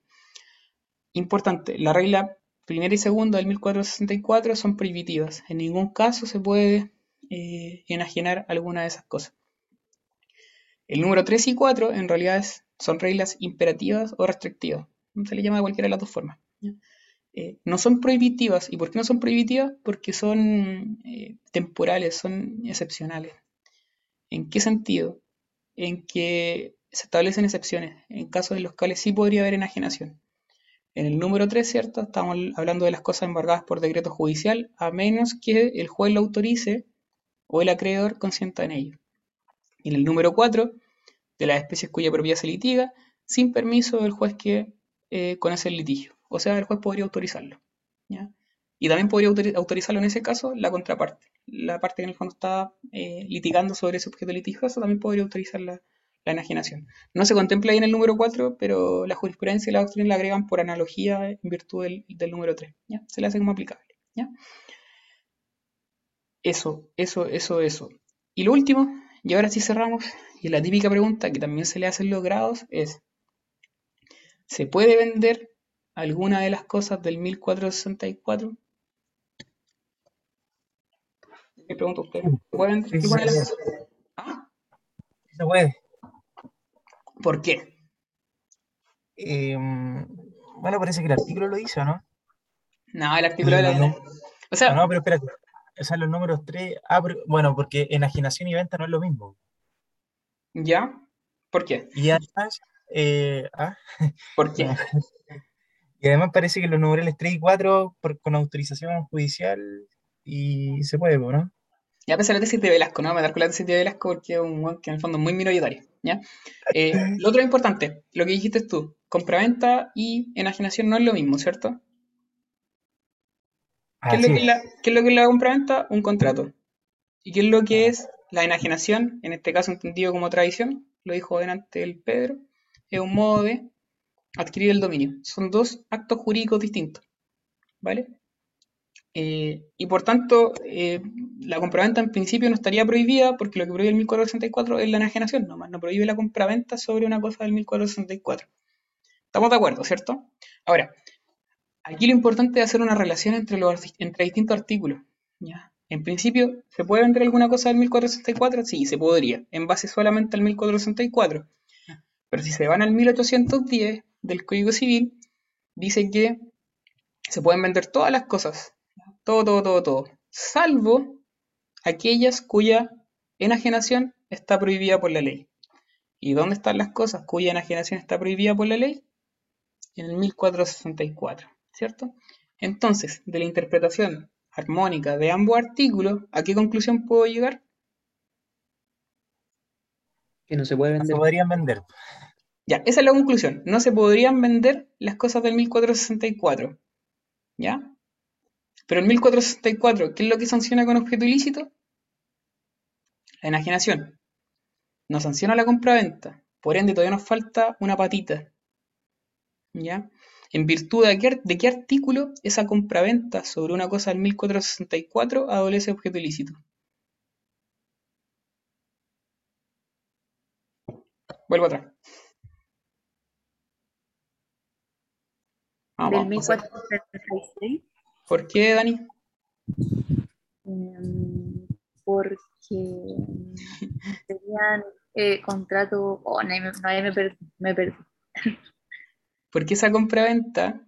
Importante, la regla primera y segunda del 1464 son prohibitivas. En ningún caso se puede eh, enajenar alguna de esas cosas. El número 3 y 4 en realidad son reglas imperativas o restrictivas. Se le llama de cualquiera de las dos formas. Eh, no son prohibitivas. ¿Y por qué no son prohibitivas? Porque son eh, temporales, son excepcionales. ¿En qué sentido? En que se establecen excepciones, en casos en los cuales sí podría haber enajenación. En el número 3, ¿cierto? Estamos hablando de las cosas embargadas por decreto judicial, a menos que el juez lo autorice o el acreedor consienta en ello. Y en el número 4, de las especies cuya propiedad se litiga, sin permiso del juez que eh, conoce el litigio. O sea, el juez podría autorizarlo. ¿ya? Y también podría autori- autorizarlo en ese caso la contraparte. La parte en el fondo está eh, litigando sobre ese objeto litigioso también podría autorizar la, la enajenación. No se contempla ahí en el número 4, pero la jurisprudencia y la doctrina la agregan por analogía en virtud del, del número 3. ¿ya? Se le hace como aplicable. ¿ya? Eso, eso, eso, eso. Y lo último, y ahora sí cerramos, y la típica pregunta que también se le hacen los grados es, ¿se puede vender alguna de las cosas del 1464? Me pregunto a usted, ¿se puede vender Sí, las sí. ¿Ah? Se puede. ¿Por qué? Em, bueno, parece que el artículo lo dice, ¿o no? No, el artículo de la... num- O sea, no, pero espérate. O sea, los números 3. Ah, pero- bueno, porque enajenación y venta no es lo mismo. ¿ya? ¿Por qué? Y además, eh, ah, ¿Por qué? Y además parece que los numerales 3 y 4 por- con autorización judicial y se puede, ¿no? Ya pensé la tesis de Velasco, no a meter con la tesis de Velasco porque es un weón que en el fondo es muy minoritario, ¿ya? Eh, lo otro importante, lo que dijiste tú, compraventa y enajenación no es lo mismo, ¿cierto? ¿Qué es lo que es es. la, qué es lo que es la compraventa? Un contrato. ¿Y qué es lo que es la enajenación? En este caso entendido como tradición, lo dijo delante el Pedro, es un modo de adquirir el dominio. Son dos actos jurídicos distintos, ¿vale? Eh, y por tanto, eh, la compraventa en principio no estaría prohibida porque lo que prohíbe el 1464 es la enajenación, nomás no prohíbe la compraventa sobre una cosa del 1464. Estamos de acuerdo, ¿cierto? Ahora, aquí lo importante es hacer una relación entre, los, entre distintos artículos. ¿ya? En principio, ¿se puede vender alguna cosa del 1464? Sí, se podría, en base solamente al 1464. Pero si se van al 1810 del Código Civil, dice que se pueden vender todas las cosas, todo, todo, todo, todo, salvo aquellas cuya enajenación está prohibida por la ley. ¿Y dónde están las cosas cuya enajenación está prohibida por la ley? En el 1464, ¿cierto? Entonces, de la interpretación armónica de ambos artículos, ¿a qué conclusión puedo llegar? Que no se puede No se vender. podrían vender. Ya, esa es la conclusión. No se podrían vender las cosas del 1464. ¿Ya? Pero el 1464, ¿qué es lo que sanciona con objeto ilícito? La enajenación. No sanciona la compraventa. Por ende, todavía nos falta una patita. ¿Ya? En virtud de qué, de qué artículo esa compraventa sobre una cosa del 1464 adolece objeto ilícito. Vuelvo atrás. Vamos, Del vamos a hacer- 1436. ¿Por qué, Dani? em, porque serían eh, contratos. Oh, no, no, me perdí. Me perdí. Porque esa compraventa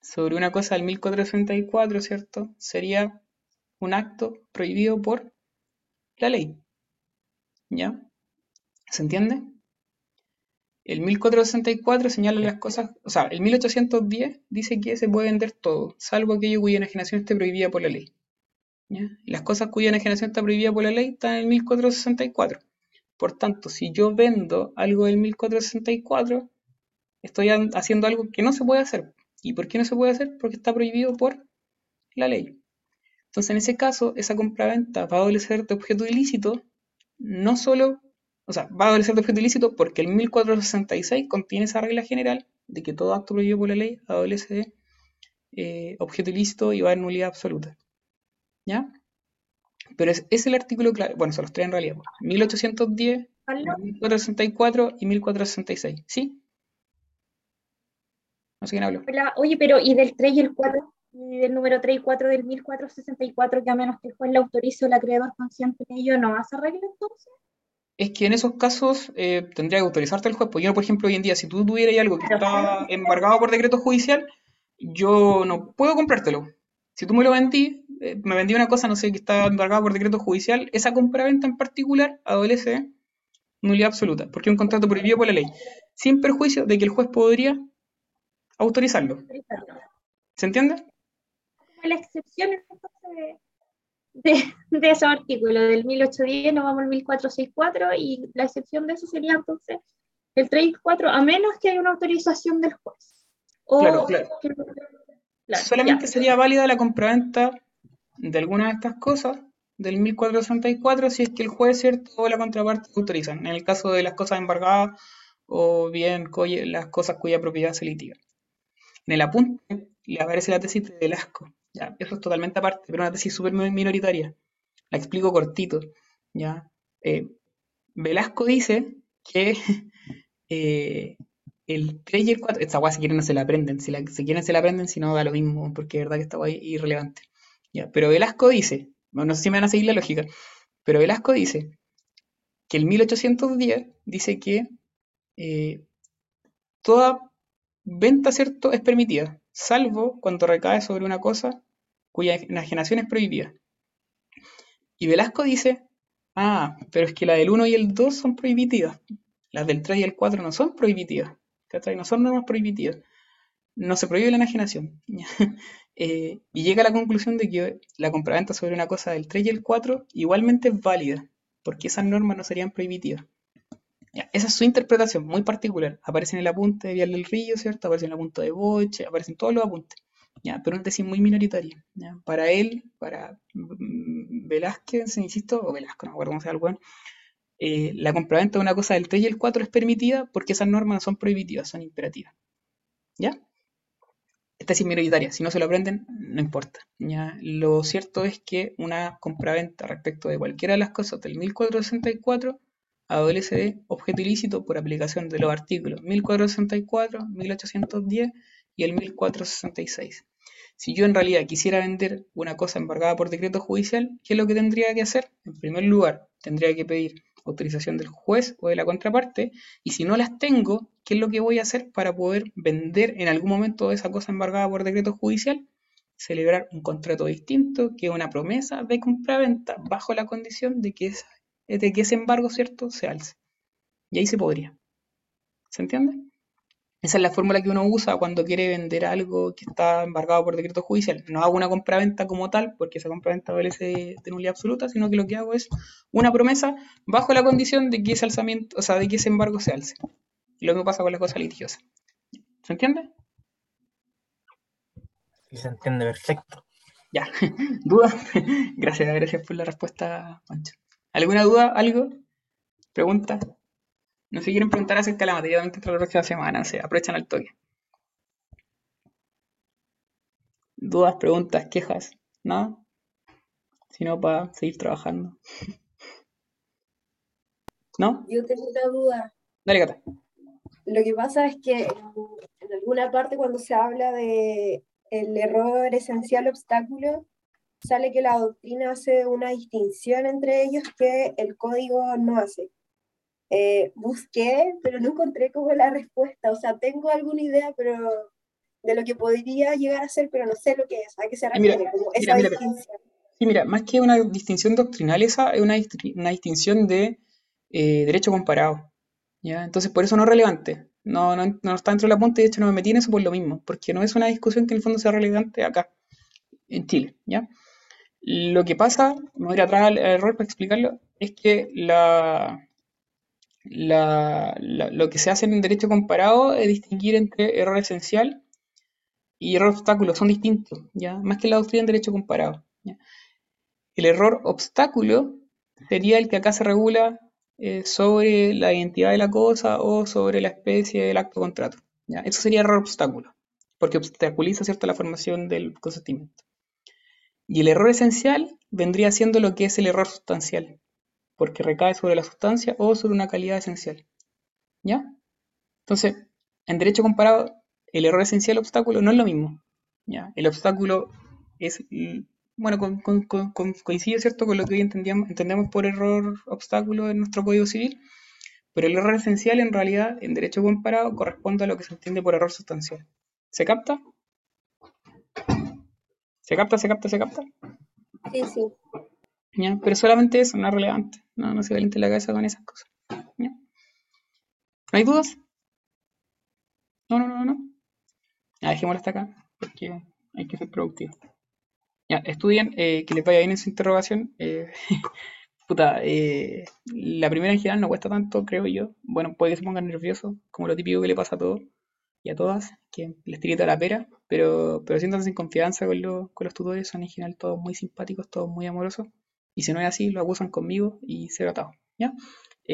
sobre una cosa del 1464, ¿cierto? Sería un acto prohibido por la ley. ¿Ya? ¿Se entiende? El 1464 señala las cosas, o sea, el 1810 dice que se puede vender todo, salvo aquello cuya enajenación esté prohibida por la ley. Las cosas cuya enajenación está prohibida por la ley están en el 1464. Por tanto, si yo vendo algo del 1464, estoy haciendo algo que no se puede hacer. ¿Y por qué no se puede hacer? Porque está prohibido por la ley. Entonces, en ese caso, esa compraventa va a adolecer de objeto ilícito, no solo, o sea, va a adolecer de objeto ilícito porque el 1466 contiene esa regla general de que todo acto prohibido por la ley adolece de eh, objeto ilícito y va a nulidad absoluta. ¿Ya? Pero es, es el artículo clave, bueno, son los tres en realidad, pues, 1810, Carlos, 1464 y 1466. ¿Sí? No sé quién habló. hola. Oye, pero ¿y del 3 y el 4? ¿Y del número 3 y 4 del 1464 que a menos que el juez le autorice o el acreedor consciente de ello no hace arreglo entonces? Es que en esos casos eh, tendría que autorizarte el juez. Pues yo, por ejemplo, hoy en día, si tú tuvieras algo que está embargado por decreto judicial, yo no puedo comprártelo. Si tú me lo vendí, eh, me vendí una cosa, no sé, que está embargada por decreto judicial, esa compraventa en particular adolece nulidad absoluta, porque es un contrato prohibido por la ley, sin perjuicio de que el juez podría autorizarlo. Autorizarlo. ¿Se entiende? La excepción entonces de, de, esos artículos, del 1810 nos vamos al 1464 y la excepción de eso sería entonces el 3 y 4, a menos que haya una autorización del juez. O Claro, claro. claro, Solamente ya. sería válida la compraventa de alguna de estas cosas del 1464 si es que el juez, ¿cierto? o la contraparte autorizan. En el caso de las cosas embargadas o bien las cosas cuya propiedad se litiga. En el apunte le aparece la tesis de Velasco. Ya, eso es totalmente aparte, pero una tesis súper mi- minoritaria. La explico cortito. ¿ya? Eh, Velasco dice que eh, el 3 y el 4, esta guay si quieren no se la aprenden, si, la, si quieren se la aprenden, si no da lo mismo, porque de verdad que esta guay es irrelevante. Ya, pero Velasco dice, bueno, no sé si me van a seguir la lógica, pero Velasco dice que el 1810 dice que eh, toda venta, ¿cierto?, es permitida, salvo cuando recae sobre una cosa cuya enajenación es prohibida. Y Velasco dice, ah, pero es que la del 1 y el 2 son prohibitivas. Las del 3 y el 4 no son prohibitivas. ¿cachai? No son normas prohibitivas. No se prohíbe la enajenación. Eh, y llega a la conclusión de que la compraventa sobre una cosa del 3 y el 4 igualmente es válida, porque esas normas no serían prohibitivas. Esa es su interpretación, muy particular. Aparece en el apunte de Vial del Río, ¿cierto? Aparece en el apunte de Boche, aparecen todos los apuntes. Ya, pero una tesis muy minoritaria. Para él, para mm, Velázquez, insisto, o Velasco, no me acuerdo cómo se llama el eh, la compraventa de una cosa del 3 y el 4 es permitida porque esas normas no son prohibitivas, son imperativas. ¿Ya? Esta es minoritaria, si no se lo aprenden, no importa. ¿ya? Lo cierto es que una compraventa respecto de cualquiera de las cosas del 1464 adolece de objeto ilícito por aplicación de los artículos 1464, 1810 y el 1466. Si yo en realidad quisiera vender una cosa embargada por decreto judicial, ¿qué es lo que tendría que hacer? En primer lugar, tendría que pedir autorización del juez o de la contraparte, y si no las tengo, ¿qué es lo que voy a hacer para poder vender en algún momento esa cosa embargada por decreto judicial? Celebrar un contrato distinto, que una promesa de compraventa, bajo la condición de que, de que ese embargo, ¿cierto?, se alce. Y ahí se podría. ¿Se entiende? Esa es la fórmula que uno usa cuando quiere vender algo que está embargado por decreto judicial. No hago una compraventa como tal, porque esa compraventa obedece de nulidad absoluta, sino que lo que hago es una promesa bajo la condición de que ese alzamiento, o sea, de que ese embargo se alce. Y lo mismo pasa con las cosas litigiosas. ¿Se entiende? Sí, se entiende perfecto. Ya. ¿Dudas? gracias, gracias por la respuesta, Pancho. ¿Alguna duda? ¿Algo? ¿Pregunta? No se quieren preguntar acerca de la materia de la próxima semana, se aprovechan al toque. ¿Dudas, preguntas, quejas? ¿Nada? Si no, para seguir trabajando. ¿No? Yo tengo una duda. Dale, Cata. Lo que pasa es que en alguna parte cuando se habla de el error esencial obstáculo, sale que la doctrina hace una distinción entre ellos que el código no hace. Eh, busqué, pero no encontré como la respuesta. O sea, tengo alguna idea, pero de lo que podría llegar a ser, pero no sé lo que es. ¿A qué se Mira, refiere? Como mira, esa mira, distinción. Sí, mira, más que una distinción doctrinal, esa es una, una distinción de eh, derecho comparado. ¿ya? Entonces, por eso no es relevante. No, no, no está dentro del apunte, de hecho no me metí en eso por lo mismo, porque no es una discusión que en el fondo sea relevante acá, en Chile. ¿ya? Lo que pasa, me voy a ir atrás al error para explicarlo, es que lo que se hace en derecho comparado es distinguir entre error esencial y error obstáculo, son distintos, ¿ya? Más que la doctrina en derecho comparado. El error obstáculo sería el que acá se regula eh, sobre la identidad de la cosa o sobre la especie del acto contrato. Eso sería error obstáculo, porque obstaculiza ¿cierto? la formación del consentimiento. Y el error esencial vendría siendo lo que es el error sustancial, porque recae sobre la sustancia o sobre una calidad esencial. ¿Ya? Entonces, en derecho comparado, el error esencial obstáculo no es lo mismo. ¿ya? El obstáculo es, bueno, con- coincide, ¿cierto?, con lo que hoy entendemos por error obstáculo en nuestro Código Civil, pero el error esencial en realidad, en derecho comparado, corresponde a lo que se entiende por error sustancial. ¿Se capta? ¿Se capta, se capta, se capta? Sí, sí. ¿Ya? Pero solamente eso, no es relevante. No, no se caliente la cabeza con esas cosas. ¿Ya? ¿No hay dudas? No, no, no, no. Ya, dejémoslo hasta acá, porque hay que ser productivo. Ya, estudien, eh, que les vaya bien en su interrogación. eh, puta, eh, la primera en general no cuesta tanto, creo yo. Bueno, puede que se pongan nerviosos, como lo típico que le pasa a todos y a todas, que les tirita la pera, pero, pero siéntanse en confianza con, los con los tutores, son en general todos muy simpáticos, todos muy amorosos. Y si no es así, lo acusan conmigo y cero atado. ¿Ya?